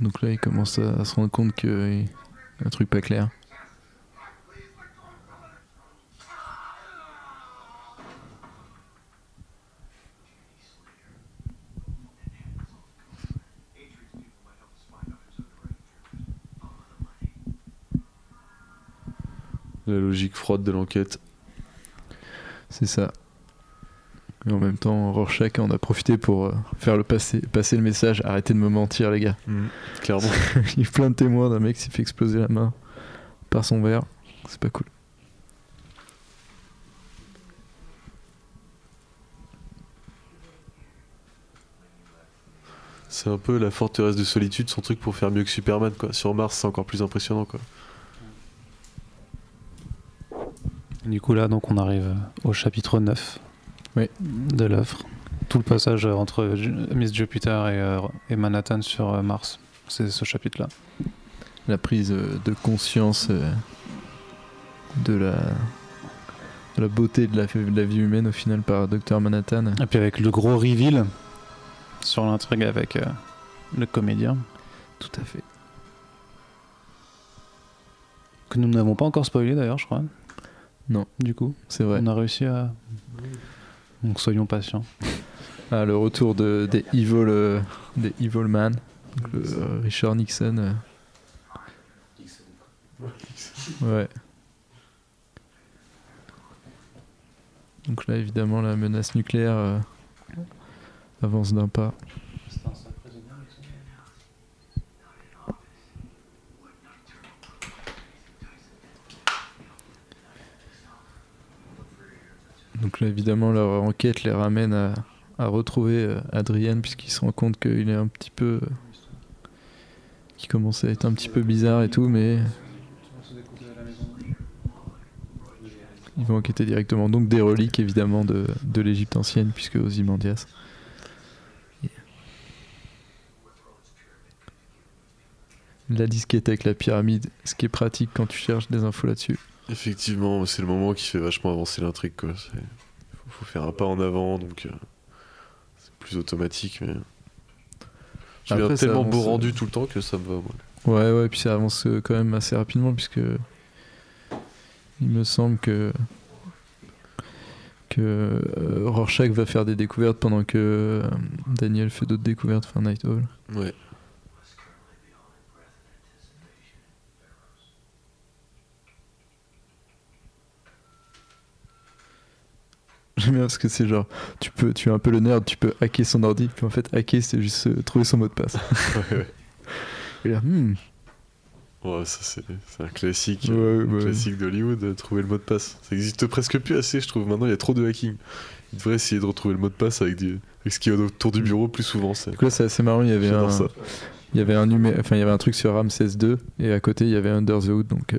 Donc là, il commence à, se rendre compte qu'il y a un truc pas clair. La logique froide de l'enquête. C'est ça. Et en même temps, Rorschach en a profité pour euh, faire le passer, passer le message arrêtez de me mentir, les gars. Clairement. il y a plein de témoins d'un mec qui s'est fait exploser la main par son verre. C'est pas cool. C'est un peu la forteresse de solitude, son truc pour faire mieux que Superman, quoi. Sur Mars, c'est encore plus impressionnant, quoi. Du coup, là, donc, on arrive euh, au chapitre 9 Oui. de l'œuvre. Tout le passage euh, entre Miss Jupiter et, euh, et Manhattan sur Mars. C'est ce chapitre-là. La prise de conscience de la, de la beauté de la, de la vie humaine au final par Dr Manhattan. Et puis avec le gros reveal sur l'intrigue avec euh, le comédien. Tout à fait. Que nous n'avons pas encore spoilé d'ailleurs, je crois. Non. Du coup, C'est vrai. on a réussi à. Donc soyons patients. Ah, le retour de, des Evil, euh, des Evil Man, donc le, euh, Richard Nixon. euh. Ouais. Donc là, évidemment, la menace nucléaire avance d'un pas. Donc là, évidemment, leur enquête les ramène à, retrouver euh, Adrienne, puisqu'ils se rendent compte qu'il est un petit peu. qui commence à être un petit peu bizarre et tout, mais. Ils vont enquêter directement. Donc des reliques, évidemment, de, de l'Égypte ancienne, puisque Ozymandias. La disquette avec la pyramide, ce qui est pratique quand tu cherches des infos là-dessus. Effectivement, c'est le moment qui fait vachement avancer l'intrigue. C'est- Faut, faut faire un pas en avant, donc euh, c'est plus automatique. Mais j'ai un tellement beau rendu euh, tout le temps que ça me va. Moi. Ouais, ouais, puis ça avance euh, quand même assez rapidement, puisque il me semble que que Rorschach va faire des découvertes pendant que Daniel fait d'autres découvertes, enfin Night Owl. Ouais. J'aime bien parce que c'est genre, tu peux, tu es un peu le nerd, tu peux hacker son ordi, puis en fait hacker c'est juste euh, trouver son mot de passe. ouais, ouais. Et là, hmm, Ouais, ça c'est un classique, Ouais, euh, ouais. classique d'Hollywood, euh, trouver le mot de passe. Ça existe presque plus assez, je trouve. Maintenant, il y a trop de hacking. Il devrait essayer de retrouver le mot de passe avec, avec ce qu'il y a autour du bureau plus souvent. Du coup là c'est assez marrant, il y avait un, ça. il y avait un numé- enfin il y avait un truc sur Ramsès 2 et à côté il y avait Under the Hood, donc euh,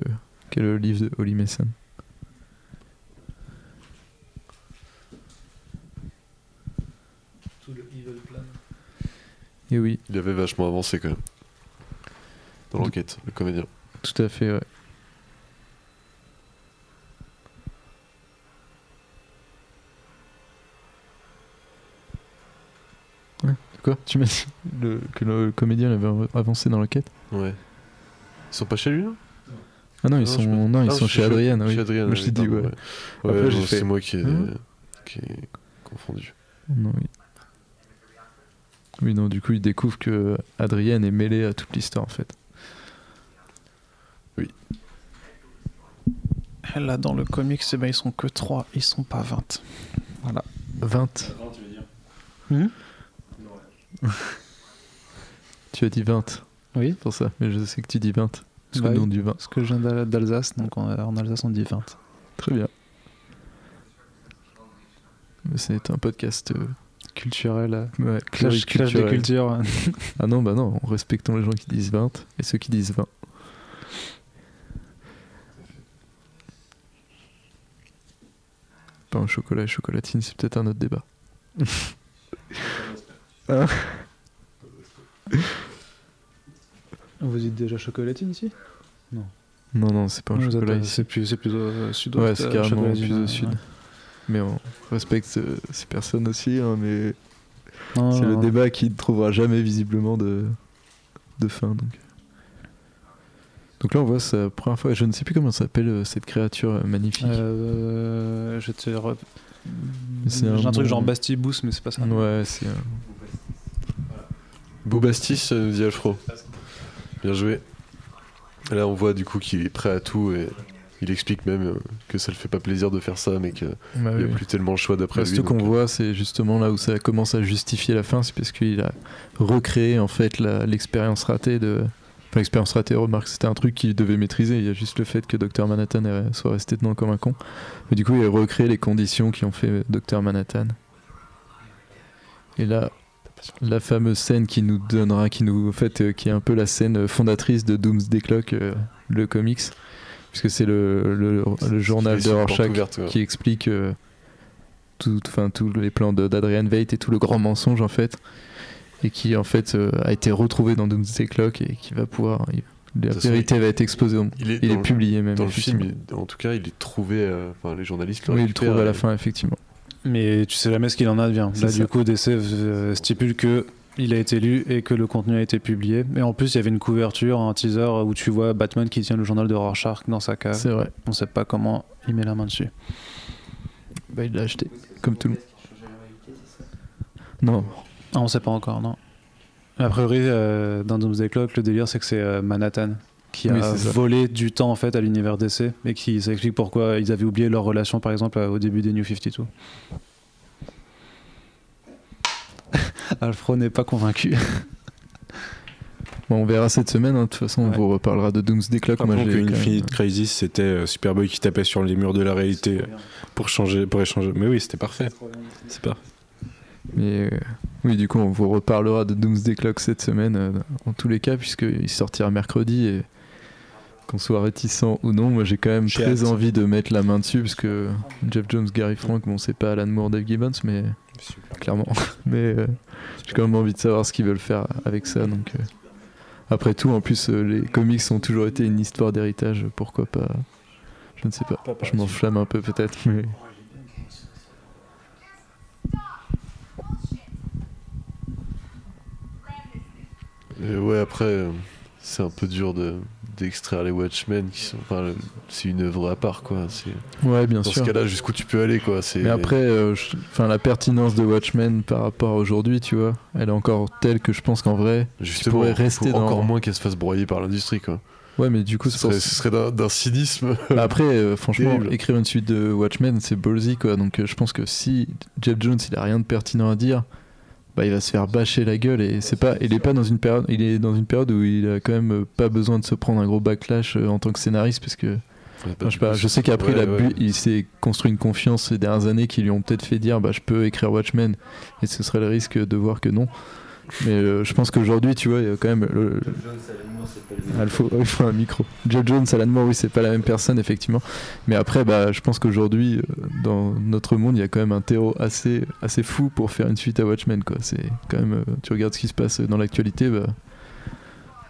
qui est le livre de Holly Mason? Et oui, Il avait vachement avancé quand même. Dans l'enquête, le comédien. tout à fait, ouais. Ouais, quoi? Tu m'as dit le- que le comédien avait av- avancé dans l'enquête? Ouais. Ils sont pas chez lui là Ah non, ils Non, sont, non, ils Ah, sont je- chez Moi, je t'ai dit, ouais. C'est moi qui ai, Hein? qui ai confondu. Non, oui. Oui, non, du coup, il découvre que Adrienne est mêlée à toute l'histoire, en fait. Là, dans le comics, eh ben, ils sont que 3, ils sont pas 20. Voilà. 20 Hmm? Tu as dit 20. Oui. Pour ça, mais je sais que tu dis 20. Parce que Bah nous, oui. on dit 20. Parce que je viens d'Al- d'Alsace, donc en, en Alsace, on dit 20. Très bien. Mais C'est un podcast euh, Culturel. euh, ouais, Clash, clash des cultures. Ah non, bah non, respectons les gens qui disent 20 et ceux qui disent 20. Pain au chocolat et chocolatine, c'est peut-être un autre débat. Hein Vous dites déjà chocolatine ici? Non, non, c'est pas un chocolat. C'est plus, c'est plus au sud-ouest. Ouais, c'est euh, carrément plus au ouais. Mais on respecte euh, ces personnes aussi, hein, mais c'est le débat qui ne trouvera jamais visiblement de, de fin. Donc. donc là, on voit sa première fois. Je ne sais plus comment s'appelle euh, cette créature euh, magnifique. Euh, je te re- J'ai un, un truc bon- genre Bastibous, mais c'est pas ça. Ouais, c'est. euh, Boubastis, nous dit Alfro. Bien joué. Là, on voit du coup qu'il est prêt à tout et il explique même euh, que ça le fait pas plaisir de faire ça, mais qu'il bah n'y a oui. plus tellement le choix d'après Bah, lui. ce qu'on donc, voit, c'est justement là où ça commence à justifier la fin, c'est parce qu'il a recréé en fait l'expérience ratée de. Enfin, l'expérience ratée, remarque, c'était un truc qu'il devait maîtriser. Il y a juste le fait que Dr Manhattan soit resté dedans comme un con. Mais du coup, il a recréé les conditions qui ont fait Dr Manhattan. Et là, la fameuse scène qui nous donnera, qui nous, en fait, euh, qui est un peu la scène fondatrice de Doomsday Clock, euh, le comics, puisque c'est le, le, le journal de Rorschach ouverte, ouais. qui explique euh, tout, enfin, tous les plans de- d'Adrian Veidt et tout le grand mensonge en fait, et qui en fait euh, a été retrouvé dans Doomsday Clock et qui va pouvoir, il- la vérité va être exposée au il est, Il dans est le- publié même. Dans le film, il- en tout cas, il est trouvé. euh, Enfin, les journalistes le Oui, il le trouve à la fin effectivement. Mais tu sais jamais ce qu'il en advient. Là, ça. du coup, DC euh, stipule que il a été lu et que le contenu a été publié. Et en plus, il y avait une couverture, un teaser où tu vois Batman qui tient le journal de Rorschach dans sa cave. C'est vrai. On sait pas comment il met la main dessus. Bah, il l'a acheté comme tout le monde. Non. Ah, on sait pas encore, non. A priori, euh, dans Doomsday Clock, le délire, c'est que c'est euh, Manhattan qui Oui, a volé du temps en fait à l'univers DC et qui ça explique pourquoi ils avaient oublié leur relation, par exemple, euh, au début des New 52. Alfro n'est pas convaincu. Bon, on verra cette semaine, hein. de toute façon, on Ouais. vous reparlera de Doomsday Clock. Moi, l'ai quand même- Infinite Crisis, c'était euh, Superboy qui tapait sur les murs de la réalité pour changer, pour échanger. Mais oui, c'était parfait. C'est parfait. Mais euh, oui, du coup, on vous reparlera de Doomsday Clock cette semaine, euh, en tous les cas, puisqu'il sortira mercredi et qu'on soit réticent ou non, moi j'ai quand même très hâte. envie de mettre la main dessus, parce que Jeff Jones, Gary Frank, bon, c'est pas Alan Moore, Dave Gibbons, mais clairement. mais euh, j'ai quand même envie de savoir ce qu'ils veulent faire avec ça, donc. euh, après tout, en plus, euh, les comics ont toujours été une histoire d'héritage, pourquoi pas Je ne sais pas. Je m'enflamme un peu peut-être, mais. Et ouais, après, c'est un peu dur de d'extraire les Watchmen qui sont. Enfin, c'est une œuvre à part, quoi. C'est Ouais, bien dans sûr. ce cas-là, jusqu'où tu peux aller, quoi. C'est. Mais après, euh, je- enfin, la pertinence de Watchmen par rapport à aujourd'hui, tu vois, elle est encore telle que je pense qu'en vrai, Justement, pourrais il faut rester dans- encore moins qu'elle se fasse broyer par l'industrie, quoi. ouais, mais du coup, Ce serait, ce serait d'un d'un cynisme. Bah après, euh, franchement, Terrible. écrire une suite de Watchmen, c'est ballsy, quoi. Donc, euh, je pense que si Jeff Jones, il a rien de pertinent à dire, bah, il va se faire bâcher la gueule et c'est pas, il est pas dans une période, il est dans une période où il a quand même euh, pas besoin de se prendre un gros backlash euh, en tant que scénariste, parce que Enfin, je, sais du pas, coup, je sais qu'après, ouais, ouais. il s'est construit une confiance ces dernières années qui lui ont peut-être fait dire bah, je peux écrire Watchmen et ce serait le risque de voir que non. Mais euh, je pense qu'aujourd'hui, tu vois, il y a quand même. Le... Ah, il, faut, il faut un micro. Jeff Jones, Alan Moore, oui, c'est pas la même personne, effectivement. Mais après, bah, je pense qu'aujourd'hui, euh, dans notre monde, il y a quand même un terreau assez, assez fou pour faire une suite à Watchmen. Quoi. C'est quand même, euh, tu regardes ce qui se passe dans l'actualité, bah,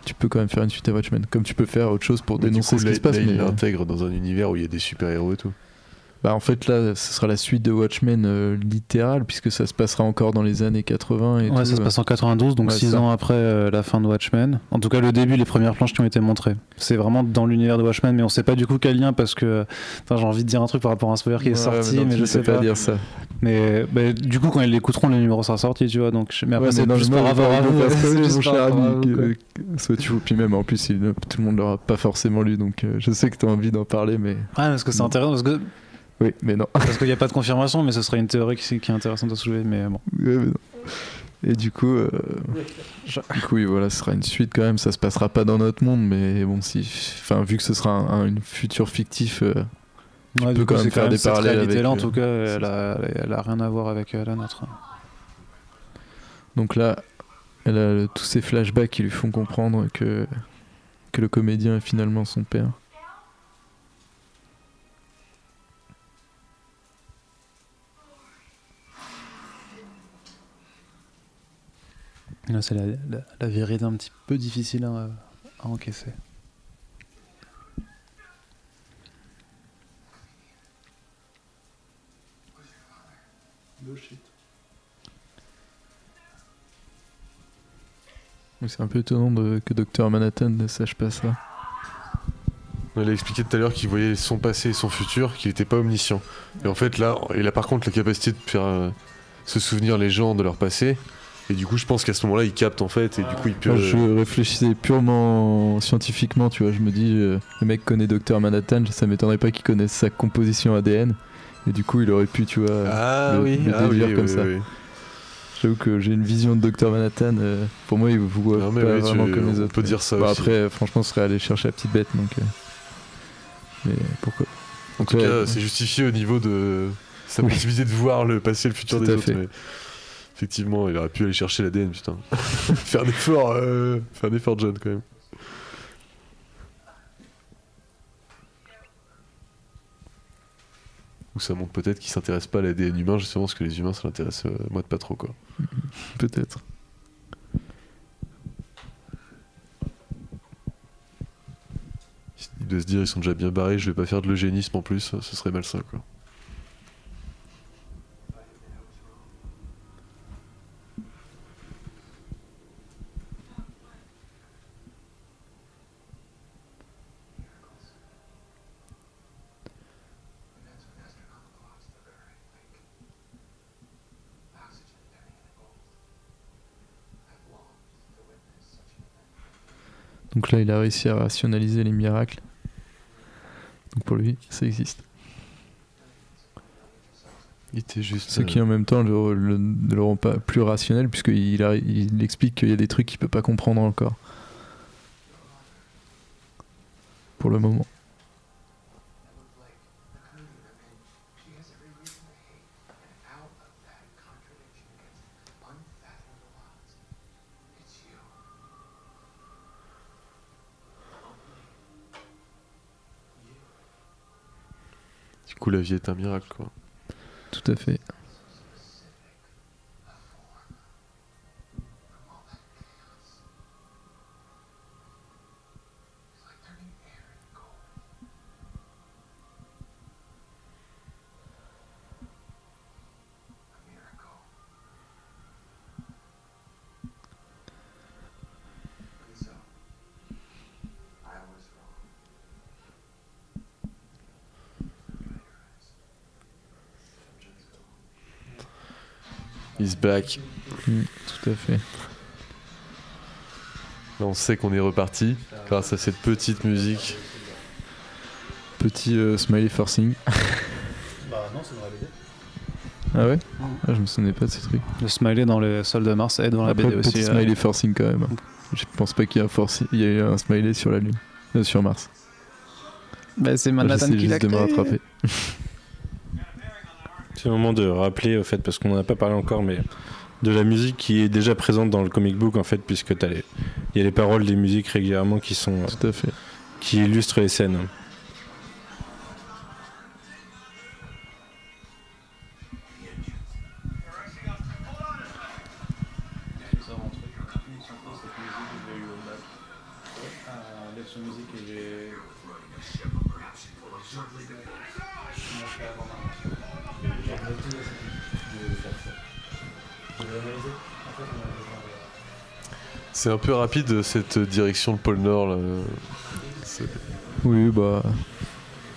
tu peux quand même faire une suite à Watchmen. Comme tu peux faire autre chose pour Mais dénoncer coup, ce qui se passe. mais, il l'intègre dans un univers où il y a des super-héros et tout. Bah en fait là, ce sera la suite de Watchmen euh, littérale puisque ça se passera encore dans les années 80 et Ouais, tout. ça se passe en 92, donc Ouais, 6 ça. ans après euh, la fin de Watchmen. En tout cas, le début, les premières planches qui ont été montrées. C'est vraiment dans l'univers de Watchmen, mais on sait pas du coup quel lien parce que. J'ai envie de dire un truc par rapport à un spoiler qui est Ouais, sorti, non, mais je sais pas. dire ça. Mais bah, du coup, quand ils l'écouteront, le numéro sera sorti, tu vois. Donc, mais après, Ouais, c'est mais mais par rapport à pas juste mon cher ami, que- soit tu puis même en plus tout le monde l'aura pas forcément lu donc euh, je sais que tu as envie d'en parler mais Ouais, parce que c'est intéressant, parce que oui mais non. parce qu'il n'y a pas de confirmation, mais ce serait une théorie qui, qui est intéressante à soulever. Mais bon. Ouais, mais non. Et du coup, euh, du coup, oui, voilà, ce sera une suite quand même. Ça se passera pas dans notre monde, mais bon, si, enfin, vu que ce sera un, un- une futur fictif, euh, tu Ouais, peux du quand même faire des cette parallèles réalité-là, en avec, tout cas, euh, elle a, elle a rien à voir avec euh, la nôtre. Donc là, elle a le- tous ces flashbacks qui lui font comprendre que, que le comédien est finalement son père. C'est la, la- la vérité un petit peu difficile à, à encaisser. C'est un peu étonnant de- que Dr Manhattan ne sache pas ça. Il a expliqué tout à l'heure qu'il voyait son passé et son futur, qu'il n'était pas omniscient. Et en fait, là, il a par contre la capacité de faire euh, se souvenir les gens de leur passé. Et du coup, je pense qu'à ce moment-là, il capte en fait, et du coup, il peut. Moi, je réfléchissais purement scientifiquement, tu vois. Je me dis, euh, le mec connaît Dr Manhattan, ça m'étonnerait pas qu'il connaisse sa composition ADN. Et du coup, il aurait pu, tu vois, Ah le, oui, le ah oui, comme oui, ça. oui. J'avoue que j'ai une vision de Dr Manhattan. euh, pour moi, il vous voit Non, pas oui, vraiment tu- comme les on autres. peut mais- dire ça aussi. Après, franchement, ce serait aller chercher la petite bête, donc. euh, Mais pourquoi En tout cas, c'est justifié au niveau de sa possibilité de voir le passé et le futur des autres. mais effectivement, il aurait pu aller chercher l'ADN, putain. faire un effort, euh, faire un effort, John, quand même. Ou ça montre peut-être qu'il s'intéresse pas à l'ADN humain, justement, parce que les humains, ça l'intéresse, euh, moi, de pas trop, quoi. Peut-être. Il doit se dire, ils sont déjà bien barrés, je vais pas faire de l'eugénisme en plus, ce serait malsain, quoi. Donc là, il a réussi à rationaliser les miracles. Donc pour lui, ça existe. Ce qui en même temps le, ne le rend pas plus rationnel puisqu'il il explique qu'il y a des trucs qu'il peut pas comprendre encore. Pour le moment. Coup, la vie est un miracle, quoi. Tout à fait. He's back. Mm, tout à fait. Là, on sait qu'on est reparti grâce à cette petite musique. Petit euh, smiley forcing. Bah non, c'est dans la BD. Ah ouais? Ah, Je me souvenais pas de ce truc. Le smiley dans le sol de Mars et dans la Après, BD petit aussi. euh, smiley forcing quand même. Je pense pas qu'il y ait un, forci- il y ait un smiley sur la Lune. Euh, sur Mars. Bah, c'est Manhattan qui l'a juste de me rattraper. C'est le moment de rappeler, au fait, parce qu'on n'en a pas parlé encore, mais de la musique qui est déjà présente dans le comic book, en fait, puisque les- il y a les paroles des musiques régulièrement qui sont. Tout à fait. Qui illustrent les scènes. C'est un peu rapide cette direction le pôle Nord là. Oui, bah.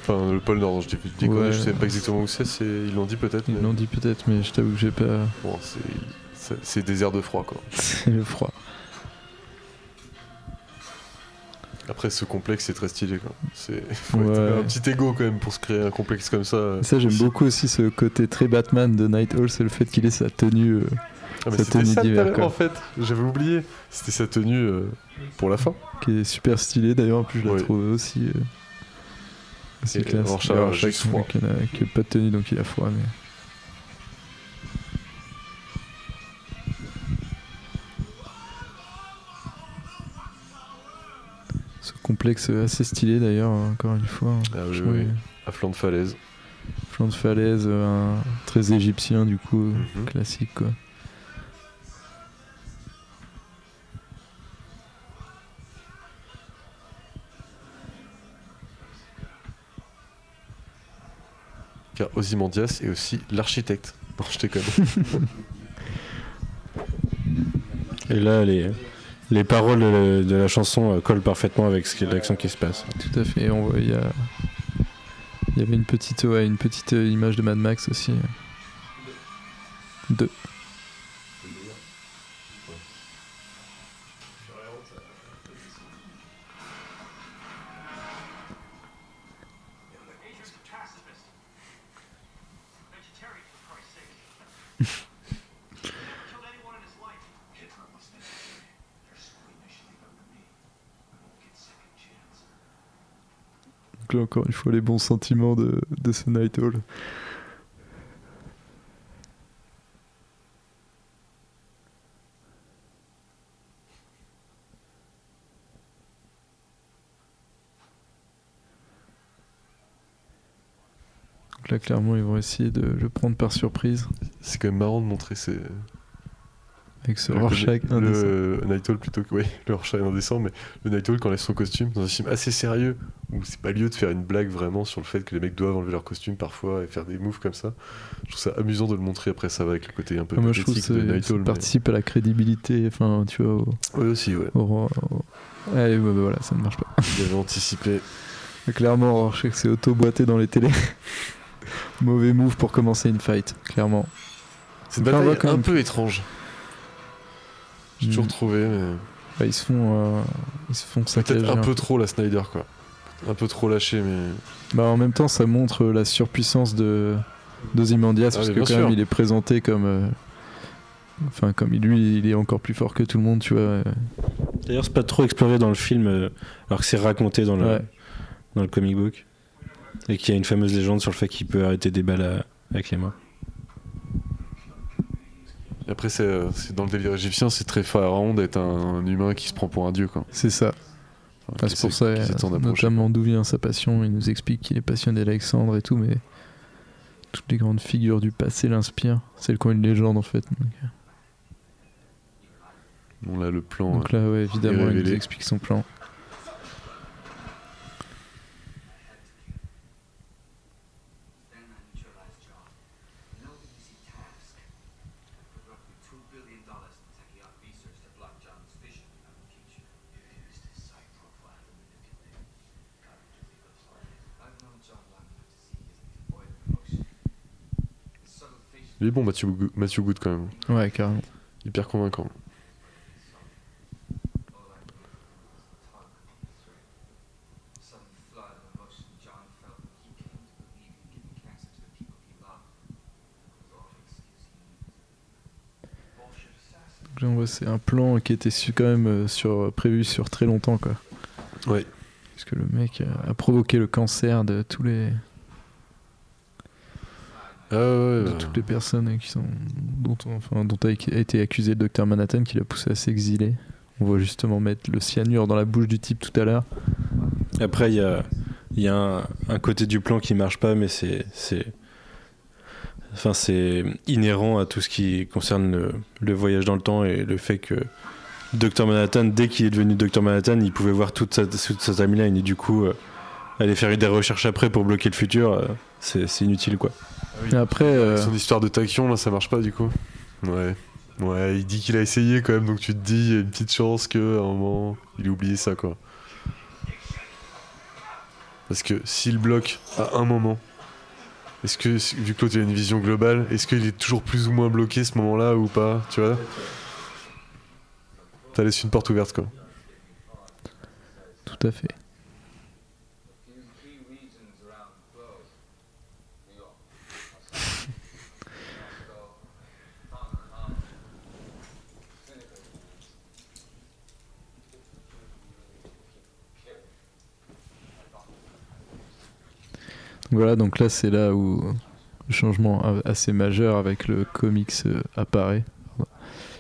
Enfin, le pôle Nord, non, je dis, je dis quoi, Ouais. je sais pas exactement où c'est, c'est- ils l'ont dit peut-être. Ils mais- l'ont dit peut-être, mais je t'avoue que j'ai pas. Bon, c'est- désert de froid quoi. C'est le froid. Après, ce complexe c'est très stylé quoi. C'est faut Ouais. être un petit ego quand même pour se créer un complexe comme ça. Ça, j'aime beaucoup aussi ce côté très Batman de Night Owl, c'est le fait qu'il ait sa tenue. euh, Ah, mais c'était tenue ça d'hiver, en fait. J'avais oublié. C'était sa tenue euh, pour la fin. Qui est super stylée d'ailleurs, en plus je la Ouais. trouve aussi. euh, aussi Et classe. Rorschach, euh, Rorschach, juste froid. qui n'a pas de tenue donc il a froid. Mais... Ce complexe assez stylé d'ailleurs, encore une fois. Ah oui. À flanc de falaise. Flanc de falaise, euh, un- très égyptien du coup, Mhm. classique quoi. Car Ozymandias est aussi l'architecte. Non, je déconne. Et là, les, les paroles de, de la chanson euh, collent parfaitement avec ce qui- l'action qui se passe. Tout à fait. On voit, il y a, il y avait une petite, ouais, une petite euh, image de Mad Max aussi. Deux. Encore une fois les bons sentiments de, de ce Night Hall. Donc là clairement ils vont essayer de le prendre par surprise C'est quand même marrant de montrer ces. Avec ce Rorschach le, indécent. le Night Owl plutôt que. Oui, le Rorschach indécent, mais le Night Owl quand a son costume, dans un film assez sérieux, où c'est pas lieu de faire une blague vraiment sur le fait que les mecs doivent enlever leur costume parfois et faire des moves comme ça. Je trouve ça amusant de le montrer après, ça va avec le côté un peu Ah, Moi je trouve de ça- mais- participe à la crédibilité, enfin tu vois. Au, Oui, aussi, ouais. au- au- Allez, bah, bah, voilà, ça ne marche pas. Il avait anticipé. Clairement, Rorschach s'est auto-boité dans les télés. Mauvais move pour commencer une fight, clairement. C'est une bataille un peu étrange. J'ai toujours trouvé, mais. Bah, ils se font, euh, ils se font Peut-être un peu trop la Snyder, quoi. Un peu trop lâché, mais. Bah, en même temps, ça montre la surpuissance de d'Ozymandias Ah, parce que quand sûr. même, il est présenté comme, euh, enfin, comme lui, il est encore plus fort que tout le monde, tu vois. euh. D'ailleurs, c'est pas trop exploré dans le film, euh, alors que c'est raconté dans le, Ouais. dans le comic book. Et qu'il y a une fameuse légende sur le fait qu'il peut arrêter des balles à- avec les mains. Après, c'est euh, c'est dans le délire égyptien, c'est très pharaon d'être un, un humain qui se prend pour un dieu, quoi. C'est ça. Enfin, c'est pour ça, euh, notamment d'où vient sa passion. Il nous explique qu'il est passionné d'Alexandre et tout, mais toutes les grandes figures du passé l'inspirent. C'est le coin une légende en fait. Donc, euh, Bon, là, le plan. donc là, ouais, évidemment, il nous explique son plan. Then I neutralized John. No easy task. I put roughly two billion dollars into taking out research to block John's vision of the future. You used his psych profile to manipulate. Got him to leave us I've known John long enough to see he isn't devoid of emotion. His subtle facial Il est bon, Matthew, Go- Matthew Good, quand même. Ouais, carrément. Hyper convaincant. All I knew was the tug on the thread. The sudden flood of emotion John felt when he came to believe in giving cancer to the people he loved. Was all the excuse he needed. Bullshit assassin. Donc là, on voit, c'est un plan qui était su- quand même euh, sur, prévu sur très longtemps, quoi. Ouais. Puisque le mec euh, a provoqué le cancer de tous les, Ah ouais, de ouais, toutes les personnes qui sont dont, on- enfin, dont a été accusé le docteur Manhattan qui l'a poussé à s'exiler. On voit justement mettre le cyanure dans la bouche du type tout à l'heure. Après, il y a, il y a un, un côté du plan qui marche pas, mais c'est. c'est- Enfin, c'est inhérent à tout ce qui concerne le, le voyage dans le temps et le fait que Dr Manhattan, dès qu'il est devenu Dr Manhattan, il pouvait voir toute sa, toute sa timeline et du coup, euh, aller faire des recherches après pour bloquer le futur, euh, c'est inutile quoi. Et après, euh, Son histoire de tachyon, là, ça marche pas, du coup. Ouais. Ouais, il dit qu'il a essayé quand même, donc tu te dis, il y a une petite chance qu'à un moment, il ait oublié ça, quoi. Parce que s'il bloque à un moment, est-ce que, vu que l'autre il a une vision globale, est-ce qu'il est toujours plus ou moins bloqué ce moment-là ou pas Tu vois? Ça laisse une porte ouverte, quoi. tout à fait. Voilà, donc là c'est là où le changement assez majeur avec le comics euh, apparaît,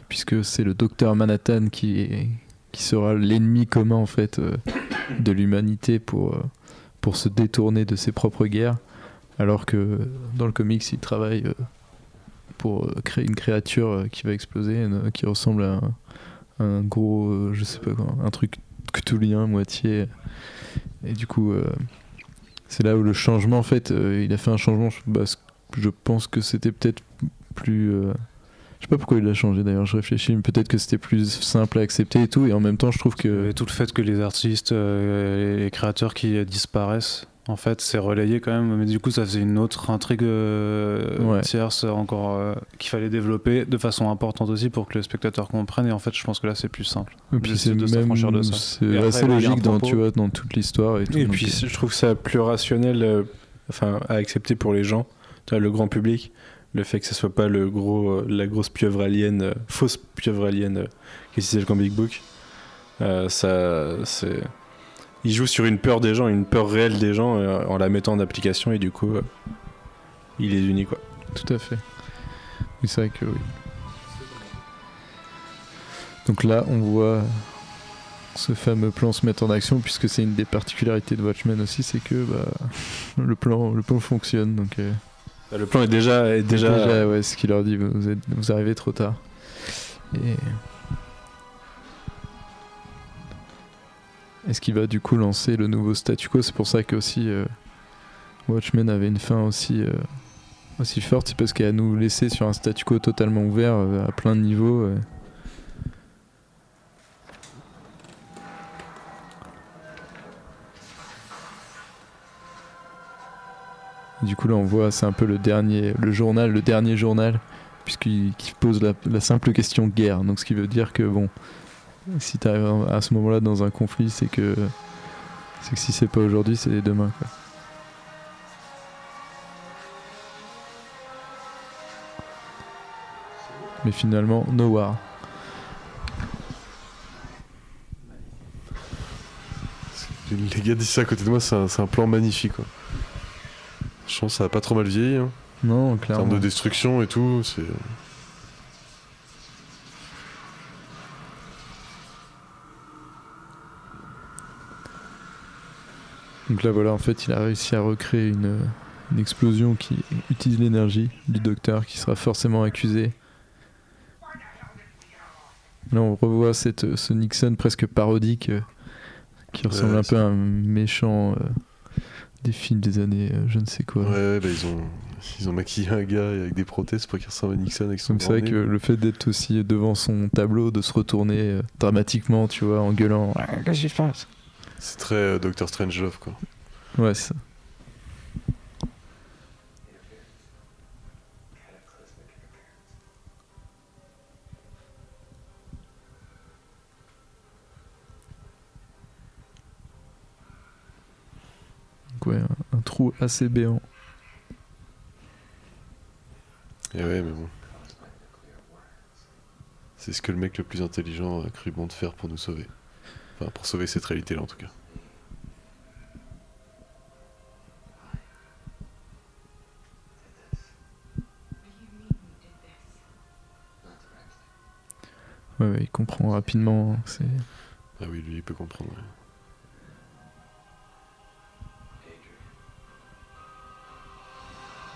puisque c'est le docteur Manhattan qui, qui sera l'ennemi commun en fait euh, de l'humanité pour, euh, pour se détourner de ses propres guerres, alors que dans le comics il travaille pour créer une créature qui va exploser, qui ressemble à un, gros, je sais pas quoi, un truc cthulhien moitié, et du coup... c'est là où le changement, en fait, euh, il a fait un changement. Je, pense que c'était peut-être plus. euh, je sais pas pourquoi il l'a changé d'ailleurs, je réfléchis, mais peut-être que c'était plus simple à accepter et tout. Et en même temps, je trouve que. Tout le fait que les artistes euh, les créateurs qui disparaissent, en fait, c'est relayé quand même. Mais du coup, ça faisait une autre intrigue euh, Ouais. tierce encore euh, qu'il fallait développer de façon importante aussi pour que le spectateur comprenne. Et en fait, je pense que là, c'est plus simple. Et puis c'est de s'affranchir de ça. c'est assez logique dans, tu vois, dans toute l'histoire et tout. Et donc, puis euh, je trouve ça plus rationnel euh, enfin, à accepter pour les gens, le grand public, le fait que ce soit pas le gros, euh, la grosse pieuvre alien, euh, fausse pieuvre alien euh, qui c'est le comic book. Euh, ça, c'est... Il joue sur une peur des gens, une peur réelle des gens euh, en la mettant en application et du coup, euh, il est uni quoi. Tout à fait. Oui, c'est vrai que oui. Donc là, on voit ce fameux plan se mettre en action, puisque c'est une des particularités de Watchmen aussi, c'est que bah, le, plan, le plan fonctionne. Donc, euh, Bah, Le plan est déjà, est déjà, ouais, ce qu'il leur dit, vous, êtes, vous arrivez trop tard. Et. Est-ce qu'il va du coup lancer le nouveau statu quo? C'est pour ça que aussi euh, Watchmen avait une fin aussi, euh, aussi forte, c'est parce qu'elle a nous laissé sur un statu quo totalement ouvert euh, à plein de niveaux. Du coup là on voit c'est un peu le dernier le journal le dernier journal puisqu'il qui pose la, la simple question guerre. Donc ce qui veut dire que bon si tu arrives à ce moment-là dans un conflit c'est que c'est que si c'est pas aujourd'hui c'est demain quoi. Mais finalement no war. Les gars d'ici à côté de moi, c'est un, c'est un plan magnifique. Quoi. Je pense que ça a pas trop mal vieilli. Hein. Non, En clairement. termes de destruction et tout, c'est. Donc là, voilà, en fait, il a réussi à recréer une, une explosion qui utilise l'énergie du docteur, qui sera forcément accusé. Là, on revoit cette, ce Nixon presque parodique, euh, qui ressemble Ouais, un peu à un méchant euh, des films des années euh, je ne sais quoi. Ouais, ouais, bah, ils, ont, ils ont maquillé un gars avec des prothèses pour qu'il ressemble à Nixon avec son c'est vrai que le fait d'être aussi devant son tableau, de se retourner dramatiquement, tu vois, en gueulant. Qu'est-ce qui se passe? C'est très euh, Doctor Strangelove, quoi. Ouais, c'est ça. Ouais, un, un trou assez béant. Et ouais, mais bon. C'est ce que le mec le plus intelligent a cru bon de faire pour nous sauver. Enfin, pour sauver cette réalité-là, en tout cas. Ouais, ouais, il comprend rapidement. C'est Ah oui, lui, il peut comprendre. ouais.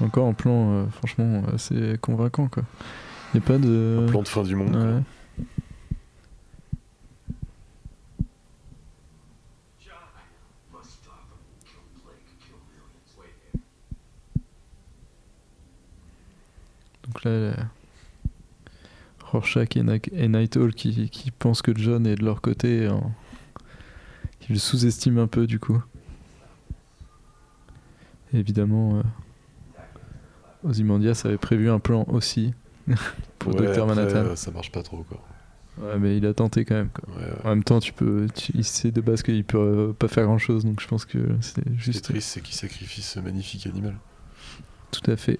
encore un plan, euh, franchement, assez convaincant, quoi. Il n'y a pas de. Un plan de fin du monde. Ouais. Donc là, euh, Rorschach et, et Night qui, qui pensent que John est de leur côté, en- qui le sous-estiment un peu du coup. Et évidemment, euh, Ozymandias avait prévu un plan aussi pour Ouais, Dr après, Manhattan. euh, ça marche pas trop, quoi. Ouais, mais il a tenté quand même. Quoi. Ouais, ouais. En même temps, tu peux, tu- il sait de base qu'il peut euh, pas faire grand chose, donc je pense que c'est Ce qui est juste. triste, c'est qu'il sacrifie ce magnifique animal. Tout à fait.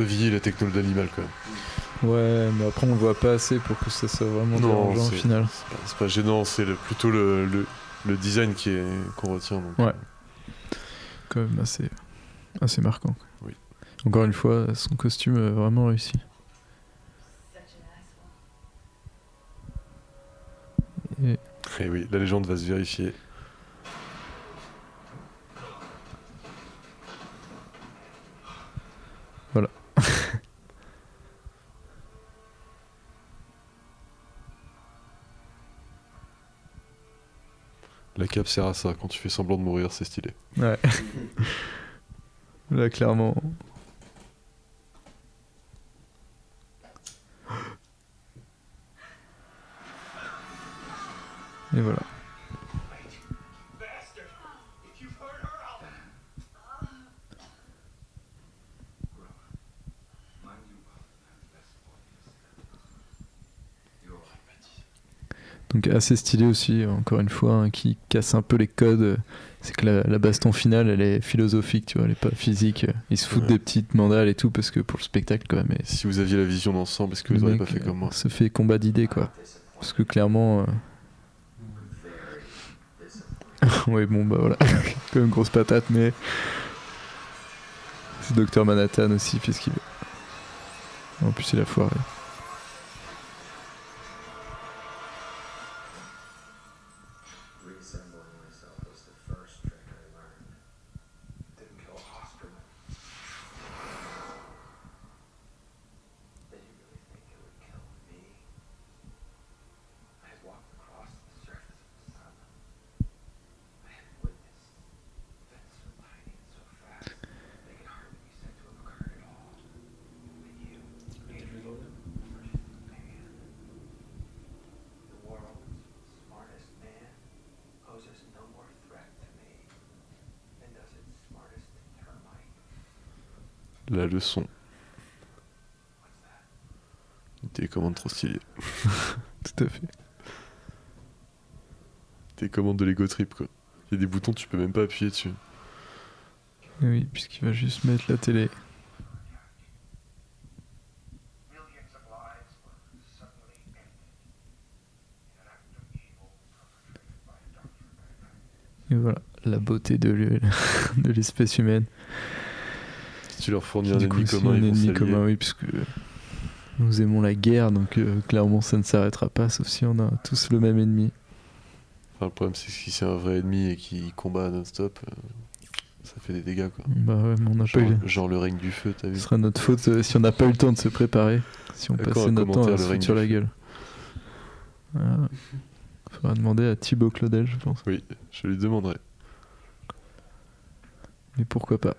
On peut vieillir la techno de l'animal, quand même. Ouais, mais après on le voit pas assez pour que ça soit vraiment dérangeant au final. c'est pas, gênant, c'est plutôt le, le, le design qui est qu'on retient. Donc. Ouais. Quand même assez, assez marquant. Oui. Encore une fois, son costume est vraiment réussi. Et Et oui, la légende va se vérifier. La cape sert à ça. Quand tu fais semblant de mourir, c'est stylé. ouais. Là, clairement. Et voilà. Assez stylé aussi, encore une fois, hein, qui casse un peu les codes. C'est que la, la baston finale, elle est philosophique, tu vois, elle est pas physique. Ils se foutent Ouais. des petites mandales et tout parce que pour le spectacle, quand même. et Si vous aviez la vision d'ensemble, est-ce que vous auriez mec, pas fait comme moi se fait combat d'idées, quoi. Parce que clairement. euh, ouais, bon, bah voilà. quand même grosse patate, mais. C'est Docteur Manhattan aussi, fait ce qu'il veut. En plus, il a foiré. Trip, quoi. Il y a des boutons, tu peux même pas appuyer dessus. Et oui, puisqu'il va juste mettre la télé. Et voilà, la beauté de l'e- de l'espèce humaine. Si tu leur fournis un du ennemi coup, commun, un ils ennemi commun, oui, puisque nous aimons la guerre, donc euh, clairement ça ne s'arrêtera pas, sauf si on a tous le même ennemi. Enfin, le problème, c'est que si c'est un vrai ennemi et qui combat non-stop, euh, ça fait des dégâts, quoi. Bah ouais, mais on n'a pas Genre, eu. genre le règne du feu, t'as vu Ce sera notre faute euh, si on n'a pas eu le temps de se préparer, si on D'accord, passait notre temps à se foutre sur la gueule. Voilà. Faudra demander à Thibaut Claudel, je pense. Oui, je lui demanderai. Mais pourquoi pas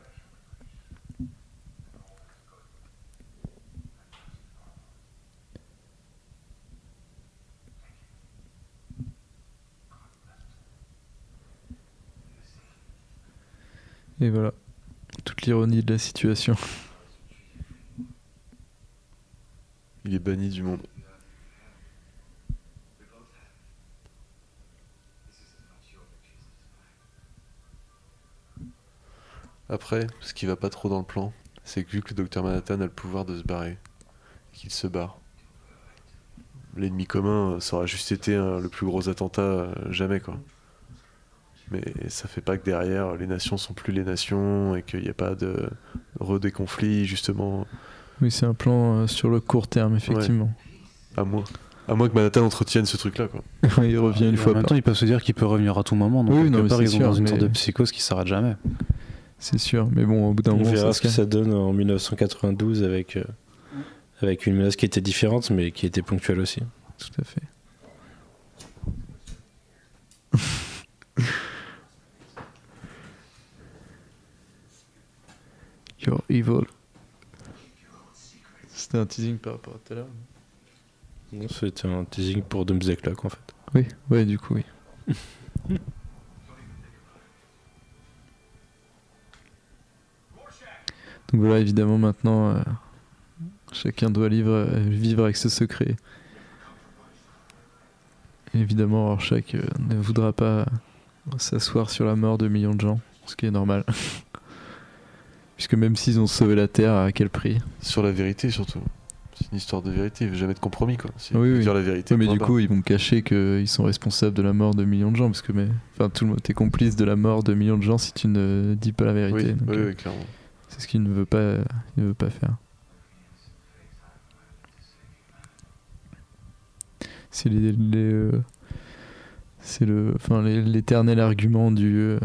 Et voilà, toute l'ironie de la situation. Il est banni du monde. Après, ce qui va pas trop dans le plan, c'est que vu que le docteur Manhattan a le pouvoir de se barrer, qu'il se barre, l'ennemi commun, euh, ça aura juste été euh, le plus gros attentat euh, jamais, quoi. Mais ça fait pas que derrière, les nations sont plus les nations et qu'il n'y a pas de re des conflits, justement. Oui, c'est un plan euh, sur le court terme, effectivement. À moins. À moins que Manhattan entretienne ce truc-là, quoi. il revient une fois En même par temps, ils peuvent se dire qu'il peut revenir à tout moment. Donc, Oui, quelque non, mais part, c'est ils sont dans une mais- sorte de psychose qui s'arrête jamais. C'est sûr, mais bon, au bout d'un On moment, verra ça ce que ça donne en 1992 avec, euh, avec une menace qui était différente, mais qui était ponctuelle aussi. Tout à fait. You're evil. C'était un teasing par rapport à tout à l'heure. Non, C'était un teasing pour Doomsday Clock en fait. Oui, ouais, du coup, oui. Donc voilà, évidemment, maintenant, euh, chacun doit vivre, euh, vivre avec ce secret. Évidemment, Rorschach euh, ne voudra pas s'asseoir sur la mort de millions de gens, ce qui est normal. Puisque même s'ils ont sauvé la Terre, à quel prix Sur la vérité, surtout. C'est une histoire de vérité, il veut jamais de compromis, quoi. C'est Oui, oui. dire la vérité. Mais du coup, ils vont cacher qu'ils sont responsables de la mort de millions de gens, parce que mais, enfin, tout le monde est complice de la mort de millions de gens si tu ne dis pas la vérité. Oui, Donc, oui, euh, oui, clairement. C'est ce qu'il ne veut pas, il ne veut pas faire. C'est les, les, euh, c'est le, enfin l'éternel argument du euh,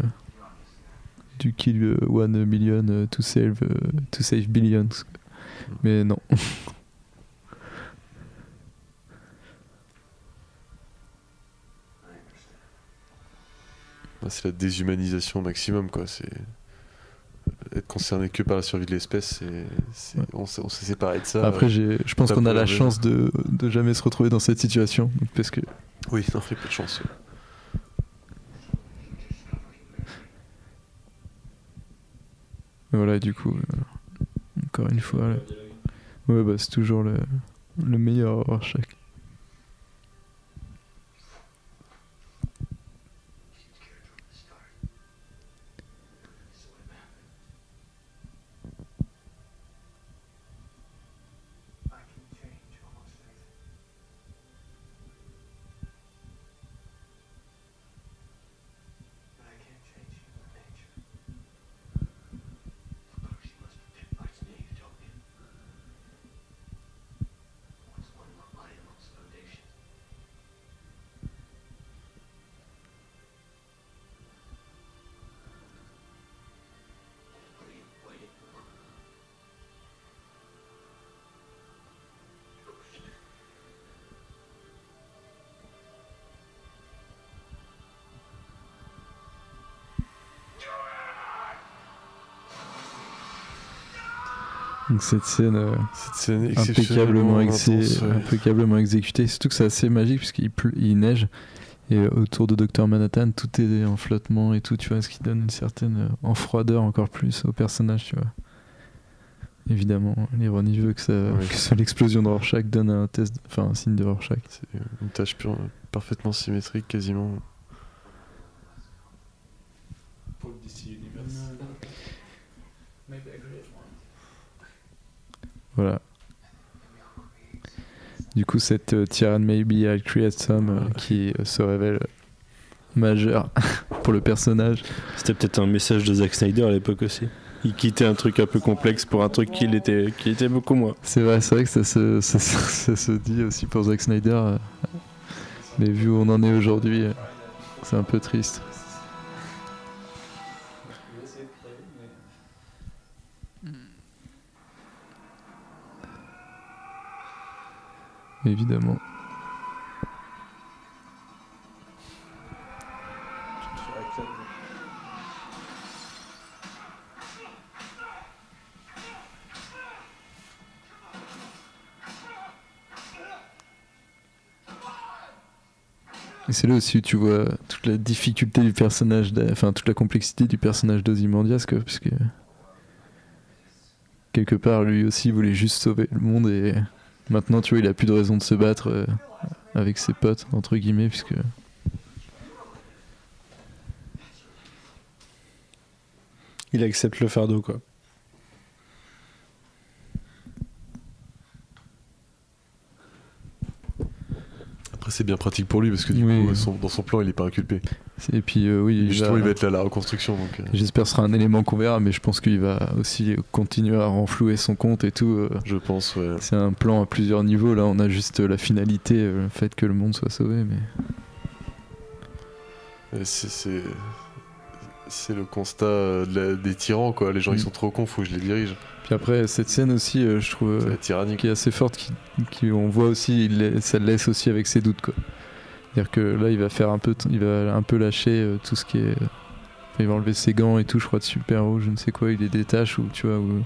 du kill euh, one million euh, to save euh, to save billions. Mais non. Bah, c'est la déshumanisation au maximum, quoi. C'est être concerné que par la survie de l'espèce, c'est, on, s'est, on s'est séparé de ça. Après, euh, je pense qu'on a pas la chance de, de jamais se retrouver dans cette situation, parce que Oui, non, il peu de chance. Voilà, du coup, euh, encore une fois, ouais, bah, c'est toujours le, le meilleur Rorschach. Donc cette scène euh, Cette scène impeccablement, exceptionnellement exé- intense, ouais. impeccablement exécutée. Surtout que c'est assez magique puisqu'il il neige et euh, autour de Dr Manhattan tout est en flottement et tout, tu vois, ce qui donne une certaine euh, en froideur encore plus au personnage, tu vois. Évidemment, l'ironie veut que, ça, Ouais. que ça- l'explosion de Rorschach donne un test, enfin un signe de Rorschach. C'est une tâche pure- parfaitement symétrique, quasiment. Voilà. Du coup, cette euh, Tyrann Maybe I'll Create Some euh, qui euh, se révèle majeure pour le personnage. C'était peut-être un message de Zack Snyder à l'époque aussi. Il quittait un truc un peu complexe pour un truc qui était, qui était beaucoup moins. C'est vrai, c'est vrai que ça se, ça, se- ça se dit aussi pour Zack Snyder. euh, Mais vu où on en est aujourd'hui, euh, c'est un peu triste. Évidemment. C'est là aussi où tu vois toute la difficulté du personnage, enfin toute la complexité du personnage d'Ozymandias, parce que quelque part lui aussi voulait juste sauver le monde et maintenant tu vois il a plus de raison de se battre euh, avec ses potes entre guillemets, puisque Il accepte le fardeau, quoi. Après, c'est bien pratique pour lui parce que du Oui. coup, son- dans son plan, il est pas inculpé. et puis euh, oui, Et justement, va- il va être là la reconstruction. Donc, euh, j'espère que ce sera un élément qu'on verra, mais je pense qu'il va aussi continuer à renflouer son compte et tout. euh, je pense, ouais. C'est un plan à plusieurs niveaux. Là, on a juste la finalité, le fait que le monde soit sauvé. Mais C'est c'est- le constat euh, de la- des tyrans, quoi. Les gens, ils Mm. sont trop cons, faut que je les dirige. puis après, cette scène aussi, euh, je trouve, C'est euh, la tyrannie. qui est assez forte, qui, qui- on voit aussi, il ça le laisse aussi avec ses doutes, quoi. C'est-à-dire que là, il va faire un peu, il va un peu lâcher euh, tout ce qui est, il va enlever ses gants et tout, je crois de super haut, je ne sais quoi, il les détache ou tu vois, où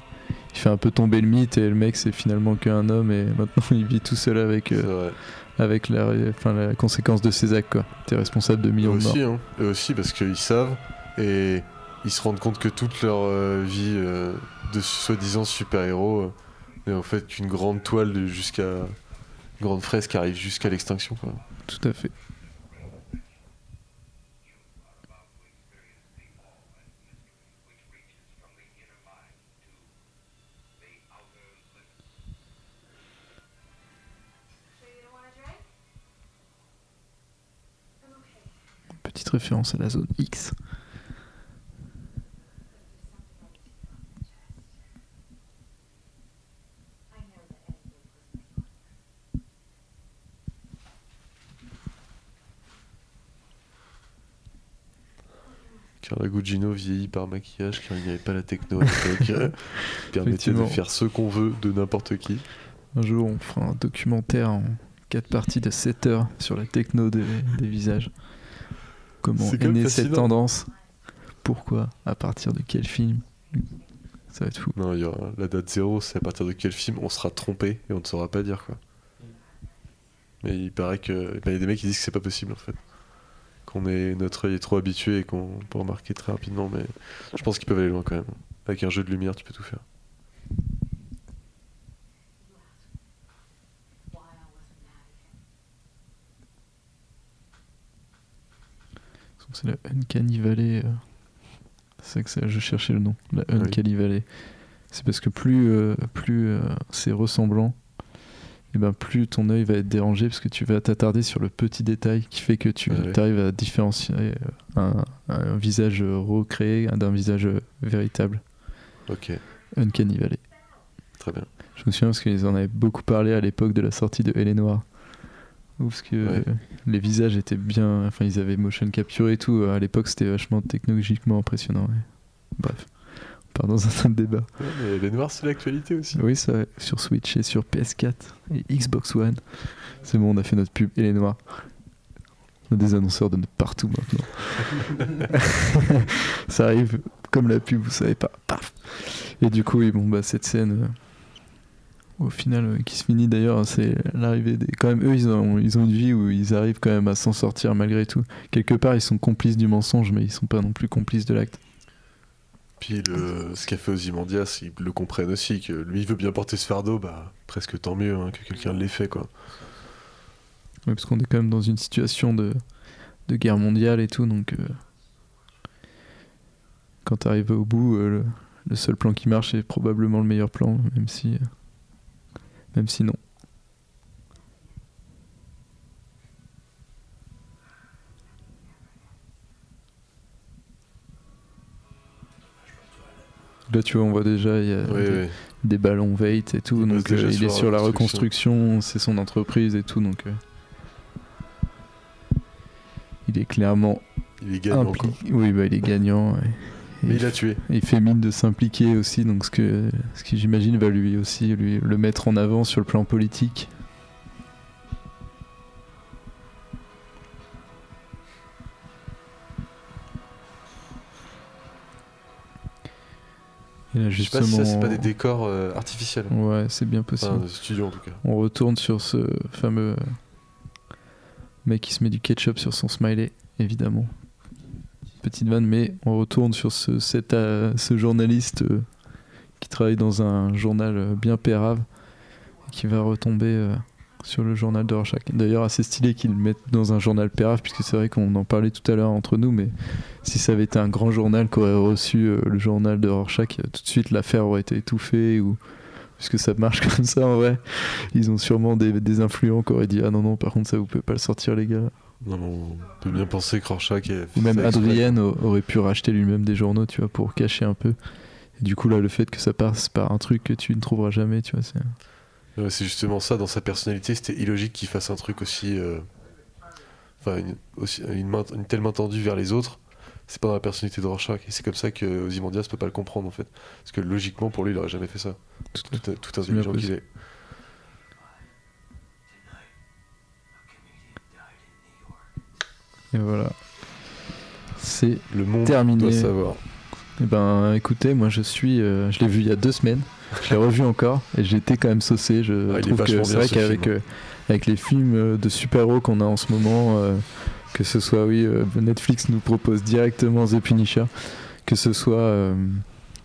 il fait un peu tomber le mythe et le mec c'est finalement qu'un homme et maintenant il vit tout seul avec, C'est vrai. avec la, enfin, la conséquence de ses actes, quoi. T'es responsable de Eux millions de morts. aussi, hein. Eux aussi, parce qu'ils savent et ils se rendent compte que toute leur euh, vie euh, de soi-disant super-héros euh, n'est en fait qu'une grande toile jusqu'à. une grande fresque qui arrive jusqu'à l'extinction. Tout à fait. Petite référence à la zone X. Gugino vieillit par maquillage car il n'y avait pas la techno à l'époque. qui permettait de faire ce qu'on veut de n'importe qui. Un jour, on fera un documentaire en 4 parties de 7 heures sur la techno des, des visages. Comment est même née cette tendance? Pourquoi? À partir de quel film? Ça va être fou. Non, il y aura la date zéro, c'est à partir de quel film on sera trompé et on ne saura pas dire quoi. Mais il paraît que. ben, Il y a des mecs qui disent que c'est pas possible en fait. Qu'on est notre œil est trop habitué et qu'on peut remarquer très rapidement, mais je pense qu'ils peuvent aller loin quand même. Avec un jeu de lumière, tu peux tout faire. C'est la Uncanny Valley. euh, C'est que ça- je cherchais le nom. La Oui. Uncanny Valley. C'est parce que plus, euh, plus euh, c'est ressemblant, et ben plus ton œil va être dérangé parce que tu vas t'attarder sur le petit détail qui fait que tu Ouais, arrives à différencier un, un visage recréé d'un visage véritable. Ok, Uncanny Valley. très bien. Je me souviens parce qu'ils en avaient beaucoup parlé à l'époque de la sortie de est Noire. Ou Parce que Ouais. les visages étaient bien. Enfin, ils avaient motion capture et tout. À l'époque, c'était vachement technologiquement impressionnant. ouais. Bref, on part dans un débat. Ouais, mais les noirs, c'est l'actualité aussi. Oui, ça, ouais. sur Switch et sur PS4 et Xbox One. C'est bon, on a fait notre pub. Elle est noire. On a des annonceurs de partout maintenant. ça arrive comme la pub, vous savez pas. Paf Et du coup, oui, bon, bah, cette scène, euh, au final, euh, qui se finit d'ailleurs, c'est l'arrivée des. Quand même, eux, ils ont, ils ont une vie où ils arrivent quand même à s'en sortir malgré tout. Quelque part, ils sont complices du mensonge, mais ils sont pas non plus complices de l'acte. Puis ce qu'a fait Ozymandias, ils le comprennent aussi, que lui il veut bien porter ce fardeau, bah presque tant mieux hein, que quelqu'un l'ait fait quoi. Ouais, parce qu'on est quand même dans une situation de, de guerre mondiale et tout, donc euh, quand t'arrives au bout, euh, le, le seul plan qui marche est probablement le meilleur plan, même si euh, Même si non. Là, tu vois, on voit déjà, il y a Oui, des, oui. des ballons Veit et tout. Donc, euh, il sur est sur la reconstruction. c'est son entreprise et tout. Donc, euh, il est clairement Il est gagnant. Oui, bah, il est gagnant. Mais il a tué. il fait mine de s'impliquer aussi, donc ce que, ce qui j'imagine va lui aussi lui, le mettre en avant sur le plan politique. Et là, Je sais pas si ça, c'est justement- pas des décors euh, artificiels. Ouais, c'est bien possible. Enfin, studio en tout cas. On retourne sur ce fameux mec qui se met du ketchup sur son smiley, évidemment. Petite vanne, mais on retourne sur ce, cet, euh, ce journaliste euh, qui travaille dans un journal bien pérave et qui va retomber sur le journal de Rorschach. D'ailleurs, assez stylé qu'ils le mettent dans un journal pérave, puisque c'est vrai qu'on en parlait tout à l'heure entre nous, mais si ça avait été un grand journal qui aurait reçu euh, le journal de Rorschach, euh, tout de suite l'affaire aurait été étouffée ou puisque ça marche comme ça en vrai. Ils ont sûrement des, des influents qui auraient dit Ah non, non, par contre, ça vous pouvez pas le sortir, les gars. Non, mais on peut bien penser que Rorschach est. Ou même au- aurait pu racheter lui-même des journaux, tu vois, pour cacher un peu. Et du coup, là, le fait que ça passe par un truc que tu ne trouveras jamais, tu vois, c'est. Ouais, c'est justement ça, dans sa personnalité, c'était illogique qu'il fasse un truc aussi. euh, Enfin, une, aussi- une, main- une telle main tendue vers les autres. C'est pas dans la personnalité de Rorschach. Et c'est comme ça que Ozymandias peut pas le comprendre en fait. Parce que logiquement, pour lui, il aurait jamais fait ça. Tout, tout, tout intelligent qu'il est. Et voilà. C'est Le monde terminé. doit savoir. Eh ben, écoutez, moi, je suis. euh, je l'ai vu il y a deux semaines. Je l'ai revu encore et j'étais quand même saucé. Je Ah, trouve que c'est vrai qu'avec film. euh, avec les films euh, de super-héros qu'on a en ce moment, euh, que ce soit, oui, euh, Netflix nous propose directement The Punisher, que ce soit.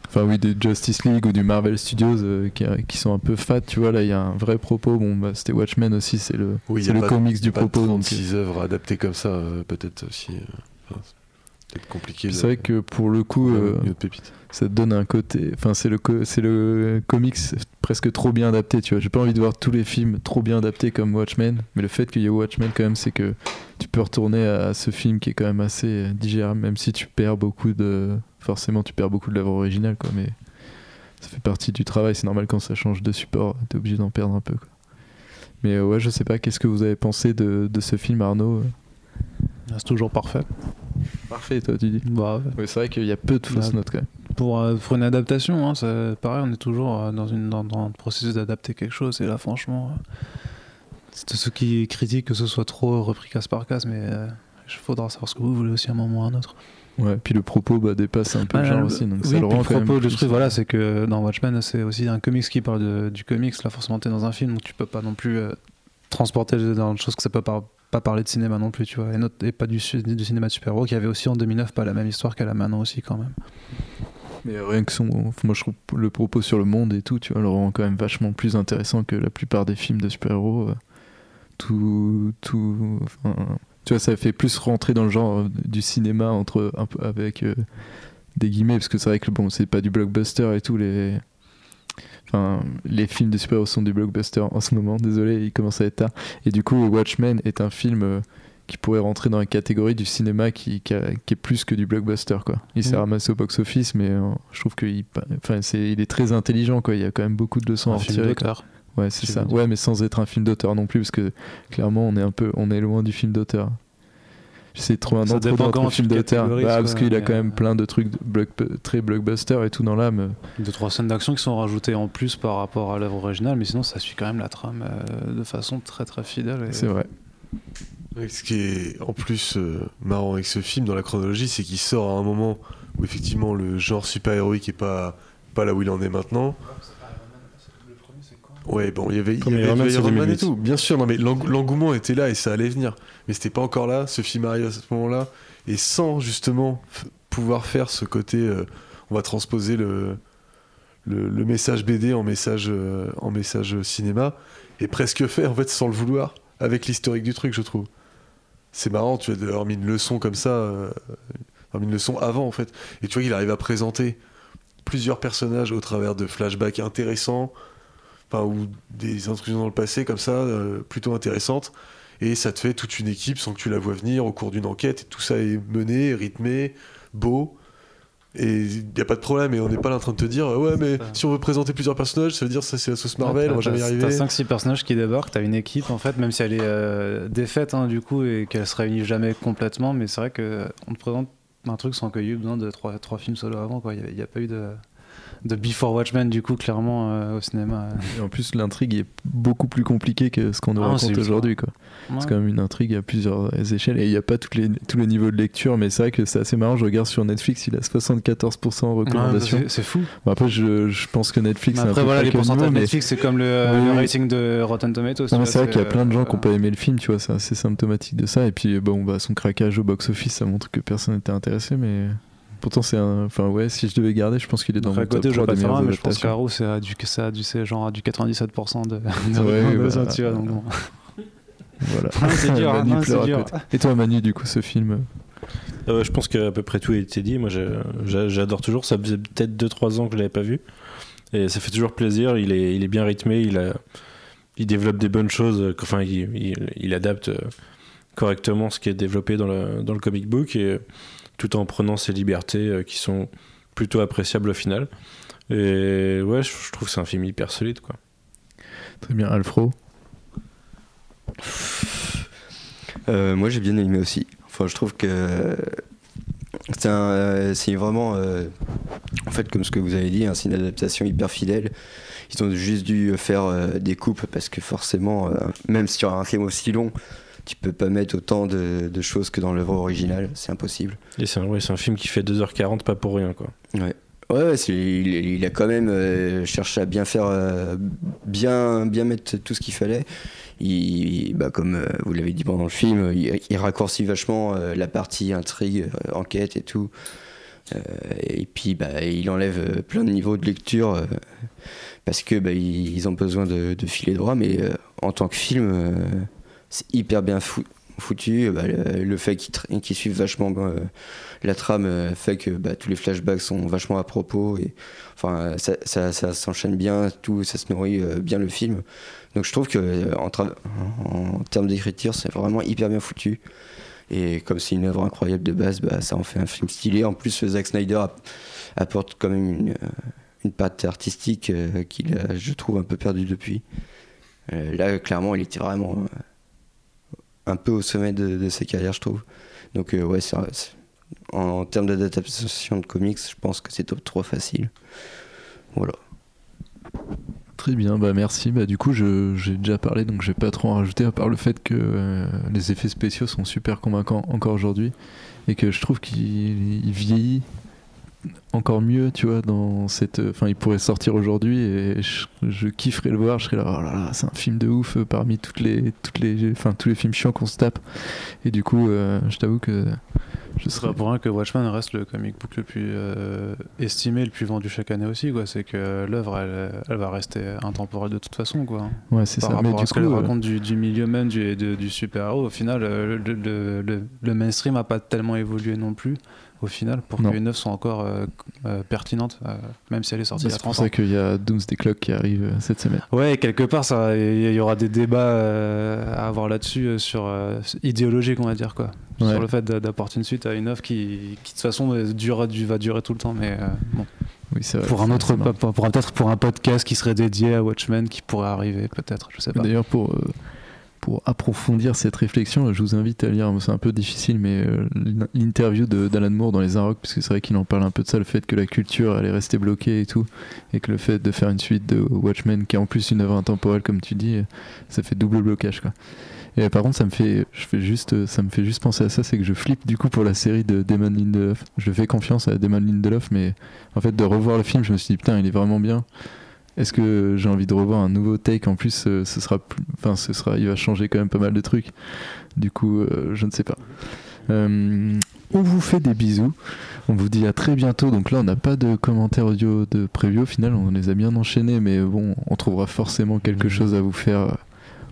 Enfin oui, des Justice League ou du Marvel Studios qui, qui sont un peu fat, tu vois, là il y a un vrai propos, bon bah, c'était Watchmen aussi, c'est le, Oui, c'est le pas- comics du pas propos. donc, 36 œuvres adaptées comme ça, peut-être aussi. enfin, c'est peut-être compliqué. c'est vrai que pour le coup, Ouais, euh, ça donne un côté enfin c'est le co- c'est le comics presque trop bien adapté tu vois. J'ai pas envie de voir tous les films trop bien adaptés comme Watchmen mais le fait qu'il y ait Watchmen quand même c'est que tu peux retourner à ce film qui est quand même assez euh, digérable même si tu perds beaucoup de forcément tu perds beaucoup de l'œuvre originale quoi mais ça fait partie du travail. C'est normal quand ça change de support t'es obligé d'en perdre un peu quoi. Mais euh, ouais je sais pas qu'est-ce que vous avez pensé de, de ce film Arnaud C'est toujours parfait. parfait toi tu dis. Bah, ouais. ouais, c'est vrai qu'il y a peu de fausses Bah, notes quand même Pour, euh, pour une adaptation, hein, pareil, on est toujours euh, dans, une, dans, dans le processus d'adapter quelque chose. Et là, franchement, euh, c'est de ceux qui critiquent que ce soit trop repris case par case, mais euh, il faudra savoir ce que vous voulez aussi à un moment ou à un autre. ouais puis le propos bah, dépasse un peu le Ouais, genre le- aussi donc oui, ça le rend le propos du plus- truc, voilà, c'est que dans Watchmen, c'est aussi un comics qui parle de- du comics. Là, forcément, t'es dans un film, donc tu peux pas non plus euh, transporter dans une chose que ça peut pas, pas parler de cinéma non plus, tu vois. Et, pas du, du cinéma de super-héros qui avait aussi en 2009 pas la même histoire qu'elle a maintenant aussi, quand même. Mais rien que son. Moi, je trouve le propos sur le monde et tout, tu vois, le rend quand même vachement plus intéressant que la plupart des films de super-héros. euh. Tout. tout tu vois, ça fait plus rentrer dans le genre du cinéma entre, un peu avec euh, des guillemets, parce que c'est vrai que bon, c'est pas du blockbuster et tout. Les, enfin, les films de super-héros sont du blockbuster en ce moment, désolé, il commence à être tard. Et du coup, Watchmen est un film. euh, qui pourrait rentrer dans la catégorie du cinéma qui, qui, a- qui est plus que du blockbuster quoi. Il s'est Mm. ramassé au box-office mais euh, je trouve qu'il enfin, c'est, il est très intelligent quoi. Il y a quand même beaucoup de leçons à un retirer. Ouais c'est ça. Ouais mais sans être un film d'auteur non plus parce que clairement on est un peu on est loin du film d'auteur. J'essaie de trouver un autre entre film d'auteur. Bah, parce qu'il a quand même euh, plein de trucs de block- très blockbuster et tout dans l'âme. Deux, trois scènes d'action qui sont rajoutées en plus par rapport à l'œuvre originale, mais sinon ça suit quand même la trame euh, de façon très très fidèle. et- C'est vrai. Ce qui est en plus euh, marrant avec ce film dans la chronologie, c'est qu'il sort à un moment où effectivement le genre super-héroïque est pas, pas là où il en est maintenant. Ouais, bon, il y avait, il y avait Iron Man, et 2008. tout. Bien sûr, non, mais l'eng- l'engouement était là et ça allait venir. Mais c'était pas encore là. Ce film arrive à ce moment-là. Et sans justement pouvoir faire ce côté, euh, on va transposer le, le, le message BD en message, euh, en message cinéma, et presque fait en fait sans le vouloir, avec l'historique du truc, je trouve. C'est marrant, tu d'avoir mis une leçon comme ça, euh, une leçon avant en fait. Et tu vois qu'il arrive à présenter plusieurs personnages au travers de flashbacks intéressants, enfin, ou des intrusions dans le passé comme ça, euh, plutôt intéressantes. Et ça te fait toute une équipe sans que tu la vois venir au cours d'une enquête. Et tout ça est mené, rythmé, beau. Et il n'y a pas de problème. Et on n'est pas là en train de te dire Ouais, mais si on veut présenter plusieurs personnages, ça veut dire ça c'est la sauce Marvel, on va jamais y arriver. T'as 5-6 personnages qui débarquent, t'as une équipe en fait, même si elle est euh, défaite hein, du coup et qu'elle se réunit jamais complètement, mais c'est vrai que on te présente un truc sans qu'il y ait eu besoin de 3, films solo avant. quoi. Il n'y a, pas eu de, de Before Watchmen du coup clairement euh, au cinéma. Et en plus, l'intrigue est beaucoup plus compliquée que ce qu'on nous Ah, raconte aujourd'hui. quoi. Ouais. C'est quand même une intrigue à plusieurs échelles et il n'y a pas toutes les, tous les niveaux de lecture, mais c'est vrai que c'est assez marrant. Je regarde sur Netflix, il a 74% en recommandation. Ouais, c'est- fou. Bon, après, je, je pense que Netflix, Mais un après voilà, les pourcentages niveau, mais- Netflix c'est comme le, Oui, le rating de Rotten Tomatoes. C'est vrai qu'il y a euh, plein de gens qui n'ont pas aimé le film, tu vois, c'est assez symptomatique de ça. Et puis, bon, bah, son craquage au box-office, ça montre que personne n'était intéressé, mais pourtant, c'est un. Enfin, ouais, si je devais garder, je pense qu'il est dans mon à top côté, je 3 vois pas des faire meilleures un, mais je pense qu'Arrow, c'est à du, ça a du, c'est genre à du 97% de, Ouais, bah. Voilà. Ah, c'est dur, Manu hein, dur. Et toi, Manu, du coup, ce film Euh, je pense qu'à peu près tout a été dit. Moi, j'adore toujours. Ça faisait peut-être 2-3 ans que je l'avais pas vu. Et ça fait toujours plaisir. Il est, il est bien rythmé. Il, a, il développe des bonnes choses. euh, Enfin, il, il- il adapte euh, correctement ce qui est développé dans le, dans le comic book. Et euh, tout en prenant ses libertés euh, qui sont plutôt appréciables au final. Et ouais, je, je trouve que c'est un film hyper solide. Quoi. Très bien, Alfro. Euh, moi j'ai bien aimé aussi. Enfin, je trouve que c'est un- euh, vraiment, euh, en fait, comme ce que vous avez dit, hein, c'est une adaptation hyper fidèle. Ils ont juste dû faire euh, des coupes parce que forcément, euh, même as un film aussi long, tu peux pas mettre autant de, de choses que dans l'œuvre originale, c'est impossible. Et c'est un, ouais, un film qui fait 2h40, pas pour rien. Quoi. Ouais. Ouais, il, il a quand même euh, cherché à bien faire, euh, bien, bien mettre tout ce qu'il fallait. Il, bah, comme euh, vous l'avez dit pendant le film, il, il raccourcit vachement la partie intrigue, enquête et tout. Et puis, bah, il enlève plein de niveaux de lecture parce que bah, ils, ils ont besoin de, de filer droit. Mais en tant que film, c'est hyper bien fou- foutu. Bah, le, fait qu'ils suivent vachement euh, la trame euh, fait que bah, tous les flashbacks sont vachement à propos et enfin ça, s'enchaîne bien, tout ça se nourrit euh, bien le film. Donc je trouve que euh, en, termes d'écriture, c'est vraiment hyper bien foutu. Et comme c'est une œuvre incroyable de base, bah, ça en fait un film stylé. En plus, Zack Snyder app- apporte quand même une, une patte artistique qu'il a, je trouve, un peu perdu depuis. Là, clairement, il était vraiment un peu au sommet de, de sa carrière, je trouve. Donc, euh, ouais, c'est- en, en termes d'adaptation de comics, je pense que c'est top 3 facile. Voilà. Très bien, bah merci. Bah, du coup, j'ai déjà parlé, donc je vais pas trop en rajouter, à part le fait que euh, les effets spéciaux sont super convaincants encore aujourd'hui, et que je trouve qu'il il vieillit encore mieux, tu vois, dans cette... Enfin, il pourrait sortir aujourd'hui, et je, je kifferais le voir, je serais là, oh là là, c'est un film de ouf, euh, parmi toutes les, toutes les, enfin, tous les films chiants qu'on se tape. Et du coup, euh, je t'avoue que... Je serais pour rien que Watchmen reste le comic book le plus euh, estimé, le plus vendu chaque année aussi. quoi. C'est que l'œuvre, elle, elle va rester intemporelle de toute façon. Quoi. Ouais, c'est ça. Mais rapport à du ce qu'elle coup, euh, raconte du, du milieu même du, du super-héros, au final, euh, le, le- le- le mainstream n'a pas tellement évolué non plus. Au final, pour Non. que une œuvre soit encore euh, euh, pertinente, euh, même si elle est sortie bah, il y a c'est pour 30 ans. ça qu'il y a Doomsday Clock qui arrive euh, cette semaine. Ouais, quelque part, ça, il y aura des débats euh, à avoir là-dessus, euh, sur euh, idéologique, on va dire quoi, Ouais. sur le fait d'a- d'apporter une suite à une œuvre qui, qui de toute façon euh, dure, du- va durer tout le temps, mais euh, bon. Oui, c'est vrai, Pour un autre, pour, peut-être pour un podcast qui serait dédié à Watchmen, qui pourrait arriver, peut-être, je sais pas. D'ailleurs, pour, euh, pour approfondir cette réflexion, je vous invite à lire, c'est un peu difficile, mais euh, l'in- l'interview d'Alan Moore dans Les Inrocks, parce que c'est vrai qu'il en parle un peu de ça, le fait que la culture, elle est restée bloquée et tout, et que le fait de faire une suite de Watchmen, qui est en plus une œuvre intemporelle, comme tu dis, euh, ça fait double blocage. Et euh, par contre, ça me fait, je fais juste, ça me fait juste penser à ça, c'est que je flippe du coup pour la série de Damon Lindelof. Je fais confiance à Damon Lindelof, mais en fait de revoir le film, je me suis dit putain, il est vraiment bien. Est-ce que j'ai envie de revoir un nouveau take En plus, euh, ce sera, plus- enfin, ce sera, il va changer quand même pas mal de trucs. Du coup, euh, je ne sais pas. Euh, on vous fait des bisous. On vous dit à très bientôt. Donc là, on n'a pas de commentaires audio de preview. Au final, on les a bien enchaînés, mais bon, on trouvera forcément quelque chose à vous faire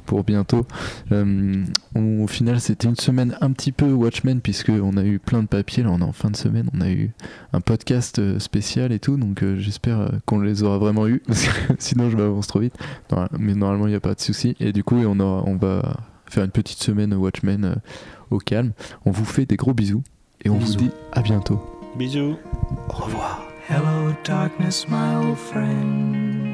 pour bientôt. Euh, on- au final, c'était une semaine un petit peu Watchmen, puisque on a eu plein de papiers. Là, on est en fin de semaine. On a eu un podcast euh, spécial et tout. Donc, euh, j'espère qu'on les aura vraiment eu. parce que Sinon, je m'avance trop vite. Non, mais normalement, il n'y a pas de souci. Et du coup, on, aura, on va faire une petite semaine Watchmen euh, au calme. On vous fait des gros bisous. Et on vous dit à bientôt. Bisous. Au revoir. Hello, darkness, my old friend.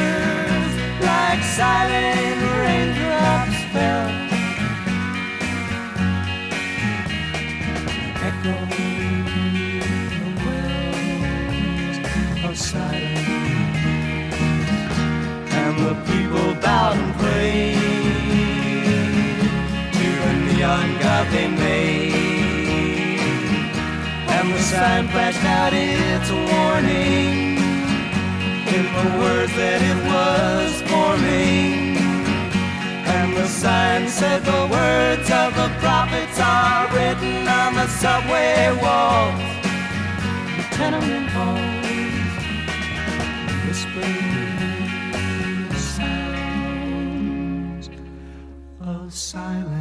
silent raindrops, fell. Echoing the wells of silence. And the people bowed and prayed to the neon god they made. And the sign flashed out its warning in the words that it was forming. And the sign said the words of the prophets are written on the subway walls, the tenement halls, whispering sounds of silence.